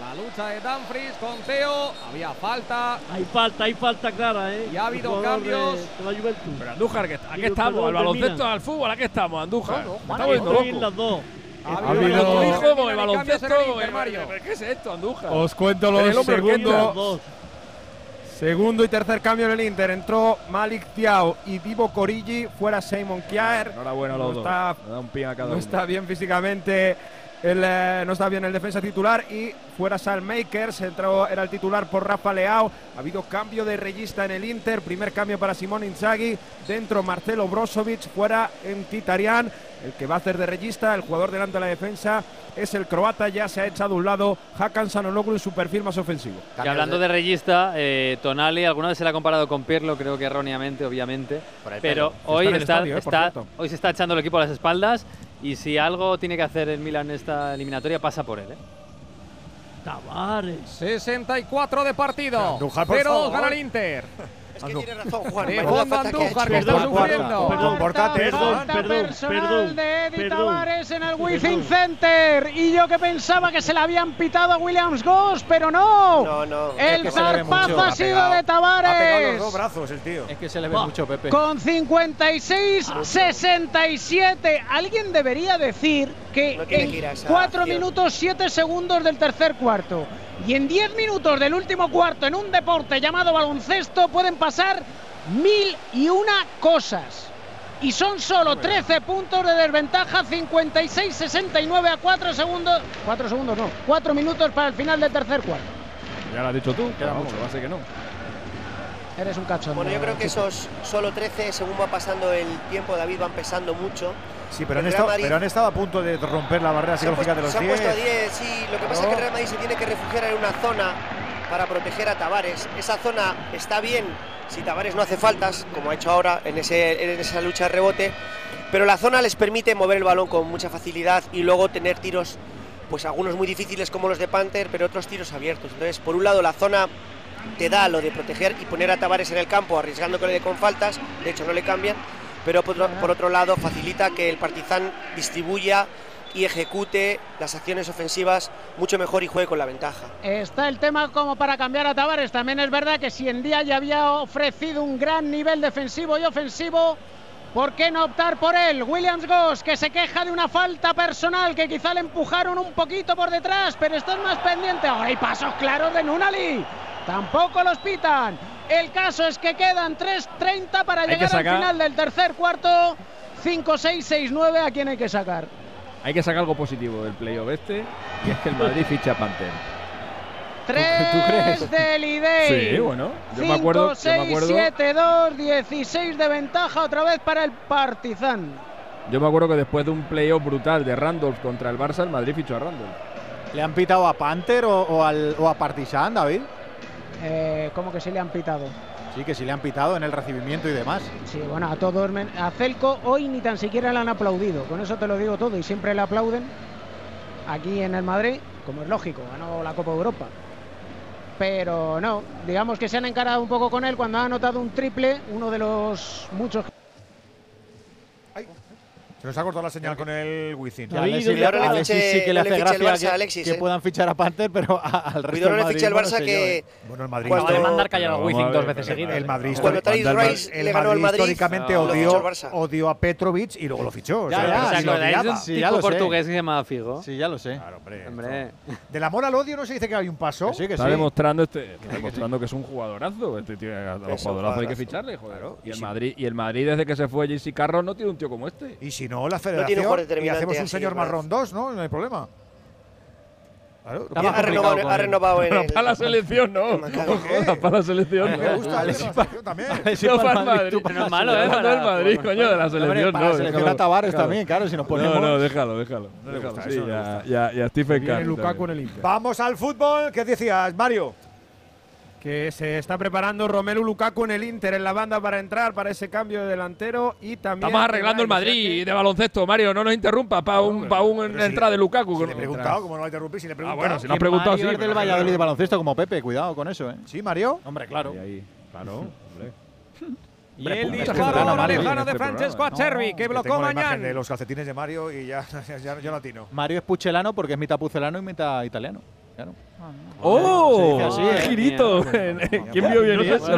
La lucha de Dumfries con Teo. Había falta. Hay falta, hay falta clara, ¿eh? Y ha habido cambios. De, de la Juventus. Pero Andújar, que, ¿a qué Digo, estamos? ¿Al baloncesto, al fútbol? ¿A qué estamos, Andújar? No, no, volviendo Estoy en loco. las dos. Ha Ha habido- como el baloncesto. Eh, Mario. ¿Qué es esto, Andújar? Os cuento los segundos. Dos. Segundo y tercer cambio en el Inter. Entró Malik Thiaw y Divo Corigi. Fuera Simon Kjaer. Enhorabuena a No los dos. está- Me da un pin a cada No uno. está bien físicamente. El, eh, no está bien el defensa titular y fuera Salmakers, entró, era el titular por Rafa Leao. Ha habido cambio de regista en el Inter, primer cambio para Simón Inzaghi, dentro Marcelo Brozovic, fuera en Titarian, el que va a hacer de regista, el jugador delante de la defensa es el croata, ya se ha echado a un lado Hakan Sanonoglu en su perfil más ofensivo. Y hablando de regista, eh, Tonali alguna vez se le ha comparado con Pirlo, creo que erróneamente, obviamente. Pero pelo. hoy Está está, estadio, eh, está- hoy se está echando el equipo a las espaldas y si algo tiene que hacer el Milan en esta eliminatoria pasa por él. ¿eh? Tavares. 64 de partido. Andújar, por 0-2 favor. gana el Inter. Es que tiene razón, Juan. Que ha Andújar, que está Perdón, sufriendo. perdón. Perdón, perdón, personal perdón, de Eddie perdón. Tavares en el. Wizzing Center. Y yo que pensaba que se le habían pitado a Williams Goss, pero no. No, no. El zarpazo ha Ha sido de Ha pegado los Tavares. dos brazos el tío. Es que se le ve Va. mucho, Pepe. Con 56-67. Alguien debería decir que en esa 4 acción. minutos 7 segundos del tercer cuarto y en 10 minutos del último cuarto en un deporte llamado baloncesto pueden pasar mil y una cosas. Y son solo 13 puntos de desventaja, 56-69 a 4 segundos. 4 segundos no, 4 minutos para el final del tercer cuarto. Ya lo has dicho tú, pero vamos, va a ser que no. Eres un cachondo. Bueno, yo creo que esos solo 13, según va pasando el tiempo, David, van pesando mucho. Sí, pero han, estado, Madrid- pero han estado a punto de romper la barrera Se han psicológica de puesto, los se han puesto a 10. 10, sí. Lo que pasa es que el Real Madrid se tiene que refugiar en una zona para proteger a Tavares. Esa zona está bien si Tavares no hace faltas, como ha hecho ahora en, ese, en esa lucha de rebote, pero la zona les permite mover el balón con mucha facilidad y luego tener tiros, pues algunos muy difíciles como los de Panther, pero otros tiros abiertos. Entonces, por un lado, la zona te da lo de proteger y poner a Tavares en el campo, arriesgando que le dé con faltas, de hecho no le cambian, pero por otro, lado facilita que el Partizan distribuya y ejecute las acciones ofensivas mucho mejor y juegue con la ventaja. Está el tema como para cambiar a Tavares. También es verdad que si en día ya había ofrecido un gran nivel defensivo y ofensivo, ¿por qué no optar por él? Williams Goss, que se queja de una falta personal que quizá le empujaron un poquito por detrás, pero estás más pendiente. Ahora hay pasos claros de Nunali. Tampoco los pitan. El caso es que quedan 3.30 para Hay llegar al final del tercer cuarto. 5-6-6-9, ¿a quién hay que sacar? Hay que sacar algo positivo del playoff este, y es que el Madrid ficha a Panther. Tres del Idei. Sí, bueno, yo me acuerdo- 5, yo me 6, acuerdo- 7, 2, 16 de ventaja otra vez para el Partizan. Yo me acuerdo que después de un playoff brutal de Randolph contra el Barça, el Madrid fichó a Randolph. ¿Le han pitado a Panther o, o al- o a Partizan, David? Eh, ¿Cómo que se le han pitado? Sí, que sí le han pitado en el recibimiento y demás. Sí, bueno, a todos. A Celco hoy ni tan siquiera le han aplaudido. Con eso te lo digo todo. Y siempre le aplauden aquí en el Madrid, como es lógico, ganó la Copa Europa. Pero no, digamos que se han encarado un poco con él cuando ha anotado un triple, uno de los muchos se nos ha cortado la señal con el Wizzing. Alexis, le, fiche, sí que le hace gracia Barça, que, Alexis, que ¿eh? puedan fichar a Panther, pero a, al resto del Madrid. le ficha el Barça bueno, que... Eh. Bueno, el Madrid... Cuando, cuando, de mandar callar a Wizzing dos veces seguidas. El Madrid... Cuando Thais Rice el, le ganó Madrid... Históricamente odió, odió a Petrovic y luego lo fichó. Ya, o sea, ya, portugués que se llamaba Figo. Sí, ya lo sé. Claro, hombre. Del amor al odio no se dice que hay un paso. Sí, que este- Está demostrando que es un jugadorazo. Este a los jugadorazos hay que ficharle, joder. Y el Madrid desde que se fue Jesse Carro no tiene un tío como este. Y si no, la federación. No tiene y hacemos un señor marrón 2, ¿no? No hay problema. Ha, renovado, renovado. Para la selección, no. Para la selección. Me gusta Alexis también. El Para Madrid, coño, de la selección, no. Para la selección a Tavares también, claro, si nos ponemos… No, no, déjalo, déjalo. ya, ya, ya Stephen Vamos al fútbol. ¿Qué decías, Mario? que se está preparando Romelu Lukaku en el Inter, en la banda para entrar para ese cambio de delantero y también... Estamos arreglando el Madrid de baloncesto, Mario, no nos interrumpa para un, pa un entrada de Lukaku. Si le he preguntado, como no lo interrumpí, si le he preguntado. Ah, bueno, si lo has preguntado, Mario sí. del Valladolid de baloncesto como Pepe, cuidado con eso, ¿eh? Sí, Mario. Hombre, claro. Ahí, claro, hombre. Y el disparo lejano este de Francesco Acerbi, que bloqueó mañana. De los calcetines de Mario y ya, ya, ya, ya latino. Mario es puchelano porque es mitad pucelano y mitad italiano. Claro. ¡Oh! Se ¡Girito! ¿Quién vio bien eso?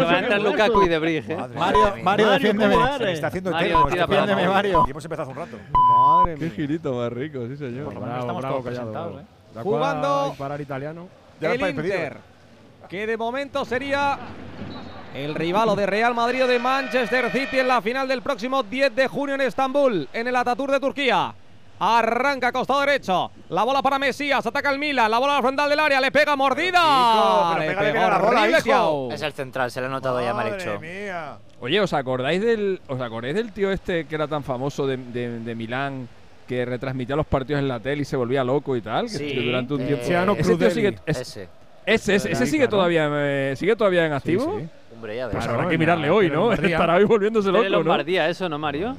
Mario, está haciendo Mario. Hemos empezado un rato. Qué girito más rico, sí señor. Por lo menos estamos todos ¿eh? Jugando italiano. el Inter, que de momento sería el rivalo de Real Madrid de Manchester City en la final del próximo 10 de junio en Estambul, en el Ataturk de Turquía. Arranca costado derecho. La bola para Mesías. Ataca el Mila. La bola al frontal del área. Le pega mordida. Es el central. Se le ha notado ya Malek. Oye, ¿os acordáis del os acordáis del tío este que era tan famoso de, de, Milán? Que retransmitía los partidos en la tele y se volvía loco y tal. Durante un eh, tiempo. Ese sigue, ese. Ese, ese, sigue, todavía, eh, sigue todavía en activo. Sí, pues habrá que mirarle hoy, ¿no? Estará hoy volviéndose loco. ¿no? Lombardía, eso, ¿no, Mario?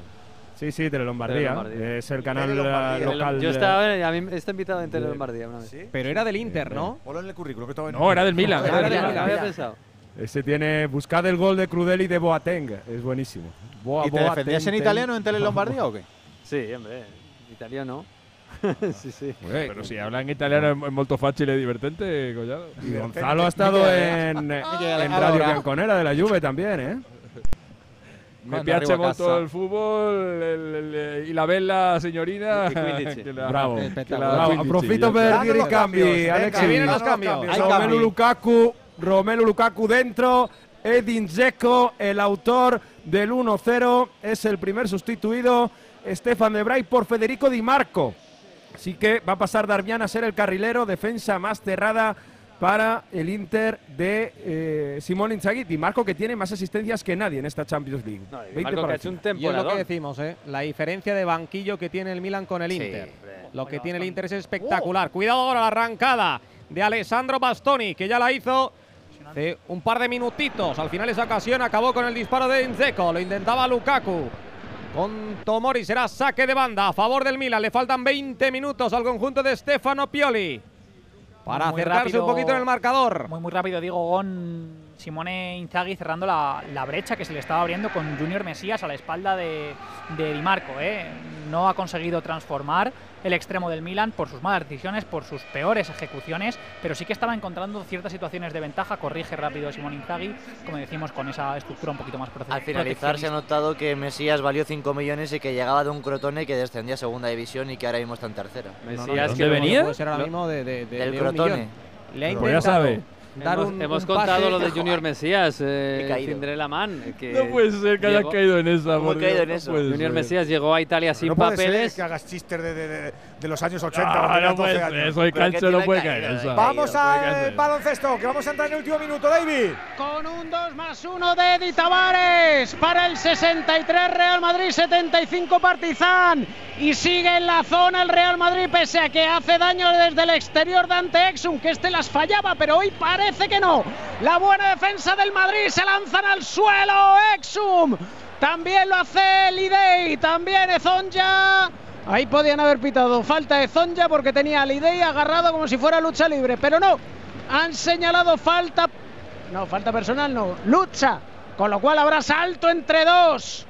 Sí, sí, Telelombardía. Lombardía. Es el canal local. Yo estaba, a mí está invitado en Telelombardía una vez. Pero era del Inter, ¿no? Hola en el currículum que estaba en No, era del Milan. era del Milan. Había pensado. Ese tiene. Buscad el gol de Crudeli de Boateng. Es buenísimo. Boa, ¿Y te defendías en italiano en Telelombardía o qué? Sí, hombre. Italiano. Ah. sí, sí. Pero si habla en italiano es muy fácil y divertente, Collado. Gonzalo ha estado en, Radio Canconera de la Juve también, ¿eh? Me piace molto il football e la bella signorina. Bravo, che la, approfitto per dire vienen los cambios. Romelu Lukaku, Romelu Lukaku dentro. Edin Dzeko, el autor del 1-0, es el primer sustituido. Stefan de Bray por Federico Di Marco. Así que va a pasar Darmian a ser el carrilero, defensa más cerrada para el Inter de eh, Simón Inzaghi. Marco que tiene más asistencias que nadie en esta Champions League. 20 Marco para que ha hecho un y es lo que decimos, ¿eh? la diferencia de banquillo que tiene el Milan con el Inter. Lo que tiene el Inter es espectacular. Cuidado ahora la arrancada de Alessandro Bastoni, que ya la hizo hace un par de minutitos. Al final esa ocasión acabó con el disparo de Inzeco. Lo intentaba Lukaku. Con Tomori será saque de banda a favor del Milan. Le faltan 20 minutos al conjunto de Stefano Pioli para acercarse rápido, un poquito en el marcador. Muy, muy rápido Diego Gón Simone Inzaghi cerrando la, brecha que se le estaba abriendo con Junior Mesías a la espalda de, Di Marco. ¿eh? No ha conseguido transformar el extremo del Milan por sus malas decisiones, por sus peores ejecuciones, pero sí que estaba encontrando ciertas situaciones de ventaja. Corrige rápido Simone Inzaghi, como decimos, con esa estructura un poquito más procesal. Al finalizar se ha notado que Mesías valió 5 millones y que llegaba de un Crotone que descendía a segunda división y que ahora mismo está en tercera. ¿Mesías no, no, que venía? Puede de, Crotone. Le ha dar hemos, un, hemos un contado lo de Junior Mesías, eh, Cinderella Man. Eh, que no puede ser que llegó, hayas caído en esa. Caído en eso? Junior. Mesías llegó a Italia sin no papeles. Puede ser que hagas chistes de, de, de, de los años 80. No, no puede, años. Soy no puede caer. vamos al baloncesto, que vamos a entrar en el último minuto, David. Con un 2 más 1 de Edith Tavares para el 63 Real Madrid, 75 Partizan. Y sigue en la zona el Real Madrid, pese a que hace daño desde el exterior Dante Exum, que este las fallaba, pero hoy parece que no. La buena defensa del Madrid se lanzan al suelo, Exum. También lo hace Lidey, también Ezonja. Ahí podían haber pitado falta de Zonja porque tenía a Lidey agarrado como si fuera lucha libre. Pero no. Han señalado falta. No, falta personal no. Lucha. Con lo cual habrá salto entre dos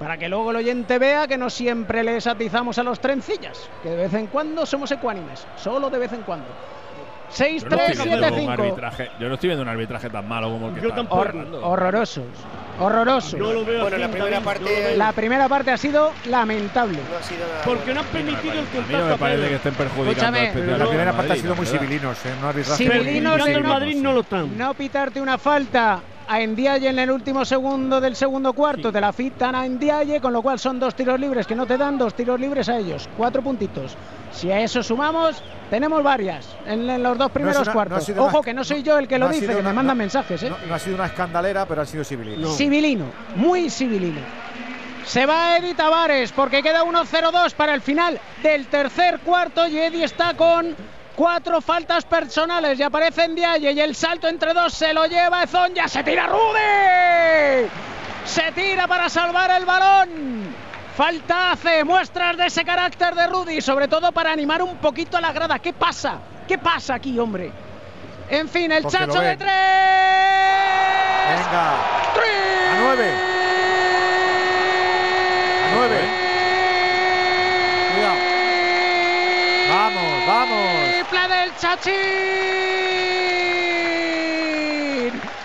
Para que luego el oyente vea que no siempre les atizamos a los trencillas, que de vez en cuando somos ecuánimes, solo de vez en cuando. 6, Yo no 3, estoy 7, viendo un 5. arbitraje- Yo no estoy viendo un arbitraje tan malo como el que está Hor- horrorosos. Horrorosos. No lo veo Bueno, la primera parte- no lo veo. La primera parte ha sido lamentable. No ha sido nada Porque no han permitido el A mí no contacto me parece que estén perjudicando Escúchame, La primera parte ha sido muy civilinos, ¿eh? No. Civilinos al no- Madrid no lo están. No pitarte una falta a Ndiaye en el último segundo del segundo cuarto, te la fitan a Ndiaye, con lo cual son dos tiros libres que no te dan, dos tiros libres a ellos, cuatro puntitos. Si a eso sumamos, tenemos varias en, en los dos primeros no cuartos. Ojo una- que no soy yo el que no lo dice, que una- me mandan mensajes, ¿eh? No, no ha sido una escandalera, pero ha sido civilino. Civilino, muy civilino. Se va Eddie Tavares porque queda 1-0-2 para el final del tercer cuarto y Eddie está con cuatro faltas personales y aparece en Diaye y el salto entre dos se lo lleva Ezón, ya se tira Rudy. Se tira para salvar el balón. Falta hace muestras de ese carácter de Rudy, sobre todo para animar un poquito a la grada. ¿Qué pasa? ¿Qué pasa aquí, hombre? En fin, el Porque chacho de tres. Venga. A nueve. A nueve. Cuidado. Vamos, vamos. Triple del Chachín.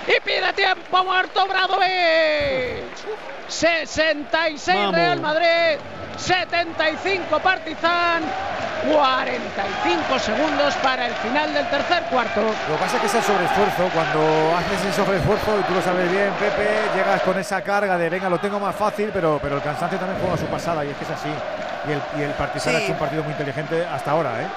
Y pide tiempo muerto Bradovic. 66 Vamos. Real Madrid. 75 Partizan. 45 segundos para el final del tercer cuarto. Lo que pasa es que es el sobreesfuerzo. Cuando haces el sobreesfuerzo, y tú lo sabes bien, Pepe, llegas con esa carga de venga, lo tengo más fácil, pero, pero el cansancio también juega su pasada y es que es así. Y el, y el Partizan Sí. ha hecho un partido muy inteligente hasta ahora, ¿eh?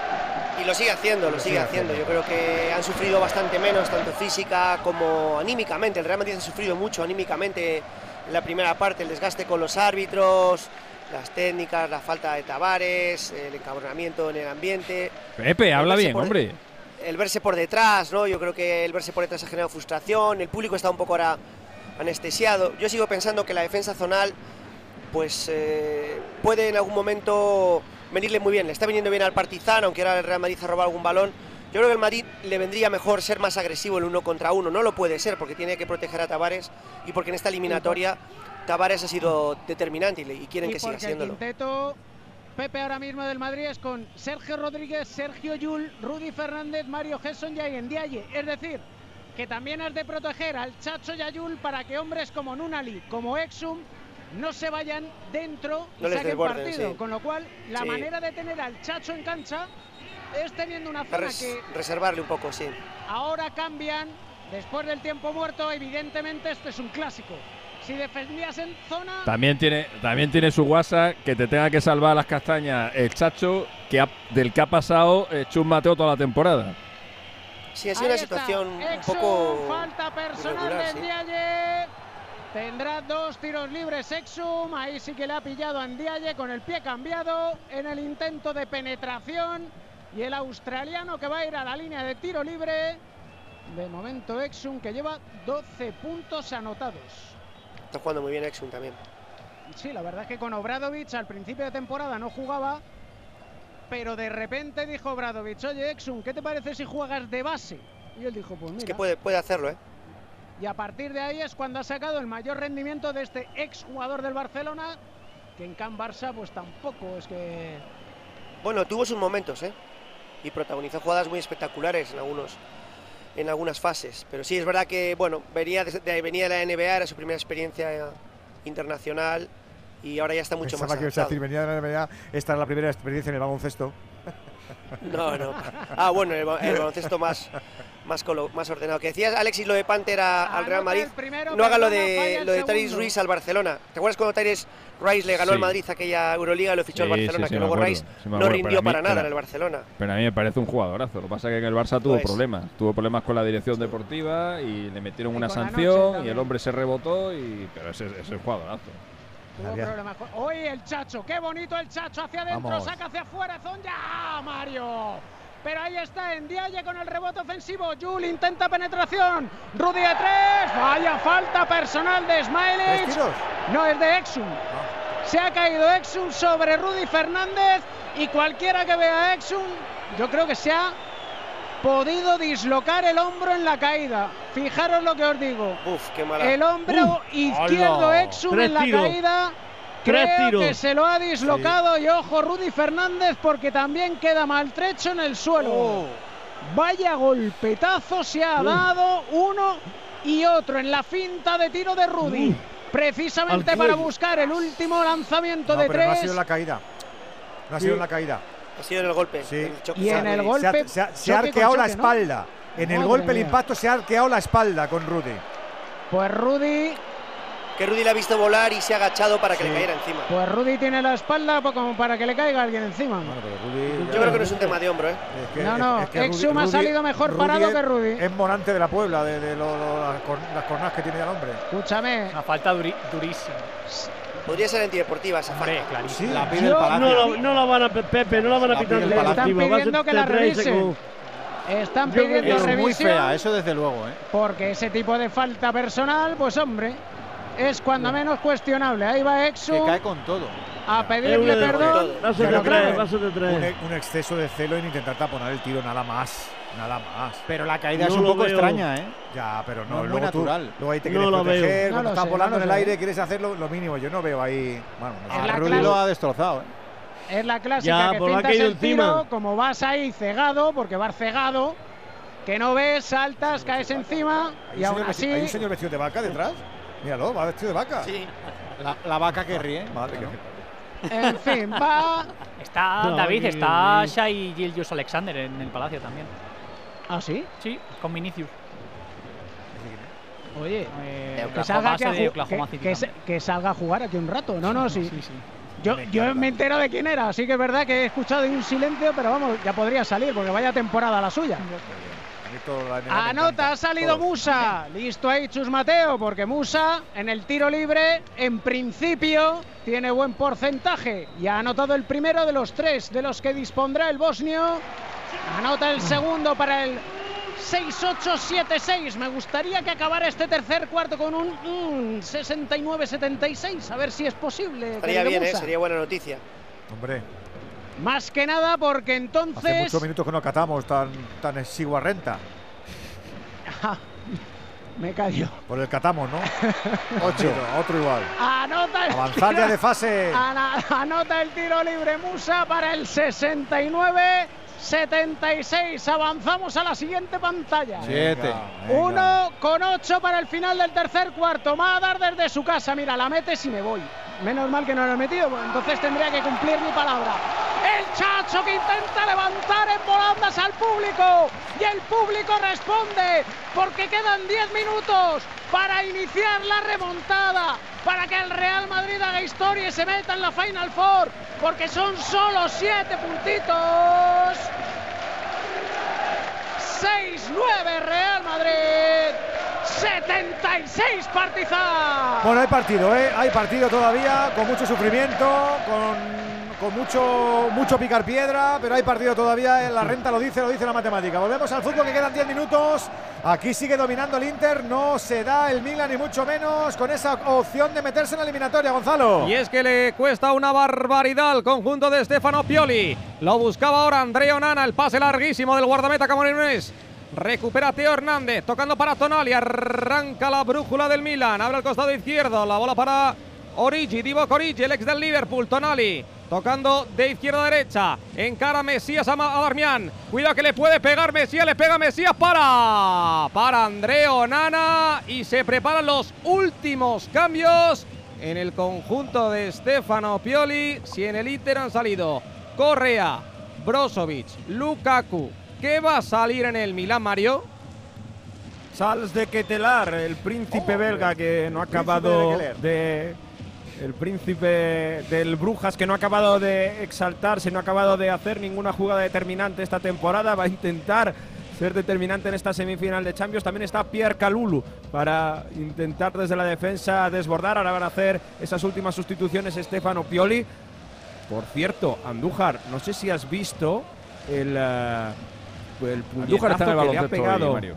Y lo sigue haciendo, lo, Lo sigue sigue haciendo. haciendo. Yo creo que han sufrido bastante menos, tanto física como anímicamente. El Real Madrid ha sufrido mucho anímicamente en la primera parte, el desgaste con los árbitros, las técnicas, la falta de Tavares, el encabronamiento en el ambiente. Pepe, habla bien, por- hombre. El verse por detrás, ¿no? Yo creo que el verse por detrás ha generado frustración, el público está un poco ahora anestesiado. Yo sigo pensando que la defensa zonal pues eh, puede en algún momento venirle muy bien. Le está viniendo bien al Partizan, aunque ahora el Real Madrid ha robado algún balón. Yo creo que el Madrid le vendría mejor ser más agresivo el uno contra uno. No lo puede ser porque tiene que proteger a Tavares y porque en esta eliminatoria Tavares ha sido determinante y, quieren y que siga siéndolo. el quinteto Pepe ahora mismo del Madrid es con Sergio Rodríguez, Sergio Yul, Rudy Fernández, Mario Gesson y Ndiaye. Es decir, que también has de proteger al Chacho y a Yul para que hombres como Nunali, como Exum, no se vayan dentro y No les saquen desborden, partido. sí. Con lo cual, la Sí. manera de tener al Chacho en cancha es teniendo una zona Res- que reservarle un poco, sí. ahora cambian después del tiempo muerto. Evidentemente, esto es un clásico. Si defendías en zona, También tiene, también tiene su WhatsApp que te tenga que salvar las castañas el chacho que ha- del que ha pasado eh, Chus Mateo toda la temporada. Sí, ha sido una está, situación un poco falta personal irregular, de sí. Ndiaye. Tendrá dos tiros libres Exum. Ahí sí que le ha pillado a Ndiaye con el pie cambiado en el intento de penetración. Y el australiano que va a ir a la línea de tiro libre. De momento Exum que lleva 12 puntos anotados. Está jugando muy bien Exum también. Sí, la verdad es que con Obradovic al principio de temporada no jugaba, pero de repente dijo Obradovic, oye Exum, ¿qué te parece si juegas de base? Y él dijo, pues mira. Es que puede, puede hacerlo, ¿eh? Y a partir de ahí es cuando ha sacado el mayor rendimiento de este ex jugador del Barcelona, que en Can Barça pues tampoco es que... Bueno, tuvo sus momentos, ¿eh? Y protagonizó jugadas muy espectaculares en algunos en algunas fases. Pero sí, es verdad que, bueno, venía de, de- venía de la NBA, era su primera experiencia internacional y ahora ya está mucho Pensaba más que decir, venía de la NBA, esta es la primera experiencia en el baloncesto. No, no. Ah, bueno, el baloncesto más, más, colo- más ordenado. Que decías, Alexis, lo de Pantera al Real Madrid. primero, No haga lo de, el lo de Tyrese segundo. Ruiz al Barcelona. ¿Te acuerdas cuando Tyrese Ruiz le ganó Sí. al Madrid aquella Euroliga y lo fichó al Sí, Barcelona? sí, que luego me no rindió pero a mí- para nada pero- en el Barcelona. Pero a mí me parece un jugadorazo. Lo que pasa es que en el Barça tuvo Pues. problemas. Tuvo problemas con la dirección deportiva y le metieron Y una noche sanción y el hombre se rebotó. y Pero ese, es jugadorazo. Problemas con- Hoy el Chacho, qué bonito el Chacho hacia adentro, Vamos. saca hacia afuera, Zonja, Mario. Pero ahí está Ndiaye con el rebote ofensivo. Jul intenta penetración. Rudy de tres. Vaya falta personal de Smiley. No, es de Exum. Se ha caído Exum sobre Rudy Fernández. Y cualquiera que vea a Exum, yo creo que se ha podido dislocar el hombro en la caída. Fijaros lo que os digo. Uf, qué mala. El hombro Uf. izquierdo ¡Hala! Exum Tres en la caída. Tres Creo tiros. que se lo ha dislocado y ojo Rudy Fernández porque también queda maltrecho en el suelo. Oh. Vaya golpetazo se ha dado uno y otro en la finta de tiro de Rudy. Precisamente para buscar el último lanzamiento No, de pero no ha tres. sido la caída. No ha Sí. sido la caída. Ha sido en el golpe. Sí. el choque. Y en el Se ha- golpe. Se ha, se ha choque arqueado la espalda. En el Madre golpe, el impacto, se ha arqueado la espalda con Rudy. Pues Rudy, Que Rudy le ha visto volar y se ha agachado para que le cayera encima. pues Rudy tiene la espalda pa- como para que le caiga alguien encima. Bueno, pero Rudy ya- Yo creo que no es un tema de hombro, ¿eh? es que- No, no, es que Rudy- Exum ha salido mejor parado es- que Rudy. Es monante de la Puebla, de, de lo- lo- las, cor- las cornadas que tiene ya el hombre. Escúchame. Una falta duri- durísima. Podría ser antideportiva esa falta. Sí. La pide el Palacio. No la, no la van a, Pepe, no la van a La pitar. Están pidiendo que la revisen. Están pidiendo que Es muy revisión fea, eso desde luego, ¿eh? porque ese tipo de falta personal, pues hombre, es cuando menos cuestionable. Ahí va Que Exum cae con todo. a pedirle una- perdón. De tres, de Un, tres. e- un exceso de celo en intentar taponar el tiro, nada más. Nada más. Pero la caída No es un poco veo. extraña, ¿eh? Ya, pero no, No es muy luego tú- natural. luego ahí te quieres proteger, No cuando estás volando no en el aire, quieres hacer lo, lo mínimo. Yo no veo ahí. Bueno, A Rudy lo ha destrozado, ¿eh? Es la clásica Ya, que tiro, encima. como vas ahí cegado, porque vas cegado, que no ves, saltas, caes encima ¿Hay y un, aún así, hay un señor vestido de vaca detrás? Míralo, va vestido de vaca. Sí. La, la vaca que ríe. Madre que- en fin, va. Está No, David, está Shai Gilgius Alexander en el Palacio también. ¿Ah, sí? Sí, con Vinicius. Oye, Eh, que salga, a que- que que salga jugar aquí un rato. No, no, sí. Sí, sí. Yo, yo me entero de quién era, así que es verdad que he escuchado un silencio, pero vamos, ya podría salir, porque vaya temporada la suya. Anota, ha salido todo. Musa. Listo ahí Chus Mateo, porque Musa en el tiro libre, en principio, tiene buen porcentaje. Y ha anotado el primero de los tres de los que dispondrá el bosnio. Anota el segundo para el 6-8-7-6. Me gustaría que acabara este tercer cuarto con un mm, 69-76. A ver si es posible. Estaría bien, ¿eh? Sería buena noticia. Hombre, Más que nada porque hace entonces. muchos minutos que no catamos tan, tan exigua renta. Me callo. Por el catamos, ¿no? Ocho, otro igual. Anota el Avanzar tiro- ya de fase. Anota el tiro libre Musa para el 69 76. Avanzamos a la siguiente pantalla. Siete. Venga, venga. Uno con ocho para el final del tercer cuarto. Madar desde su casa. Mira, la metes y me voy. Menos mal que no lo he metido, pues entonces tendría que cumplir mi palabra. El Chacho que intenta levantar en volandas al público. Y el público responde porque quedan 10 minutos para iniciar la remontada. Para que el Real Madrid haga historia y se meta en la Final Four. Porque son solo 7 puntitos. 6-9 Real Madrid. 76 Partizan. Bueno, hay partido, ¿eh? Hay partido todavía, con mucho sufrimiento, con, con mucho, mucho picar piedra, pero hay partido todavía. eh, La renta lo dice, lo dice la matemática. Volvemos al fútbol que quedan 10 minutos. Aquí sigue dominando el Inter, no se da el Milan ni mucho menos con esa opción de meterse en la eliminatoria, Gonzalo. Y es que le cuesta una barbaridad al conjunto de Stefano Pioli. Lo buscaba ahora Andrea Onana, el pase larguísimo del guardameta camerunés. Recupera Teo Hernández, tocando para Tonali, arranca la brújula del Milan, abre el costado izquierdo, la bola para Origi, Divock Origi, el ex del Liverpool, Tonali, tocando de izquierda a derecha, encara Mesías a, Ma- a Darmian, cuidado que le puede pegar Mesías, le pega Mesías para, para Andrea Onana. Y se preparan los últimos cambios en el conjunto de Stefano Pioli, si en el Inter han salido Correa, Brozovic, Lukaku, ¿qué va a salir en el Milan, Mario? Charles de Ketelar, el príncipe belga que no ha acabado de. El príncipe del Brujas que no ha acabado de exaltarse, no ha acabado de hacer ninguna jugada determinante esta temporada. Va a intentar ser determinante en esta semifinal de Champions. También está Pierre Calulu para intentar desde la defensa desbordar. Ahora van a hacer esas últimas sustituciones Stefano Pioli. Por cierto, Andújar, no sé si has visto el, eh, el Andújar está en el puñetazo que le ha hoy, pegado. Mario.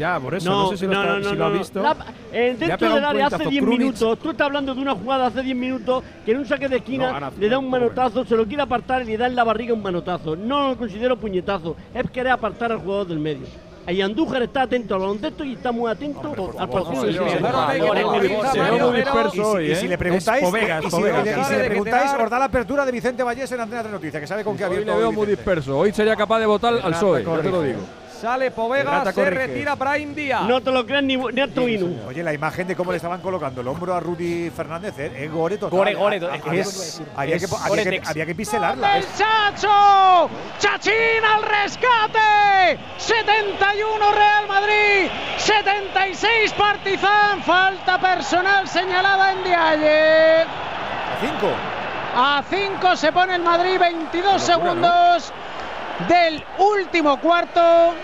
Ya, por eso, no, sé si lo, está- si lo ha visto. La- eh, dentro del área hace puñetazo 10 Krunic. minutos, tú estás hablando de una jugada hace 10 minutos que en un saque de esquina No, Ana, le da un manotazo, se lo quiere apartar y le da en la barriga un manotazo. No lo considero puñetazo, es querer apartar al jugador del medio. Y Andújar está atento al baloncesto y está muy atento al partido. muy disperso hoy, Y si ¿eh? le preguntáis, Es Povegas, y si Povegas. y si le preguntáis, os da la apertura de Vicente Vallés en Antena 3 Noticias, que sabe con qué ha Hoy abierto le veo hoy muy disperso. Hoy sería capaz de votar al PSOE, ya te lo digo. Sale Povega, se corrige. retira Brahim Díaz. No te lo creas ni, ni a tu Inu. Oye, la imagen de cómo le estaban colocando el hombro a Rudy Fernández eh, es gore total. Gore, gore, Ah, es- había- es- había, es que, había, que, había que pincelarla. ¡El Chacho! ¡Chachín al rescate! 71 Real Madrid, 76 Partizan. Falta personal señalada en Dialle. A 5. A 5 se pone el Madrid, 22 segundos del último cuarto.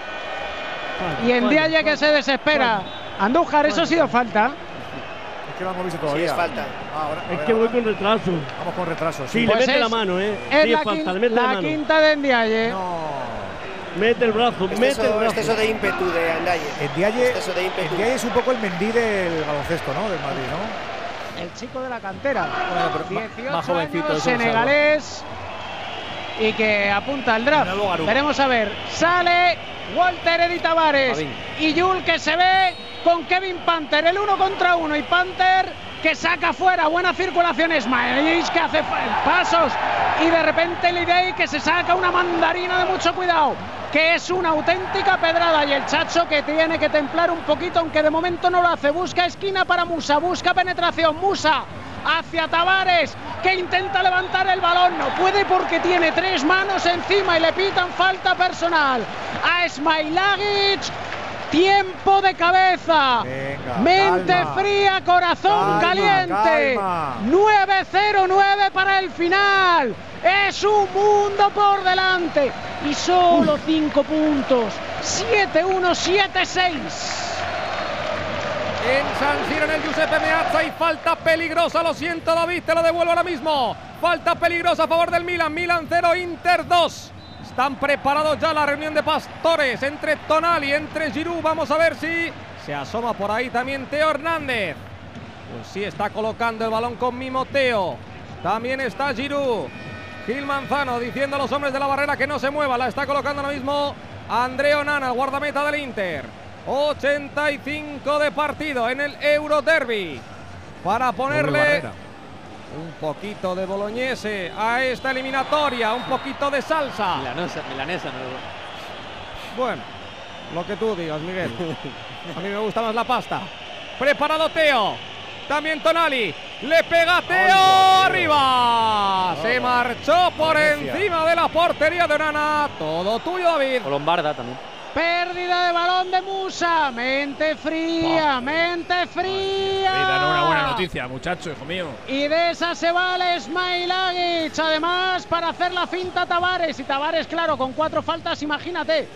Y en Dialle que se desespera. Andújar, eso ha sido falta. Es que no hemos visto todavía. Sí, es falta. Ah, ahora- Es ver, que voy con retraso. Vamos con retraso. Sí, Sí, le Pues mete es- la mano, ¿eh? Es sí, la, es falta, le mete la, la mano. quinta de Ndiaye. Mete el brazo, mete el Exceso, brazo. exceso de ímpetu de Andaye. Ímpetu. en Dialle es un poco el Mendí del baloncesto, ¿no? Del Madrid, ¿no? El chico de la cantera. pero ma- 18 más jovencito, años, eso lo senegalés. Y que apunta al draft. Veremos a ver. Sale Walter Eddy Tavares. Y Yul que se ve con Kevin Panther. El uno contra uno. Y Panther que saca fuera. Buena circulación. Ismaelis que hace pasos. Y de repente Lidey que se saca una mandarina de mucho cuidado. Que es una auténtica pedrada. Y el Chacho que tiene que templar un poquito. Aunque de momento no lo hace. Busca esquina para Musa. Busca penetración. Musa hacia Tavares que intenta levantar el balón. No puede porque tiene tres manos encima y le pitan falta personal a Smailagic. Tiempo de cabeza. Venga, Mente calma. fría, corazón Calma, caliente. calma. 9-0-9 para el final. Es un mundo por delante. Y solo 5 puntos. 7-1, 7-6. En San Siro, en el Giuseppe Meazza, y falta peligrosa. Lo siento, David, te lo devuelvo ahora mismo. Falta peligrosa a favor del Milan. Milan 0, Inter 2. Están preparados ya la reunión de pastores entre Tonali, entre Giroud. Vamos a ver si se asoma por ahí también Teo Hernández. Pues sí, está colocando el balón con Mimo Teo. También está Giroud. Gil Manzano diciendo a los hombres de la barrera que no se mueva. La está colocando ahora mismo Andreo Nana, el guardameta del Inter. 85 de partido en el Euro Derby. Para ponerle un poquito de boloñese a esta eliminatoria, un poquito de salsa. Milanosa, milanesa, no. Bueno, lo que tú digas, Miguel. A mí me gusta más la pasta. Preparado Teo. También Tonali. Le pega Teo arriba. Se marchó por encima de la portería de Onana. Todo tuyo, David. O Lombarda también. Pérdida de balón de Musa. Mente fría, mente fría. danos una buena noticia, muchacho, hijo mío. Y de esa se vale Smailagic. Además, para hacer la finta Tavares. Y Tavares, claro, con cuatro faltas, imagínate.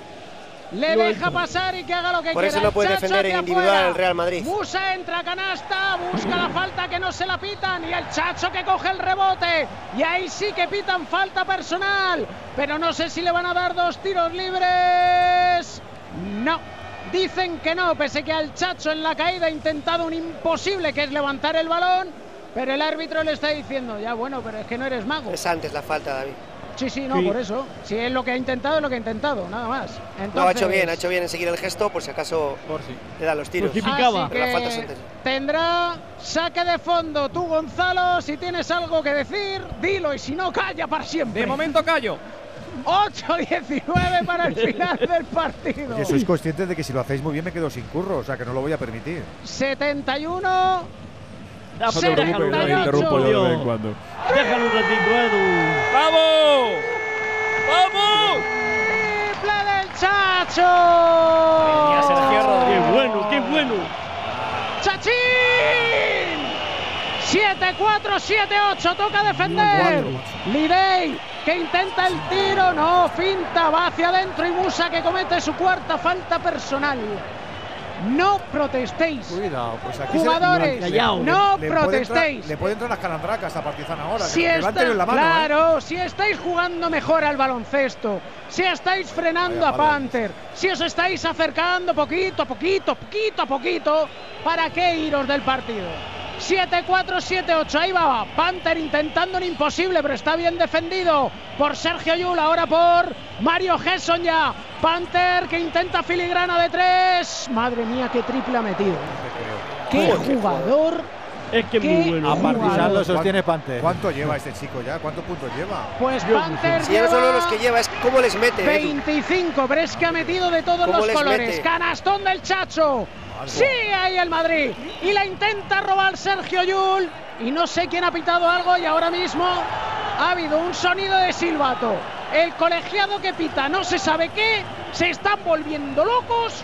Le deja pasar y que haga lo que Por quiera. eso no puede Chacho defender en individual el Real Madrid. Musa entra a canasta, busca la falta que no se la pitan y el Chacho que coge el rebote. Y ahí sí que pitan falta personal. Pero no sé si le van a dar dos tiros libres. No. Dicen que no, pese que al Chacho en la caída ha intentado un imposible que es levantar el balón. Pero el árbitro le está diciendo, ya bueno, pero es que no eres mago. Es antes la falta, David. Sí, sí, no, Sí. por eso. Si es lo que ha intentado, es lo que ha intentado, nada más. Entonces, No, ha hecho bien, ha hecho bien en seguir el gesto por si acaso le da los tiros. Que tendrá saque de fondo tú, Gonzalo. Si tienes algo que decir, dilo. Y si no, calla para siempre. De momento callo. 8-19 para el final del partido. Oye, sois conscientes de que si lo hacéis muy bien me quedo sin curro, o sea que no lo voy a permitir. 71. No te preocupes, que te interrumpo yo de vez en cuando. Déjalo un ratito, Edu. ¡Vamos! ¡Vamos! ¡Triple del Chacho! Sergio Rodríguez. Qué bueno, qué bueno. ¡Chachín! 7-4, 7-8, toca defender. Lidey que intenta el tiro, no, finta, va hacia adentro y Musa que comete su cuarta falta personal. No protestéis. Cuidado, pues aquí Jugadores, se, no le puede entrar- protestéis. le puede entrar las calandracas a Partizan ahora. Si que está- levántelo en la mano. ¿eh? claro, si estáis jugando mejor al baloncesto, si estáis frenando Vaya a. Panther, si os estáis acercando poquito a poquito, poquito a poquito, ¿para qué iros del partido? 7-4, 7-8, ahí va. Panther intentando un imposible, pero está bien defendido por Sergio Yul, ahora por Mario Gesson ya. Panther que intenta filigrana de tres. Madre mía, qué triple ha metido. Qué jugador. Es que Qué muy bueno. jugador. lo sostiene Pante. ¿Cuánto lleva este chico ya? ¿Cuántos puntos lleva? Pues Panther Si no solo los que lleva, es cómo les mete. Edu. 25, pero es que ha metido de todos ¿Cómo los colores. mete? Canastón del Chacho. Sí, ahí el Madrid. Y la intenta robar Sergio Yul. Y no sé quién ha pitado algo y ahora mismo ha habido un sonido de silbato. El colegiado que pita no se sabe qué. Se están volviendo locos.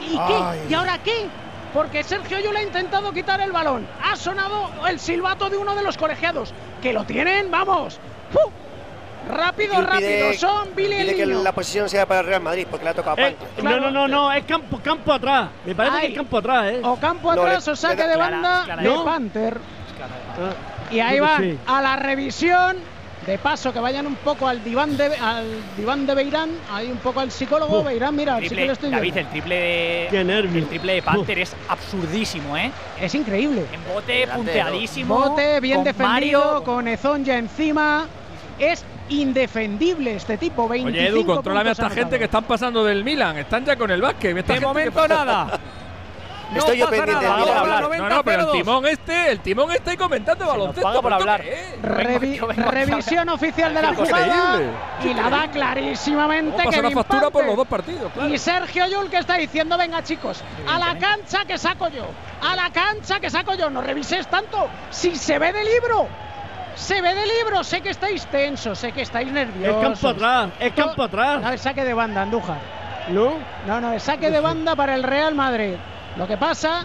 ¿Y, y qué? ¿Y ahora qué? Porque Sergio Yul ha intentado quitar el balón. Ha sonado el silbato de uno de los colegiados. Que lo tienen, vamos. ¡Fu! Rápido, rápido. Son Billy pide el que niño. la posición sea para el Real Madrid porque le ha tocado a Eh, Pante. no, no, no, no, es campo, campo atrás. Me parece Ay. que es campo atrás, ¿eh? O campo No, atrás le- o saque de banda clara, de ¿no? Panther. Ah, Y ahí sé. a la revisión. De paso, que vayan un poco al diván de, al diván de Beirán. Ahí un poco al psicólogo. Uf. Beirán, mira, sí que Triple, lo estoy David, viendo. el triple de. Qué. El triple de Panther es absurdísimo, ¿eh? Es increíble. En bote, punteadísimo. Bote, bien con defendido, Mario. con Ezón ya encima. Es indefendible este tipo. 25 Oye, Edu, contrólame a esta gente anotados. que están pasando del Milan. Están ya con el básquet. Esta De gente momento que- nada. No Estoy yo pasa pendiente nada. del Milan. Ahora, No, 90, no, pero el 0-2. timón este, el timón está ahí comentando baloncesto. paga por ¿pero esto hablar. Revi- revisión oficial de la jugada y la da clarísimamente ¿Cómo pasa Kevin la factura por los dos partidos? Claro. Y Sergio Yul que está diciendo, venga chicos, a la cancha que saco yo, a la cancha que saco yo, no reviséis tanto, si se ve de libro, se ve de libro, sé que estáis tensos, sé que estáis Es nerviosos. campo atrás, es campo No, atrás. es saque de banda, Andújar. ¿No? No, no, es saque de banda para el Real Madrid. Lo que pasa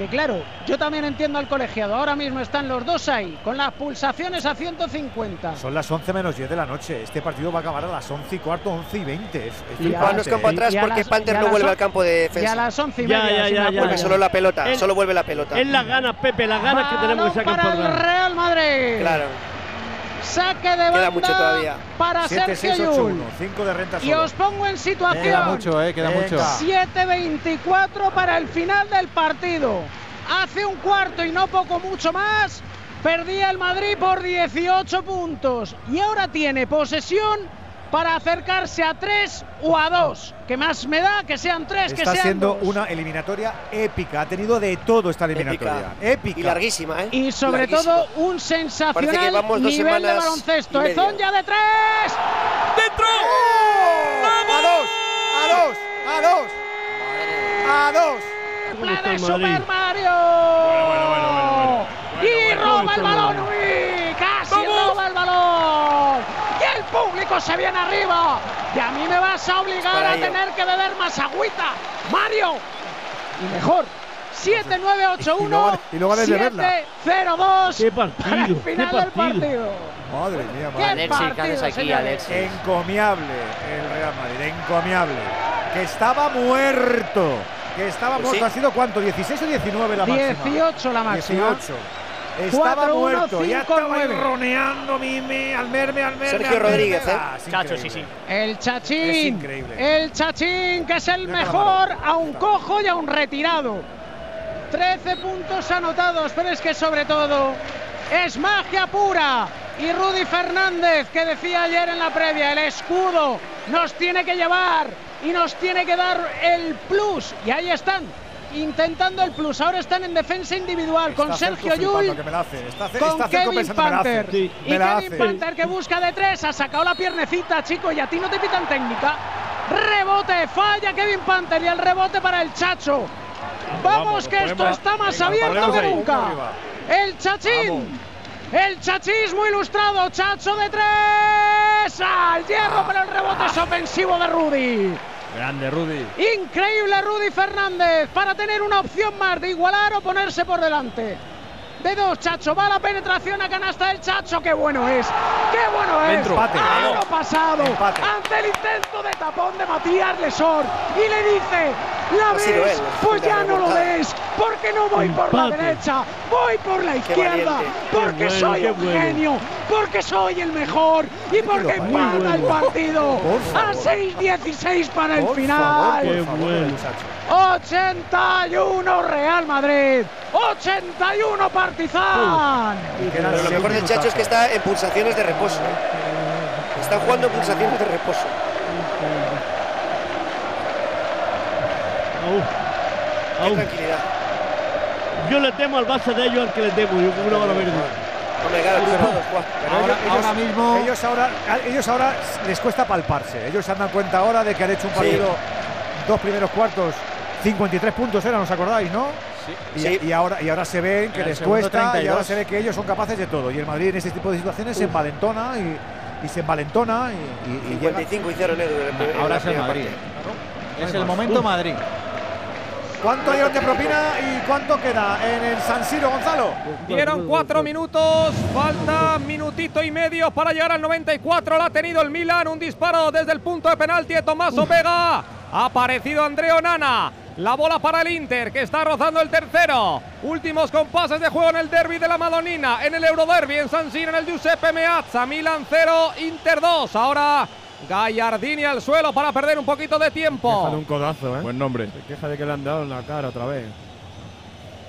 que claro, yo también entiendo al colegiado. Ahora mismo están los dos ahí, con las pulsaciones a 150. Son las 11 menos 10 de la noche. Este partido va a acabar a las 11 y cuarto, 11 y 20. Es, es Y no es campo atrás a porque las- Panther y a no vuelve al campo de Y a defensa. las once y Ya, media. ya. Vuelve solo la pelota, El- solo vuelve la pelota. Es las ganas, Pepe, las ganas que tenemos que sacar para por el. Real Madrid. Claro. Saque de banda Queda mucho todavía. para 7, Sergio 6, 8, Yul. 1. 5 de renta Y solo. os pongo en situación. Queda mucho, eh, queda Venga. mucho. 7-24 para el final del partido. Hace un cuarto y no poco mucho más. Perdía el Madrid por 18 puntos. Y ahora tiene posesión para acercarse a 3 o a 2. Que más me da que sean 3, que Está sean siendo dos. una eliminatoria épica. Ha tenido de todo esta eliminatoria. Épica. Y larguísima, ¿eh? Y sobre Larguísima. todo un que sensacional vamos dos nivel de baloncesto. media. Ezón ya de 3. ¡Dentro! ¡A dos! ¡A dos! ¡A dos! ¡A dos! ¿Cómo está de el Super Madrid? Mario. y roba el el balón, uy, casi roba el balón. Público se viene arriba. Y a mí me vas a obligar a ello. tener que beber más agüita. Mario. Y mejor. 7, 9, 8, Y 1. luego- y luego de beberla. 7, 0, 2. Qué Para el partido, qué final del partido. partido. Madre mía, ¿Qué madre. Alexis, ¿qué haces partido, aquí? Alexis? Encomiable el Real Madrid, encomiable. Que estaba muerto. Que estaba Pues muerto. sí. ¿Ha sido cuánto? ¿16 o 19 la máxima? 18 la máxima. 18. Estaba Cuatro, uno, muerto. ya cinco, estaba ahí nueve. roneando Mime, al merme, al merme. Sergio al merme. Rodríguez, ¿eh? Ah, Chacho, sí, sí. El Chachín. Es increíble. El Chachín, que es el mejor, a un cojo y a un retirado. 13 puntos anotados, pero es que sobre todo es magia pura. Y Rudy Fernández, que decía ayer en la previa, el escudo nos tiene que llevar y nos tiene que dar el plus. Y ahí están, intentando el plus. Ahora están en defensa individual con Sergio ce- con Kevin pensando, me la hace. Panther. Sí, Y me la Kevin hace. Panther que busca de tres, ha sacado la piernecita, chico, y a ti no te pitan técnica. Rebote, falla Kevin Panther y el rebote para el Chacho. Vamos, Vamos, que esto está más venga, abierto que ahí, nunca. El Chachín. El chachismo ilustrado, Chacho de tres. Al hierro, pero el rebote es ofensivo de Rudy. Grande, Rudy. Increíble Rudy Fernández para tener una opción más de igualar o ponerse por delante. De dos, Chacho, va la penetración a canasta del Chacho, qué bueno es, qué bueno es. Dentro. Empate. Pasado Empate. ante el intento de tapón de Matías Lesor y le dice, ¿la ves? él, Pues ya no lo ves, porque no voy por la derecha, voy por la izquierda, porque bueno, soy un bueno. genio, porque soy el mejor y porque empata bueno. el partido a favor. 6-16 para el Por final. favor, Qué por favor, bueno. muchacho. 81 Real Madrid, 81 Partizan. Pero lo mejor del Chacho es que está en pulsaciones de reposo. ¿eh? Están jugando en pulsaciones de reposo. Au. Qué tranquilidad. Yo le temo al base de ellos al que le temo, yo con una bala verde. Hombre, claro, Ahora- ellos, ahora mismo- Ellos ahora, a- ellos ahora les cuesta palparse. Ellos se dan cuenta ahora de que han hecho un Sí. partido, dos primeros cuartos, 53 puntos eran, ¿os acordáis, no? Y, Sí. y ahora, y ahora se ven que En les cuesta y 32. ahora se ve que ellos son capaces de todo. Y el Madrid en este tipo de situaciones se envalentona y, y se envalentona y, y- y llega. 55 hicieron Ahora es el Madrid. parte. Es el momento Madrid. ¿Cuánto dieron de propina y cuánto queda en el San Siro, Gonzalo? Dieron cuatro minutos, falta minutito y medio para llegar al 94. La ha tenido el Milan, un disparo desde el punto de penalti de Tommaso Vega. Ha aparecido Andreo Nana. La bola para el Inter, que está rozando el tercero. Últimos compases de juego en el derby de la Madonina, en el Euroderby, en San Siro, en el Giuseppe Meazza. Milan 0, Inter 2. Ahora Gallardini al suelo para perder un poquito de tiempo. Queja de un codazo, ¿eh? Buen nombre. Se queja de que le han dado en la cara otra vez.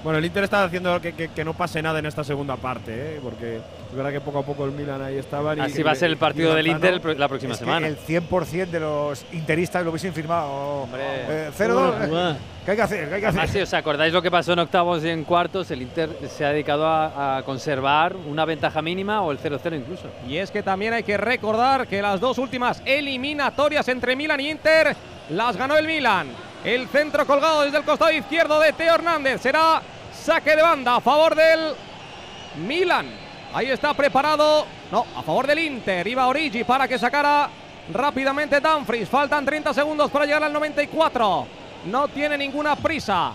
Bueno, el Inter está haciendo que, que- que no pase nada en esta segunda parte, ¿eh? porque es verdad que poco a poco el Milan ahí estaba. Así va a ser el partido del Inter la próxima Es que semana. el 100% de los interistas lo hubiesen firmado. Eh, 0-2. Buena jugada. ¿Qué hay que hacer? ¿Qué hay que hacer? Os acordáis lo que pasó en octavos y en cuartos, el Inter se ha dedicado a, a conservar una ventaja mínima o el 0-0 incluso. Y es que también hay que recordar que las dos últimas eliminatorias entre Milan y Inter las ganó el Milan. El centro colgado desde el costado izquierdo de Teo Hernández será saque de banda a favor del Milan. Ahí está preparado, no, a favor del Inter. Iba Origi para que sacara rápidamente Dumfries. Faltan 30 segundos para llegar al 94. No tiene ninguna prisa.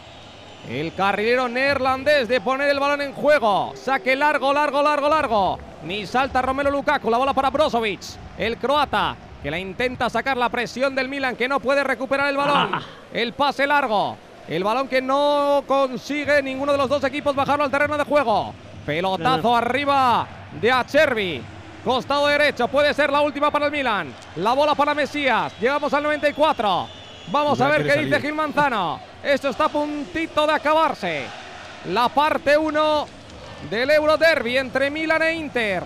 El carrilero neerlandés de poner el balón en juego. Saque largo, largo, largo, largo. Ni salta Romelu Lukaku. La bola para Brozovic. El croata que la intenta sacar la presión del Milan que no puede recuperar el balón. El pase largo. El balón que no consigue ninguno de los dos equipos bajarlo al terreno de juego. Pelotazo arriba de Acerbi. Costado derecho, puede ser la última para el Milan. La bola para Mesías. Llegamos al 94. Vamos a ver qué dice. Gil Manzano. Esto está a puntito de acabarse. La parte 1 del Euroderby entre Milan e Inter.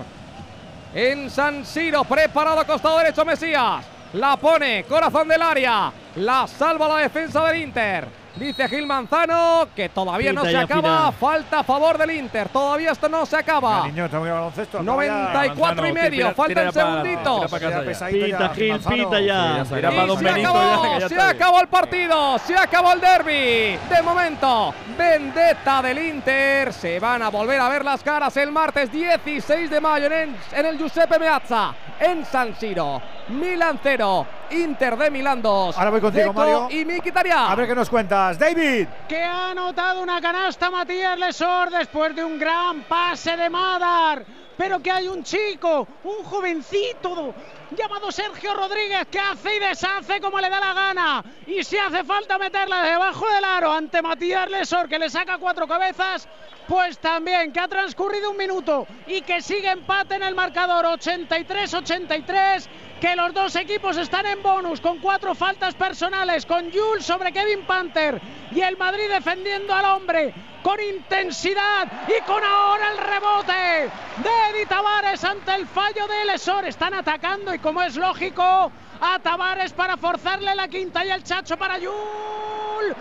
En San Siro, preparado costado derecho Mesías. La pone, corazón del área. La salva la defensa del Inter. Dice Gil Manzano que todavía no se acaba. final. Falta a favor del Inter. Todavía esto no se acaba. Niño, tengo que ir al baloncesto. acaba ya. 94 y medio. Faltan segunditos. Ya pesadito ya, Pita, Gil, Manzano. pita ya. Tira Y se Benito acabó, ya, que ya se está bien. acabó el partido, se acabó el derby. De momento, vendetta del Inter. Se van a volver a ver las caras el martes 16 de mayo en el, en el Giuseppe Meazza, en San Siro. Milan 0, Inter de Milán 2. Ahora voy contigo, Deco Mario. Y Mkhitaryan. A ver qué nos cuentas. David. que ha anotado una canasta Matías Lesor después de un gran pase de Madar. Pero que hay un chico, un jovencito llamado Sergio Rodríguez que hace y deshace como le da la gana. Y si hace falta meterla debajo del aro ante Matías Lesor que le saca cuatro cabezas, pues también que ha transcurrido un minuto y que sigue empate en el marcador 83-83, que los dos equipos están en bonus con cuatro faltas personales, con Jules sobre Kevin Panther y el Madrid defendiendo al hombre con intensidad y con ahora el rebote de Eddie Tavares ante el fallo de Lesor. Están atacando y como es lógico, a Tavares para forzarle la quinta y el chacho para Jules.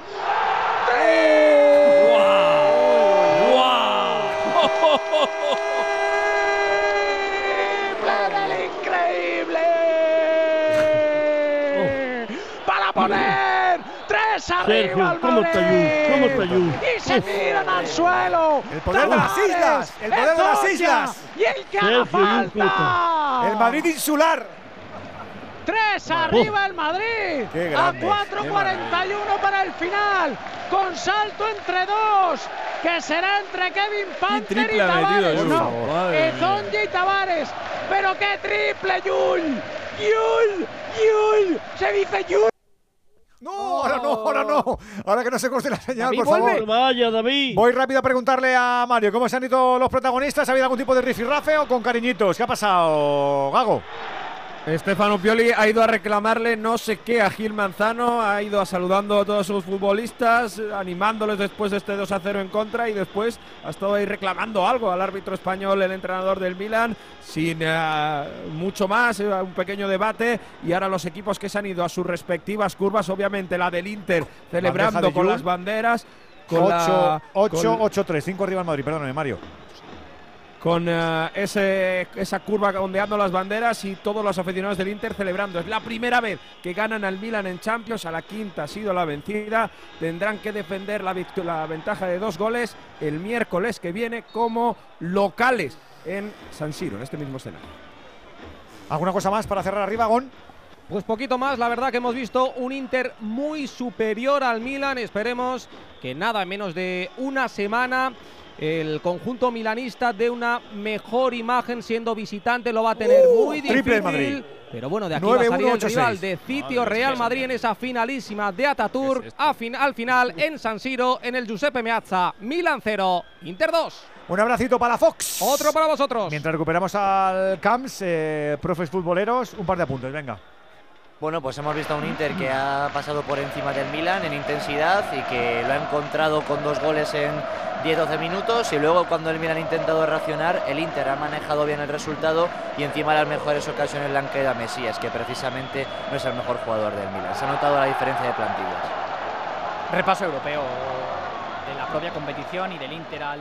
¡Triple del increíble! Para poner tres arriba Sergio, al ¿cómo. Yu? ¿Cómo está Yu? Y se tiran al suelo. El poder de las islas, el poder de las islas. Y el que falta. El Madrid insular. Tres arriba el Madrid. A grande, 4.41 para el final. Con salto entre dos. Que será entre Kevin Panther y Tavares. No, Ezonja y Tavares. Pero qué triple, Yul. Yul, Yul. Se dice Yul. No, ahora no, ahora no. Ahora que no se corte la señal, David, por vuelve. favor. Vaya, David. Voy rápido a preguntarle a Mario cómo se han ido los protagonistas. ¿Ha habido algún tipo de rifirrafe o con cariñitos? ¿Qué ha pasado, Gago? Estefano Pioli ha ido a reclamarle no sé qué a Gil Manzano, ha ido a saludando a todos sus futbolistas, animándoles después de este 2 a 0 en contra y después ha estado ahí reclamando algo al árbitro español, el entrenador del Milan, sin eh, mucho más, eh, un pequeño debate y ahora los equipos que se han ido a sus respectivas curvas, obviamente la del Inter celebrando de con las banderas. Con 8, la- 8, con- 8, 3, 5 arriba Madrid, perdóname, Mario. Con eh, ese, esa curva ondeando las banderas y todos los aficionados del Inter celebrando. Es la primera vez que ganan al Milan en Champions, a la quinta ha sido la vencida. Tendrán que defender la, la ventaja de dos goles el miércoles que viene como locales en San Siro, en este mismo escenario. ¿Alguna cosa más para cerrar arriba, Gon? Pues poquito más, la verdad que hemos visto un Inter muy superior al Milan. Esperemos que nada menos de una semana el conjunto milanista dé una mejor imagen siendo visitante. Lo va a tener Uh, muy triple difícil. Madrid. Pero bueno, de aquí 9-1, va a salir el 8-6. rival de City o Real Madrid en esa finalísima de Ataturk. A fin- al final en San Siro, en el Giuseppe Meazza. Milan 0, Inter 2. Un abracito para Fox. Otro para vosotros. Mientras recuperamos al Camps, eh, profes futboleros, un par de apuntes, venga. Bueno, pues hemos visto a un Inter que ha pasado por encima del Milan en intensidad y que lo ha encontrado con dos goles en 10-12 minutos y luego cuando el Milan ha intentado reaccionar, el Inter ha manejado bien el resultado y encima las mejores ocasiones le han caído a Mesías, que precisamente no es el mejor jugador del Milan. Se ha notado la diferencia de plantillas. Repaso europeo de la propia competición y del Inter al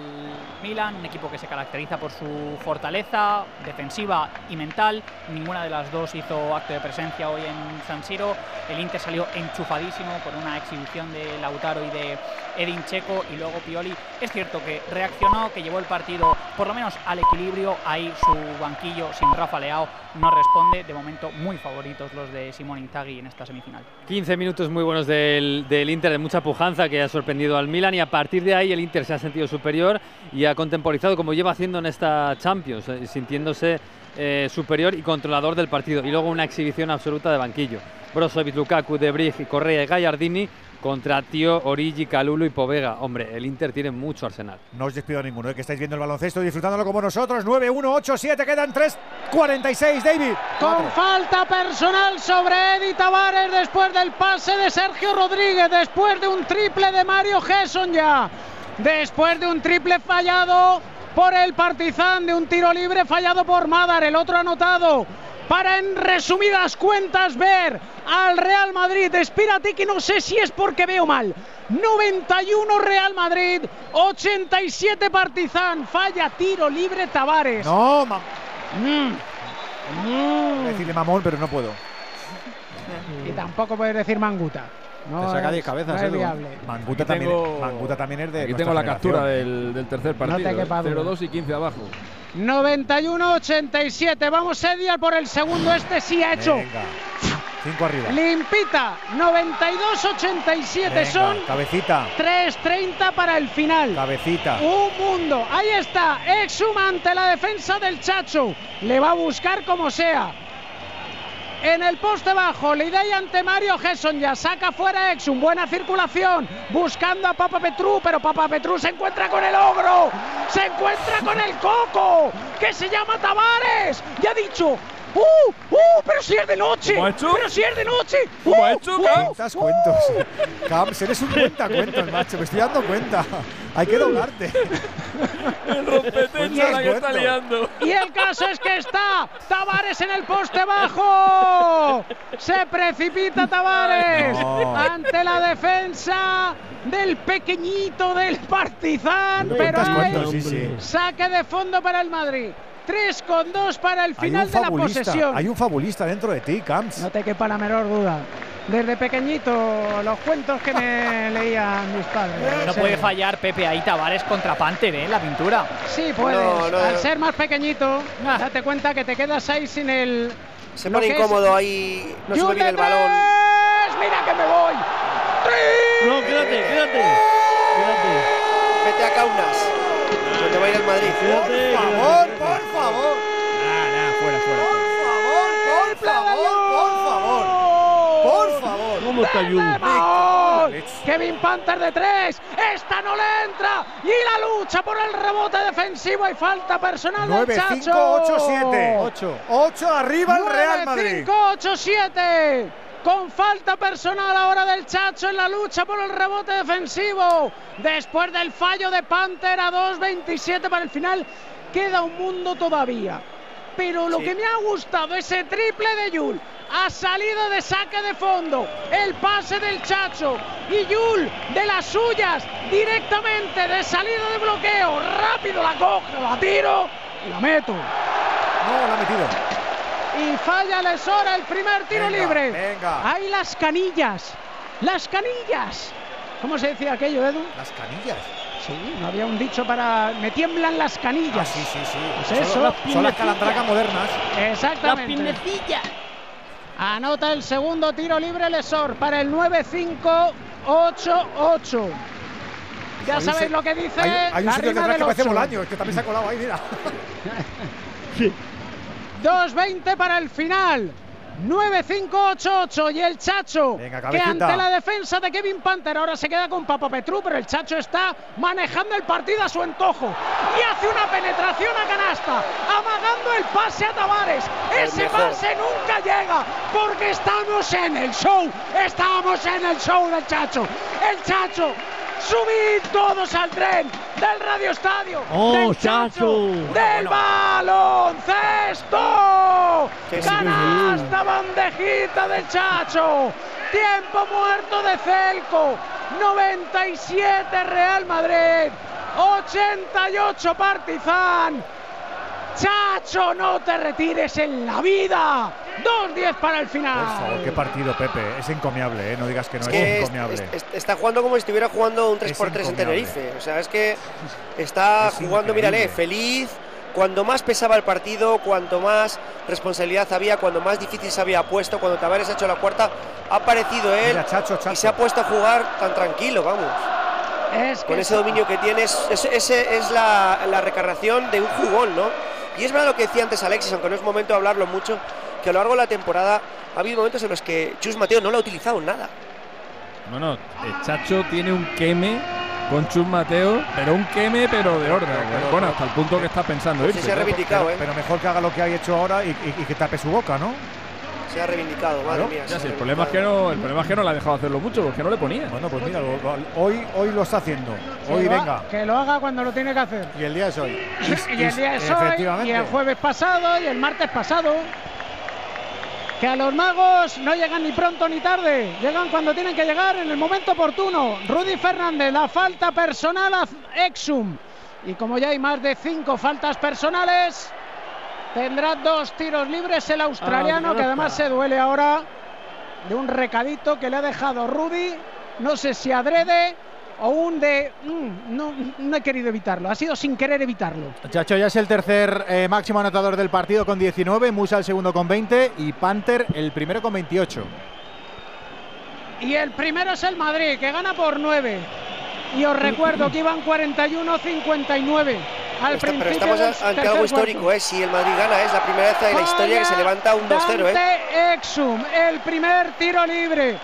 Milan, un equipo que se caracteriza por su fortaleza defensiva y mental. Ninguna de las dos hizo acto de presencia hoy en San Siro. El Inter salió enchufadísimo por una exhibición de Lautaro y de Edin Checo y luego Pioli. Es cierto que reaccionó, que llevó el partido por lo menos al equilibrio. Ahí su banquillo sin Rafa Leao no responde. De momento muy favoritos los de Simón Inzaghi en esta semifinal. 15 minutos muy buenos del, del Inter, de mucha pujanza que ha sorprendido al Milan y a partir de ahí el Inter se ha sentido superior y ha contemporizado como lleva haciendo en esta Champions, eh, sintiéndose eh, superior y controlador del partido. Y luego una exhibición absoluta de banquillo. Brozovic, Lukaku, De Vrij, Correa y Gallardini contra Tío, Origi, Calulu y Povega. Hombre, el Inter tiene mucho arsenal. No os despido a ninguno, eh, que estáis viendo el baloncesto y disfrutándolo como nosotros. 9-1, 8-7, quedan 3-46, David. Con falta personal sobre Eddie Tavares después del pase de Sergio Rodríguez, después de un triple de Mario Gesson ya, después de un triple fallado por el Partizan, de un tiro libre fallado por Madar, el otro anotado. Para en resumidas cuentas ver al Real Madrid. Espérate que no sé si es porque veo mal. 91 Real Madrid, 87 Partizan. Falla tiro libre Tavares. No, ma- Mm. A decirle mamón, pero no puedo. Y tampoco puedes decir manguta. No Te saca es- 10 cabezas, no es Edu. viable. Manguta, también, tengo- Manguta también es de. Aquí tengo la generación. captura del, del tercer te partido. duda. 0-2 y 15 abajo. 91-87. Vamos, Edial, por el segundo. Este sí ha hecho Venga. Cinco arriba. limpita. 92-87 Venga, son Cabecita. 3-30 para el final. Cabecita. Un mundo. Ahí está. Exum ante la defensa del Chacho. Le va a buscar como sea. En el poste bajo, Lidey ante Mario Gesson ya saca fuera Exum, buena circulación, buscando a Papa Petru, pero Papa Petru se encuentra con el ogro, se encuentra con el coco, que se llama Tavares, ya dicho, ¡uh! ¡uh! Pero si es de noche, ¿Cómo ha hecho? pero si es de noche, ¡uh! ¿Cómo ha hecho, ¡uh! Cuentas cuentos. Camps, eres un cuentacuentos, macho. Me estoy dando cuenta. Hay que doblarte. El rompetecho la que está liando. Y el caso es que está Tavares en el poste bajo. Se precipita Tavares No. ante la defensa del pequeñito del Partizan. Pero hay cuentos, sí, sí. saque de fondo para el Madrid. 3 con 2 para el final de la posesión. Hay un fabulista dentro de ti, Camps. No te quepa la menor duda. Desde pequeñito, los cuentos que me leían mis padres. No puede fallar Pepe ahí Tavares contra Panther, ¿eh? La pintura. Sí, puedes. No, no, Al no. ser más pequeñito, date cuenta que te quedas ahí sin el. Se pone incómodo ahí, no ¡Y sube bien el balón. tres! ¡Mira que me voy! No, quédate, quédate. Quédate. Vete a Kaunas, donde va a ir el Madrid. Quédate, Por favor, por favor. Nah, nah, fuera, fuera. Por favor, por favor, por favor. Por favor. ¿Cómo está Jun? ¡Vamos! Kevin Panther de tres. Esta no le entra. Y la lucha por el rebote defensivo y falta personal 9, del Chacho. 5, 8, 7. 8. 8 arriba el Real Madrid. 5, 8, 7. Con falta personal ahora del Chacho en la lucha por el rebote defensivo. Después del fallo de Panther a 2.27 para el final. Queda un mundo todavía. Pero lo Sí. que me ha gustado ese triple de Yul. Ha salido de saque de fondo. El pase del Chacho. Y Yul de las suyas. Directamente de salida de bloqueo. Rápido la cojo, la tiro y la meto. No, lo ha metido. Y falla Lesora el primer tiro Venga, libre. venga. Hay las canillas. Las canillas. ¿Cómo se decía aquello, Edu? Las canillas. Sí, no había un dicho para. Me tiemblan las canillas. Ah, sí, sí, sí. Pues Son eso. las- son las calandracas modernas. Exactamente. Las Anota el segundo tiro libre Lesor para el 9-5-8-8. Ya sabéis se- lo que dice. Hay, hay un la sitio detrás que del parece. Bolaño, es que también se ha colado ahí, mira. 2.20 para el final. 9-5-8-8 y el Chacho que ante la defensa de Kevin Panther ahora se queda con Papa Petru, pero el Chacho está manejando el partido a su antojo y hace una penetración a canasta, amagando el pase a Tavares. El Ese mejor. pase nunca llega porque estamos en el show, estamos en el show del Chacho. El Chacho, subid todos al tren del Radio Estadio. ¡Oh, del Chacho! del baloncesto. Qué Canasta bandejita del Chacho. Tiempo muerto de Celco. 97 Real Madrid. 88 Partizan. Chacho, no te retires en la vida. 2-10 para el final. Por favor, qué partido, Pepe. Es encomiable, ¿eh? No digas que no Es que es- encomiable. es- es- está jugando como si estuviera jugando un 3x3 en. Tenerife. O sea, es que está Es jugando, increíble. mírale, feliz. Cuando más pesaba el partido, cuanto más responsabilidad había, cuando más difícil se había puesto, cuando Tavares ha hecho la cuarta, ha aparecido él Mira, Chacho, Chacho. y se ha puesto a jugar tan tranquilo, vamos. Es Con ese dominio que tienes, ese, ese es la, la recarnación de un jugón, ¿no? Y es verdad lo que decía antes Alexis, aunque no es momento de hablarlo mucho, que a lo largo de la temporada ha habido momentos en los que Chus Mateo no lo ha utilizado en nada. No, no, el Chacho tiene un queme con Chus Mateo, pero un queme, pero de orden. pero- bueno, hasta el punto que está pensando irse. se ha reivindicado, ¿eh? Pero mejor que haga lo que ha hecho ahora y, y- y que tape su boca, ¿no? Se ha reivindicado, madre Claro. mía. Ya se sí, ha el problema es que no, el problema es que no le ha dejado hacerlo mucho, porque no le ponía. Bueno, pues mira, lo- lo- hoy, hoy lo está haciendo. que Hoy ha- venga. que lo haga cuando lo tiene que hacer. Y el día es hoy. y el día es hoy, y el jueves pasado, y el martes pasado. Que a los magos no llegan ni pronto ni tarde, llegan cuando tienen que llegar en el momento oportuno. Rudy Fernández, la falta personal a Exum. Y como ya hay más de cinco faltas personales, tendrá dos tiros libres el australiano, Ah, que además se duele ahora de un recadito que le ha dejado Rudy. No sé si adrede o un de. mm, no, no he querido evitarlo, ha sido sin querer evitarlo. Chacho ya es el tercer eh, máximo anotador del partido con 19, Musa el segundo con 20 y Panther el primero con 28. Y el primero es el Madrid, que gana por 9. Y os recuerdo que iban 41-59 al Está- principio pero estamos del ante algo histórico, cuarto. ¿eh? Si el Madrid gana, es la primera vez en la historia que se levanta un 2-0, ¿eh? Exum, el primer tiro libre.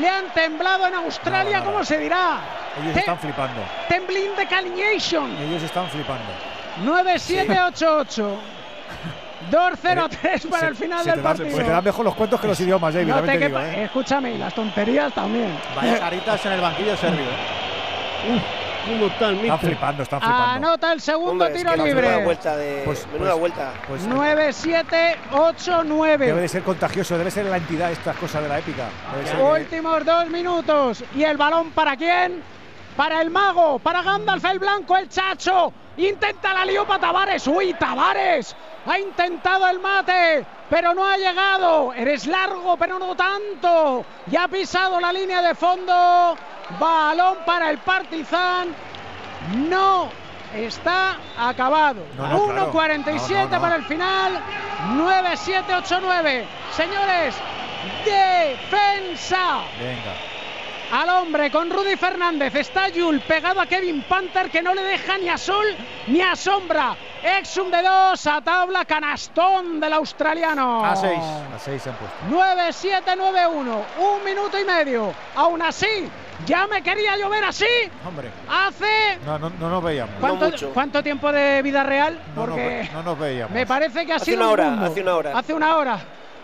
Le han temblado en Australia. ¿cómo se dirá? Ellos Te- están flipando. Temblin de Calignation. Ellos están flipando. 9-7-8-8. 2-0-3 para el final del partido. se te dan mejor los cuentos que los idiomas, David. No también te te digo, quepa- ¿eh? Escúchame, y las tonterías también. Vaya caritas en el banquillo serbio. ¿Cómo está flipando, están flipando. Anota el segundo Hombre, es tiro que la menuda libre. vuelta de. Pues- menuda pues- vuelta. Pues 9-7-8-9. debe de ser contagioso, debe ser la entidad estas cosas de la épica. Últimos dos minutos. ¿Y el balón para quién? Para el mago, para Gandalf el blanco, el chacho. Intenta la lío para Tavares. ¡Uy, Tavares! Ha intentado el mate, pero no ha llegado. Eres largo, pero no tanto. Ya ha pisado la línea de fondo. Balón para el Partizan. No está acabado. No, no, claro. 1.47 No, no, no. para el final. 9-7-8-9. Señores, defensa Venga. al hombre con Rudy Fernández. Está Yul pegado a Kevin Panther que no le deja ni a sol ni a sombra. Exum de dos a tabla canastón del australiano. A seis. A seis se han puesto. 9-7-9-1. Un minuto y medio. Aún así, Ya me quería llover así. Hombre. Hace. No, no, no nos veíamos. ¿Cuánto, cuánto tiempo de vida real? No, nos Porque ve- no nos veíamos. me parece que ha Hace sido una un hora, mundo. hace una hora. Hace una hora.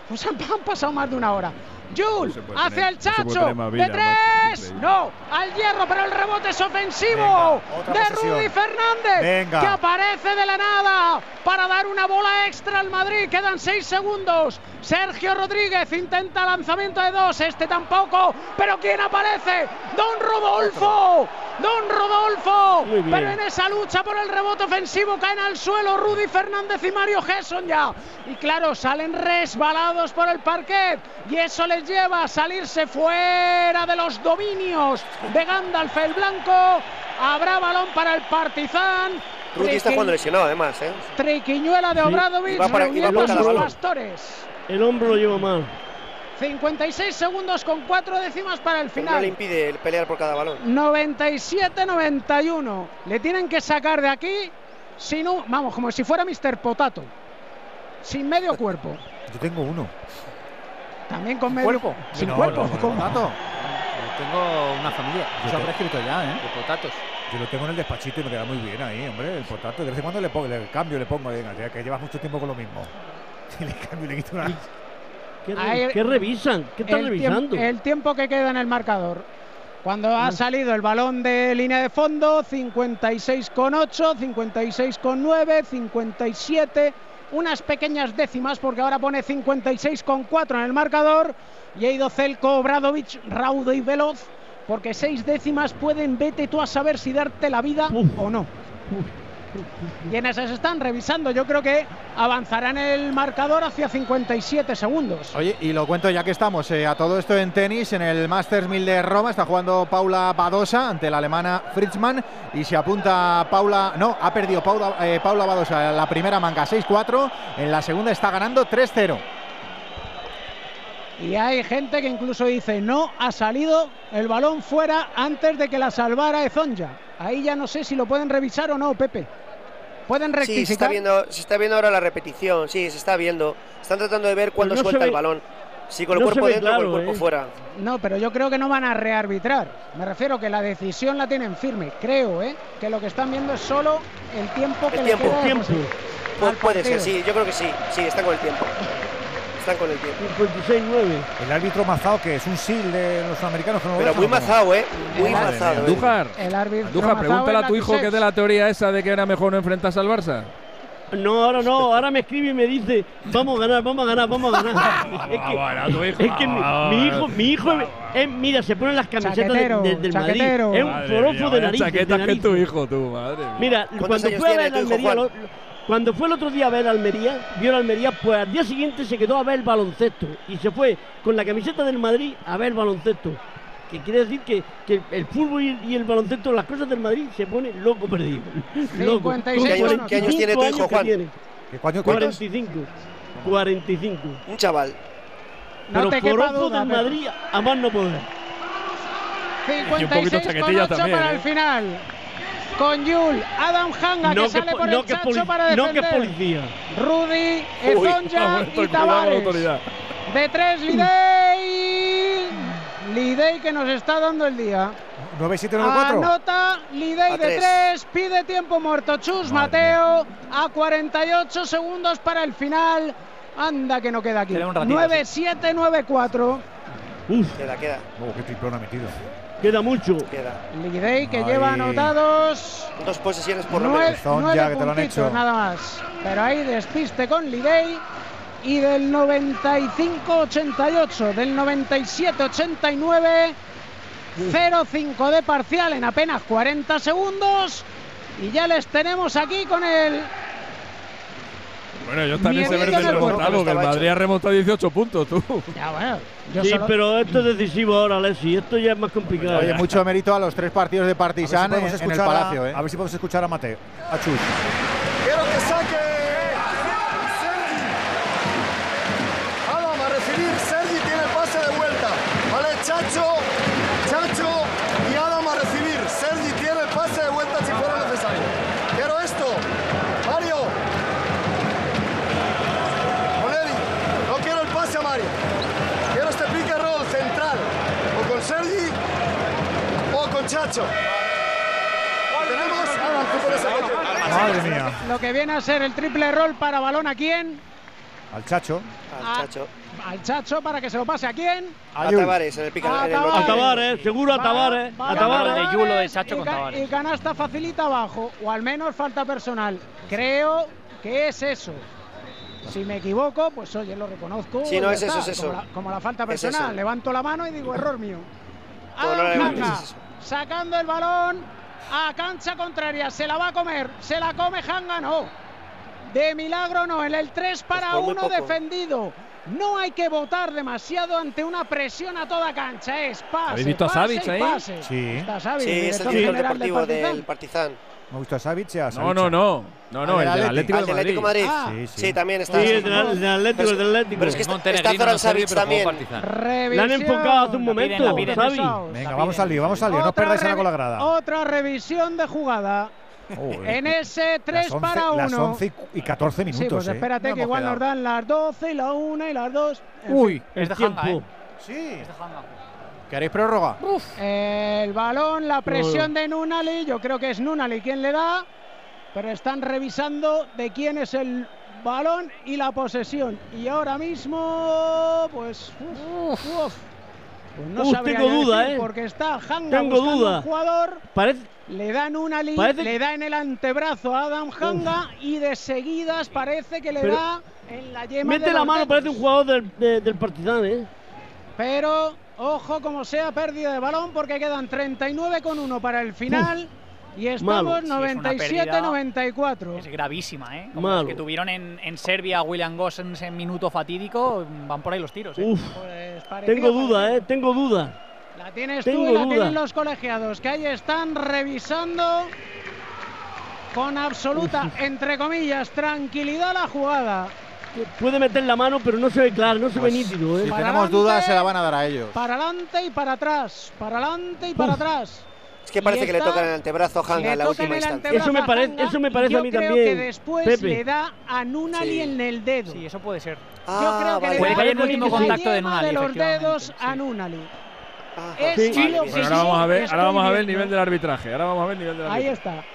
Pues han, han pasado más de una hora. Jules puede hacia el no Chacho de tres. No, al hierro, pero el rebote es ofensivo Venga, de posesión. Rudy Fernández Venga. que aparece de la nada para dar una bola extra al Madrid. Quedan seis segundos. Sergio Rodríguez intenta lanzamiento de dos. Este tampoco. Pero ¿quién aparece? Don Rodolfo. Don Rodolfo. Pero en esa lucha por el rebote ofensivo caen al suelo Rudy Fernández y Mario Gesson ya. Y claro, salen resbalados por el parquet. Y eso les lleva a salirse fuera de los dominios de Gandalf el Blanco. Habrá balón para el Partizan. Rudy está Triqui- jugando lesionado, además, ¿eh? Triquiñuela de Sí. Obradovic va para- reuniendo para a sus pastores. El hombro lo lleva mal. 56 segundos con cuatro décimas para el Pero no le final. impide el pelear por cada balón. 97-91. Le tienen que sacar de aquí sin un, vamos, como si fuera Mr. Potato. Sin medio cuerpo. Yo tengo uno. También con medio ¿Cuerpo? Sin No, cuerpo. no, con-. Tengo una familia Yo te- habrá escrito ya, ¿eh? de potatos. Yo lo tengo en el despachito y me queda muy bien ahí, hombre. El potato. De vez en cuando le pongo, le cambio, le pongo, venga, ya que llevas mucho tiempo con lo mismo. Y le cambio y le quito una. ¿Qué, re- Ahí- qué revisan? ¿Qué están el, revisando? tiemp- el tiempo que queda en el marcador. Cuando ha salido el balón de línea de fondo, 56,8, 56,9, 57, unas pequeñas décimas porque ahora pone 56,4 en el marcador. Y ha ido Celko, Obradovic, raudo y veloz porque seis décimas pueden, vete tú a saber si darte la vida o no. En esas están revisando, yo creo que avanzarán el marcador hacia 57 segundos. Oye, y lo cuento ya que estamos eh, a todo esto en tenis, en el Masters 1000 de Roma, está jugando Paula Badosa ante la alemana Fritzmann y se apunta Paula, no, ha perdido Paula, eh, Paula Badosa la primera manga 6-4, en la segunda está ganando 3-0. Y hay gente que incluso dice, no ha salido el balón fuera antes de que la salvara Ezonja. Ahí ya no sé si lo pueden revisar o no, Pepe. Pueden Sí, se está, rectificar. viendo, se está viendo ahora la repetición, sí, se está viendo. Están tratando de ver cuándo no suelta el balón. Si con el no cuerpo dentro o con el cuerpo ¿eh? fuera. No, pero yo creo que no van a rearbitrar. Me refiero que la decisión la tienen firme. Creo, ¿eh? Que lo que están viendo es solo el tiempo que El le tiempo. queda de Tiempo. puede ser, sí, yo creo que sí. Sí, están con el tiempo. Están con el tiempo. 56-9. El árbitro mazao, que es un sil de los americanos que no lo Pero muy ¿o cómo? mazao, ¿eh? Muy mazao. mía. ¿eh? Andújar, El árbitro Andújar, pregúntale a tu hijo que que es de la teoría esa de que era mejor no enfrentarse al Barça. No, ahora no, ahora me escribe y me dice, vamos a ganar, vamos a ganar, vamos a ganar. es que, Bueno, tu hijo, es que mi, hijo, mi hijo, es- mira, se ponen las camisetas de- Chaquetero, de- del Madrid. Es un forofo de nariz. chaquetas que tu hijo, tú, madre mía. Mira, ¿Cuántos cuando fue a ver Almería, lo- cuando fue el otro día a ver Almería, vio el Almería, pues al día siguiente se quedó a ver el baloncesto y se fue con la camiseta del Madrid a ver baloncesto. Que quiere decir que, que el fútbol y, y el baloncesto, las cosas del Madrid, se pone loco perdido. Loco. 56 Con ¿Qué años- 45 qué años tiene tu hijo, Juan? tiene. ¿Qué cuándo- cuántos? 45. 45. Un chaval. No Pero te quepa forofo duda, del. Madrid a más no poder. 56 con chaquetilla 8 también, para ¿eh? el final. Con Yul, Adam Hanga No que que sale po- por no el que chacho para no que defender. policía. Rudy, vuelto y Tavares. De tres, Lidey. Lidey que nos está dando el día. 9-7-9-4. Anota Lidey de tres. tres, pide tiempo muerto Chus Mateo a 48 segundos para el final. Anda que no queda aquí. Queda un ratito, 9-7-9-4. Uf, Queda, queda, Oh, qué triplón ha metido. Queda mucho. queda. Lidey que lleva anotados Dos posesiones por lo nueve, menos. Ya que te lo han puntitos hecho. nada más. Pero ahí despiste con Lidey. Y del 95-88, del 97-89, 0-5 de parcial en apenas 40 segundos. Y ya les tenemos aquí con el Bueno, ellos también se Miedito merecen en el Madrid ha remontado 18 puntos, tú. Ya, bueno. Yo Sí, solo- pero esto es decisivo ahora, Alessi. Esto ya es más complicado. Oye, mucho mérito a los tres partidos de si Partizan podemos en, en el a- Palacio, ¿eh? A ver si podemos escuchar a Mateo. A Chus. Tenemos. Lo que viene a ser el triple roll para balón a quién? Al Chacho. Al Chacho. Al Chacho para que se lo pase a quién? A Tavares, en el pica. A, seguro a Tavares. A Tavares. De Yulo de Chacho con Y canasta facilita abajo, o al menos falta personal. Creo que es eso. Si me equivoco, pues oye, lo reconozco. Si no es eso, es eso. Como la, falta personal, levanto la mano y digo error mío sacando el balón a cancha contraria. Se la va a comer, se la come Hanga, no. De milagro no, en el 3 pues para 1 defendido. No hay que votar demasiado ante una presión a toda cancha. Es pase. ¿Habéis visto a Savic ahí? Pase. Sí. Está Savic, sí, es el director deportivo del Partizan. Me gusta Savic, ya. No, no, no. No, no, el, el del Atlético, Atlético, Madrid. Ah, sí, sí. sí, también está. Sí, el del Atlético, el del Atlético. Pero es que está, está Zoran Savic también. La han enfocado hace un momento, la piden, la piden Venga, vamos al lío, vamos al lío. No os perdáis ahora con la grada. Otra revisión de jugada. Oh, en ese 3 11, para 1. Las 11 y 14 minutos. Sí, pues ¿eh? espérate eh. que igual nos dan las 12 y la 1 y las 2. Uy, es de tiempo. Hanga, ¿eh? Sí. Es de Hanga. ¿Queréis prórroga? Uf. El balón, la presión de Nunali. Yo creo que es Nunali quien le da pero están revisando de quién es el balón y la posesión. Y ahora mismo, pues, uf, uf, pues no uf, tengo duda, decir, eh. porque está Hanga tengo duda. Un jugador. Parece... Le dan una parece... le da en el antebrazo a Adam Hanga y de seguidas parece que le pero... da en la yema. Mete de la mano, parece un jugador del, de, del Partizan, ¿eh? Pero ojo como sea pérdida de balón porque quedan 39 con 1 para el final. Uf. Y estamos 97-94. Es, es, gravísima, ¿eh? Como los que tuvieron en, en Serbia William Gossens en minuto fatídico, van por ahí los tiros. ¿eh? Uf, pues parecido, tengo duda, ¿eh? Tengo duda. La tienes tengo tú y la duda. tienen los colegiados, que ahí están revisando con absoluta, Uf. entre comillas, tranquilidad la jugada puede meter la mano, pero no se ve claro, no se pues ve nítido. ¿eh? Si para tenemos adelante, dudas, se la van a dar a ellos. Para adelante y para atrás, para adelante y para Uf. atrás. Es que parece que le tocan el antebrazo a Hanga en la última instancia. Eso me, parece, eso me parece yo a mí creo también. Que después Pepe. le da a Nunali sí. en el dedo. Sí, eso puede ser. Ah, yo creo vale. que puede caer el último contacto de Nunali. de los dedos a Nunali. Ah, sí. Vale, bueno, ahora vamos a ver, ahora vamos a ver el nivel del arbitraje. Ahora vamos a ver el nivel del arbitraje. Ahí está.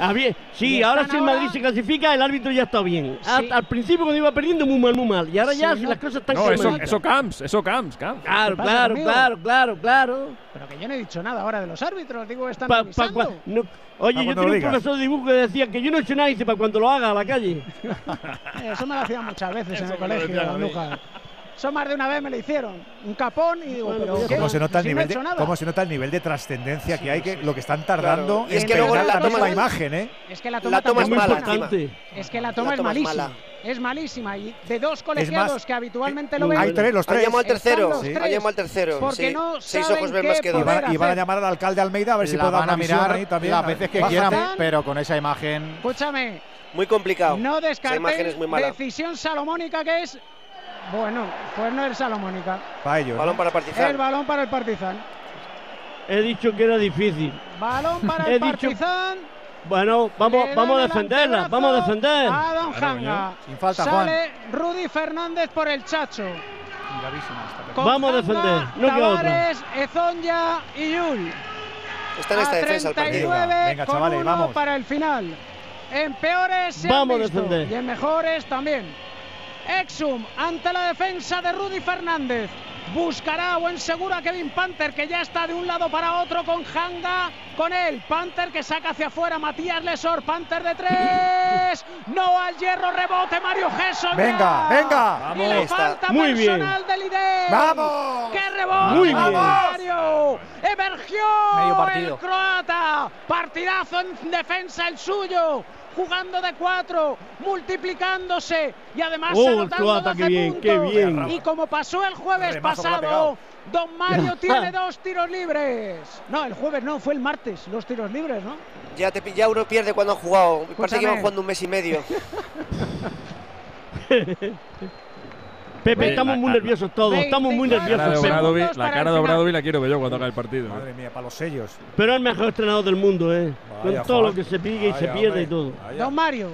Ah, bien. Sí, ahora si el Madrid se clasifica, el árbitro ya está bien. Ah, al, principio cuando iba perdiendo, muy mal, muy mal. Y ahora ya no. las cosas están No, eso, Camps, eso Camps, Camps. Claro, claro, claro, claro, claro. Pero que yo no he dicho nada ahora de los árbitros, digo, que están pa, pa. Oye, yo tenía un profesor de dibujo que decía que yo no he hecho nada, dice, para cuando lo haga a la calle. eso me lo hacían muchas veces en el colegio, eso más de una vez me lo hicieron. Un capón y digo, pero ¿cómo se nota el nivel, de, ¿cómo se nota el nivel de trascendencia que hay? Lo que están tardando es que la toma la imagen, ¿eh? Es que la toma, la toma es mala. Importante. Es que la toma, es malísima. Es, mala. es malísima. Y de dos colegiados que eh, habitualmente lo ven. Hay tres, los tres. Al tercero. Al tercero. Porque no Seis ojos ven más que dos. Y van a llamar al alcalde Almeida a ver si puedo dar una mirar ¿eh? también. Las veces que quieran, pero con esa imagen. Escúchame. Muy complicado. No descartéis decisión salomónica que es bueno, pues Fuerner Salomónica. Para ellos. Balón ¿no? para Partizan. El balón para el Partizan. He dicho que era difícil. Balón para el Partizan. Bueno, vamos, vamos a defenderla, vamos a defender. A Don Janga. Sin falta, Sale Rudy Fernández por el Chacho. Esta vamos a defender, no Tavares, queda otra. Ezonia y Yul. Está en esta defensa 39 Venga, chavales, vamos. para el final. En peores se vamos visto, a defender. y en mejores también. Exum ante la defensa de Rudy Fernández. Buscará a buen seguro a Kevin Panther, que ya está de un lado para otro con Hanga, con él. Panther que saca hacia afuera Matías Lesor. Panther de tres. No al hierro, rebote Mario Gesson. Venga, venga. Vamos, y la falta muy personal bien. de Vamos. ¡Qué rebote! Muy bien. Mario. Emergió el croata. Partidazo en defensa el suyo jugando de cuatro, multiplicándose y además oh, anotando ataque 12 bien, puntos. Qué bien. Y como pasó el jueves pasado, Don Mario tiene dos tiros libres. No, el jueves no, fue el martes los tiros libres, ¿no? Ya, te, ya uno pierde cuando han jugado. Parece que iban jugando un mes y medio. Pepe, estamos muy nerviosos todos, estamos muy nerviosos. Pepe. La cara de Obradovic la quiero ver yo cuando haga el partido. Madre mía, para los sellos. Pero es el mejor entrenador del mundo, ¿eh? Con todo lo que se pique y se pierde y todo. Don Mario,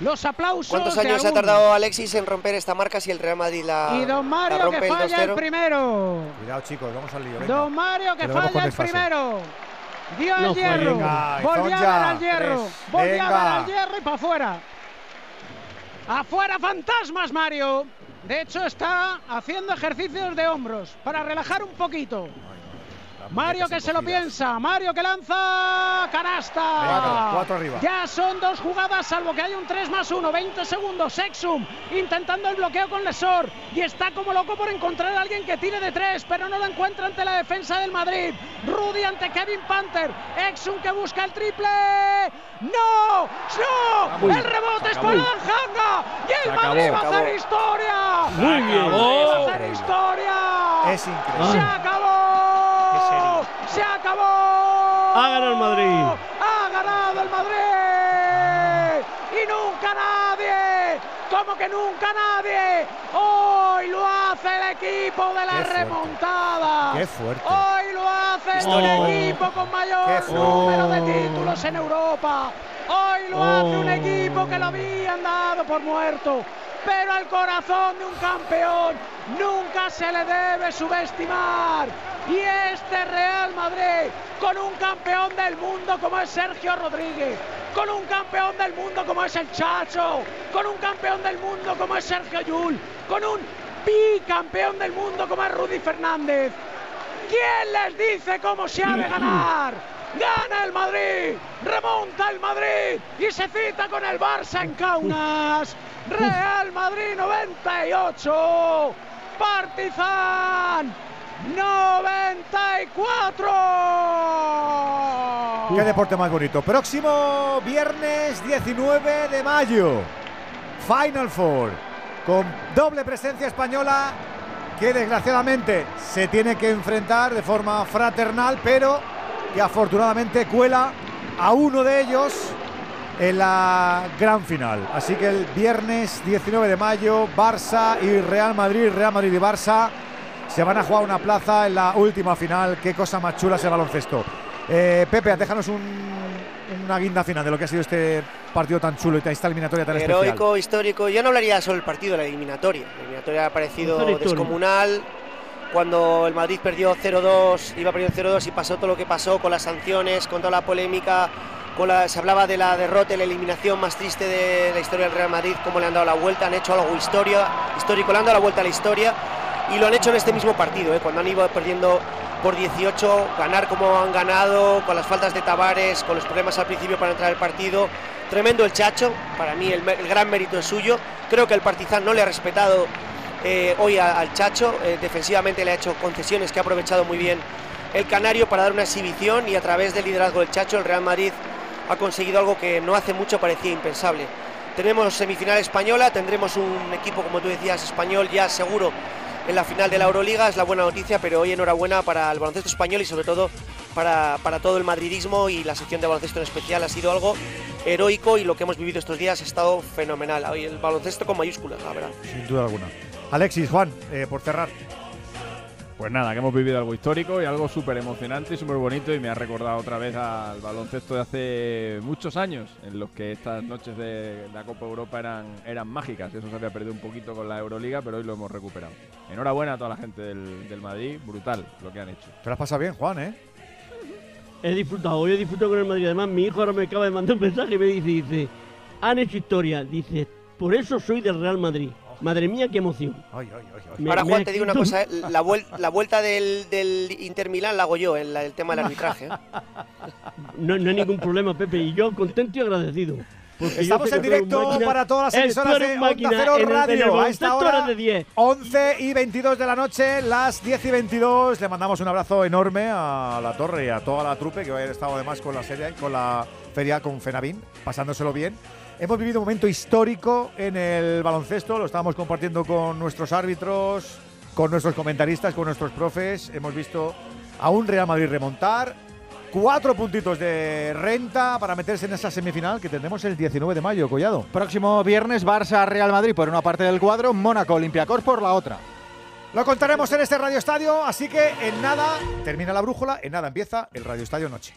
los aplausos. ¿Cuántos años ha tardado Alexis en romper esta marca si el Real Madrid la. Y Don Mario que falla el, primero. Cuidado, chicos, vamos al lío. Don Mario que falla el primero. Dio no hierro. Venga, volvió a ver al hierro. Volvió a ver al hierro y para afuera. Afuera, fantasmas, Mario. De hecho, está haciendo ejercicios de hombros para relajar un poquito. Mario que se lo piensa, Mario que lanza canasta. Cuatro arriba. Ya son dos jugadas, salvo que hay un 3 más 1, 20 segundos. Exum intentando el bloqueo con Lesor y está como loco por encontrar a alguien que tire de tres, pero no lo encuentra ante la defensa del Madrid. Rudy ante Kevin Panther. Exum que busca el triple. ¡No! ¡No! El rebote es para Anjanga y el Madrid va a hacer historia. Muy bien. Va a hacer historia. Es increíble. Se acabó. Se acabó. Ha ganado el Madrid. Ha ganado el Madrid. Y nunca nadie. Como que nunca nadie. Hoy lo hace el equipo de la Qué remontada. Qué fuerte. Hoy lo hace el equipo con mayor número de títulos en Europa. Hoy lo hace un Oh. equipo que lo habían dado por muerto. Pero al corazón de un campeón nunca se le debe subestimar. Y este Real Madrid, con un campeón del mundo como es Sergio Rodríguez, con un campeón del mundo como es el Chacho, con un campeón del mundo como es Sergio Yul, con un bicampeón del mundo como es Rudy Fernández. ¿Quién les dice cómo se ha de ganar? Gana el Madrid, remonta el Madrid y se cita con el Barça en Kaunas. Real Madrid 98, Partizan 94. Qué deporte más bonito. Próximo viernes 19 de mayo. Final Four. Con doble presencia española que desgraciadamente se tiene que enfrentar de forma fraternal, pero que afortunadamente cuela a uno de ellos en la gran final. Así que el viernes 19 de mayo, Barça y Real Madrid, Real Madrid y Barça se van a jugar una plaza en la última final. Qué cosa más chula es el baloncesto. Eh, Pepe, déjanos un, una guinda final de lo que ha sido este partido tan chulo y esta eliminatoria tan especial. Heroico, histórico. Yo no hablaría solo del partido, la eliminatoria. La eliminatoria ha parecido descomunal. Cuando el Madrid perdió 0-2, iba perdiendo 0-2 y pasó todo lo que pasó con las sanciones, con toda la polémica, se hablaba de la derrota y la eliminación más triste de la historia del Real Madrid, cómo le han dado la vuelta, han hecho algo historia, histórico, le han dado la vuelta a la historia y lo han hecho en este mismo partido, ¿eh? cuando han ido perdiendo por 18, ganar como han ganado, con las faltas de Tavares, con los problemas al principio para entrar al partido. Tremendo el Chacho, para mí el, gran mérito es suyo. Creo que el Partizan no le ha respetado eh, hoy al Chacho, eh, defensivamente le ha hecho concesiones que ha aprovechado muy bien el Canario para dar una exhibición y a través del liderazgo del Chacho el Real Madrid ha conseguido algo que no hace mucho parecía impensable. Tenemos semifinal española, tendremos un equipo, como tú decías, español ya seguro en la final de la Euroliga, es la buena noticia, pero hoy enhorabuena para el baloncesto español y sobre todo para, para todo el madridismo y la sección de baloncesto en especial. Ha sido algo heroico y lo que hemos vivido estos días ha estado fenomenal. Hoy el baloncesto con mayúsculas, la verdad. Sin duda alguna. Alexis, Juan, eh, por cerrar. Pues nada, que hemos vivido algo histórico y algo súper emocionante y súper bonito y me ha recordado otra vez al baloncesto de hace muchos años, en los que estas noches de la Copa Europa eran, eran mágicas. Eso se había perdido un poquito con la Euroliga, pero hoy lo hemos recuperado. Enhorabuena a toda la gente del, del Madrid, brutal lo que han hecho. Te lo has pasado bien, Juan, ¿eh? He disfrutado, hoy he disfrutado con el Madrid. Además, mi hijo ahora me acaba de mandar un mensaje y me dice, dice, han hecho historia. Dice, por eso soy del Real Madrid. Madre mía, qué emoción. Me- Ahora, me Juan, ha te digo una cosa, ¿eh? la, vuel- la vuelta del, del Inter Milán la hago yo, en la- el tema del arbitraje. ¿eh? No, no hay ningún problema, Pepe. Y yo contento y agradecido. Porque Estamos en directo máquina. para todas las Eh, emisoras de Onda. Cero En el- en el Radio. A esta hora, eres de 10. 11 y 22 de la noche, las 10 y 22. Le mandamos un abrazo enorme a la torre y a toda la trupe que hoy ha estado además con la serie, con la feria con Fenavín, pasándoselo bien. Hemos vivido un momento histórico en el baloncesto, lo estábamos compartiendo con nuestros árbitros, con nuestros comentaristas, con nuestros profes. Hemos visto a un Real Madrid remontar, cuatro puntitos de renta para meterse en esa semifinal que tendremos el 19 de mayo, Collado. Próximo viernes, Barça-Real Madrid por una parte del cuadro, Mónaco-Olympiacos por la otra. Lo contaremos en este Radio Estadio, así que en nada termina la brújula, en nada empieza el Radio Estadio Noche.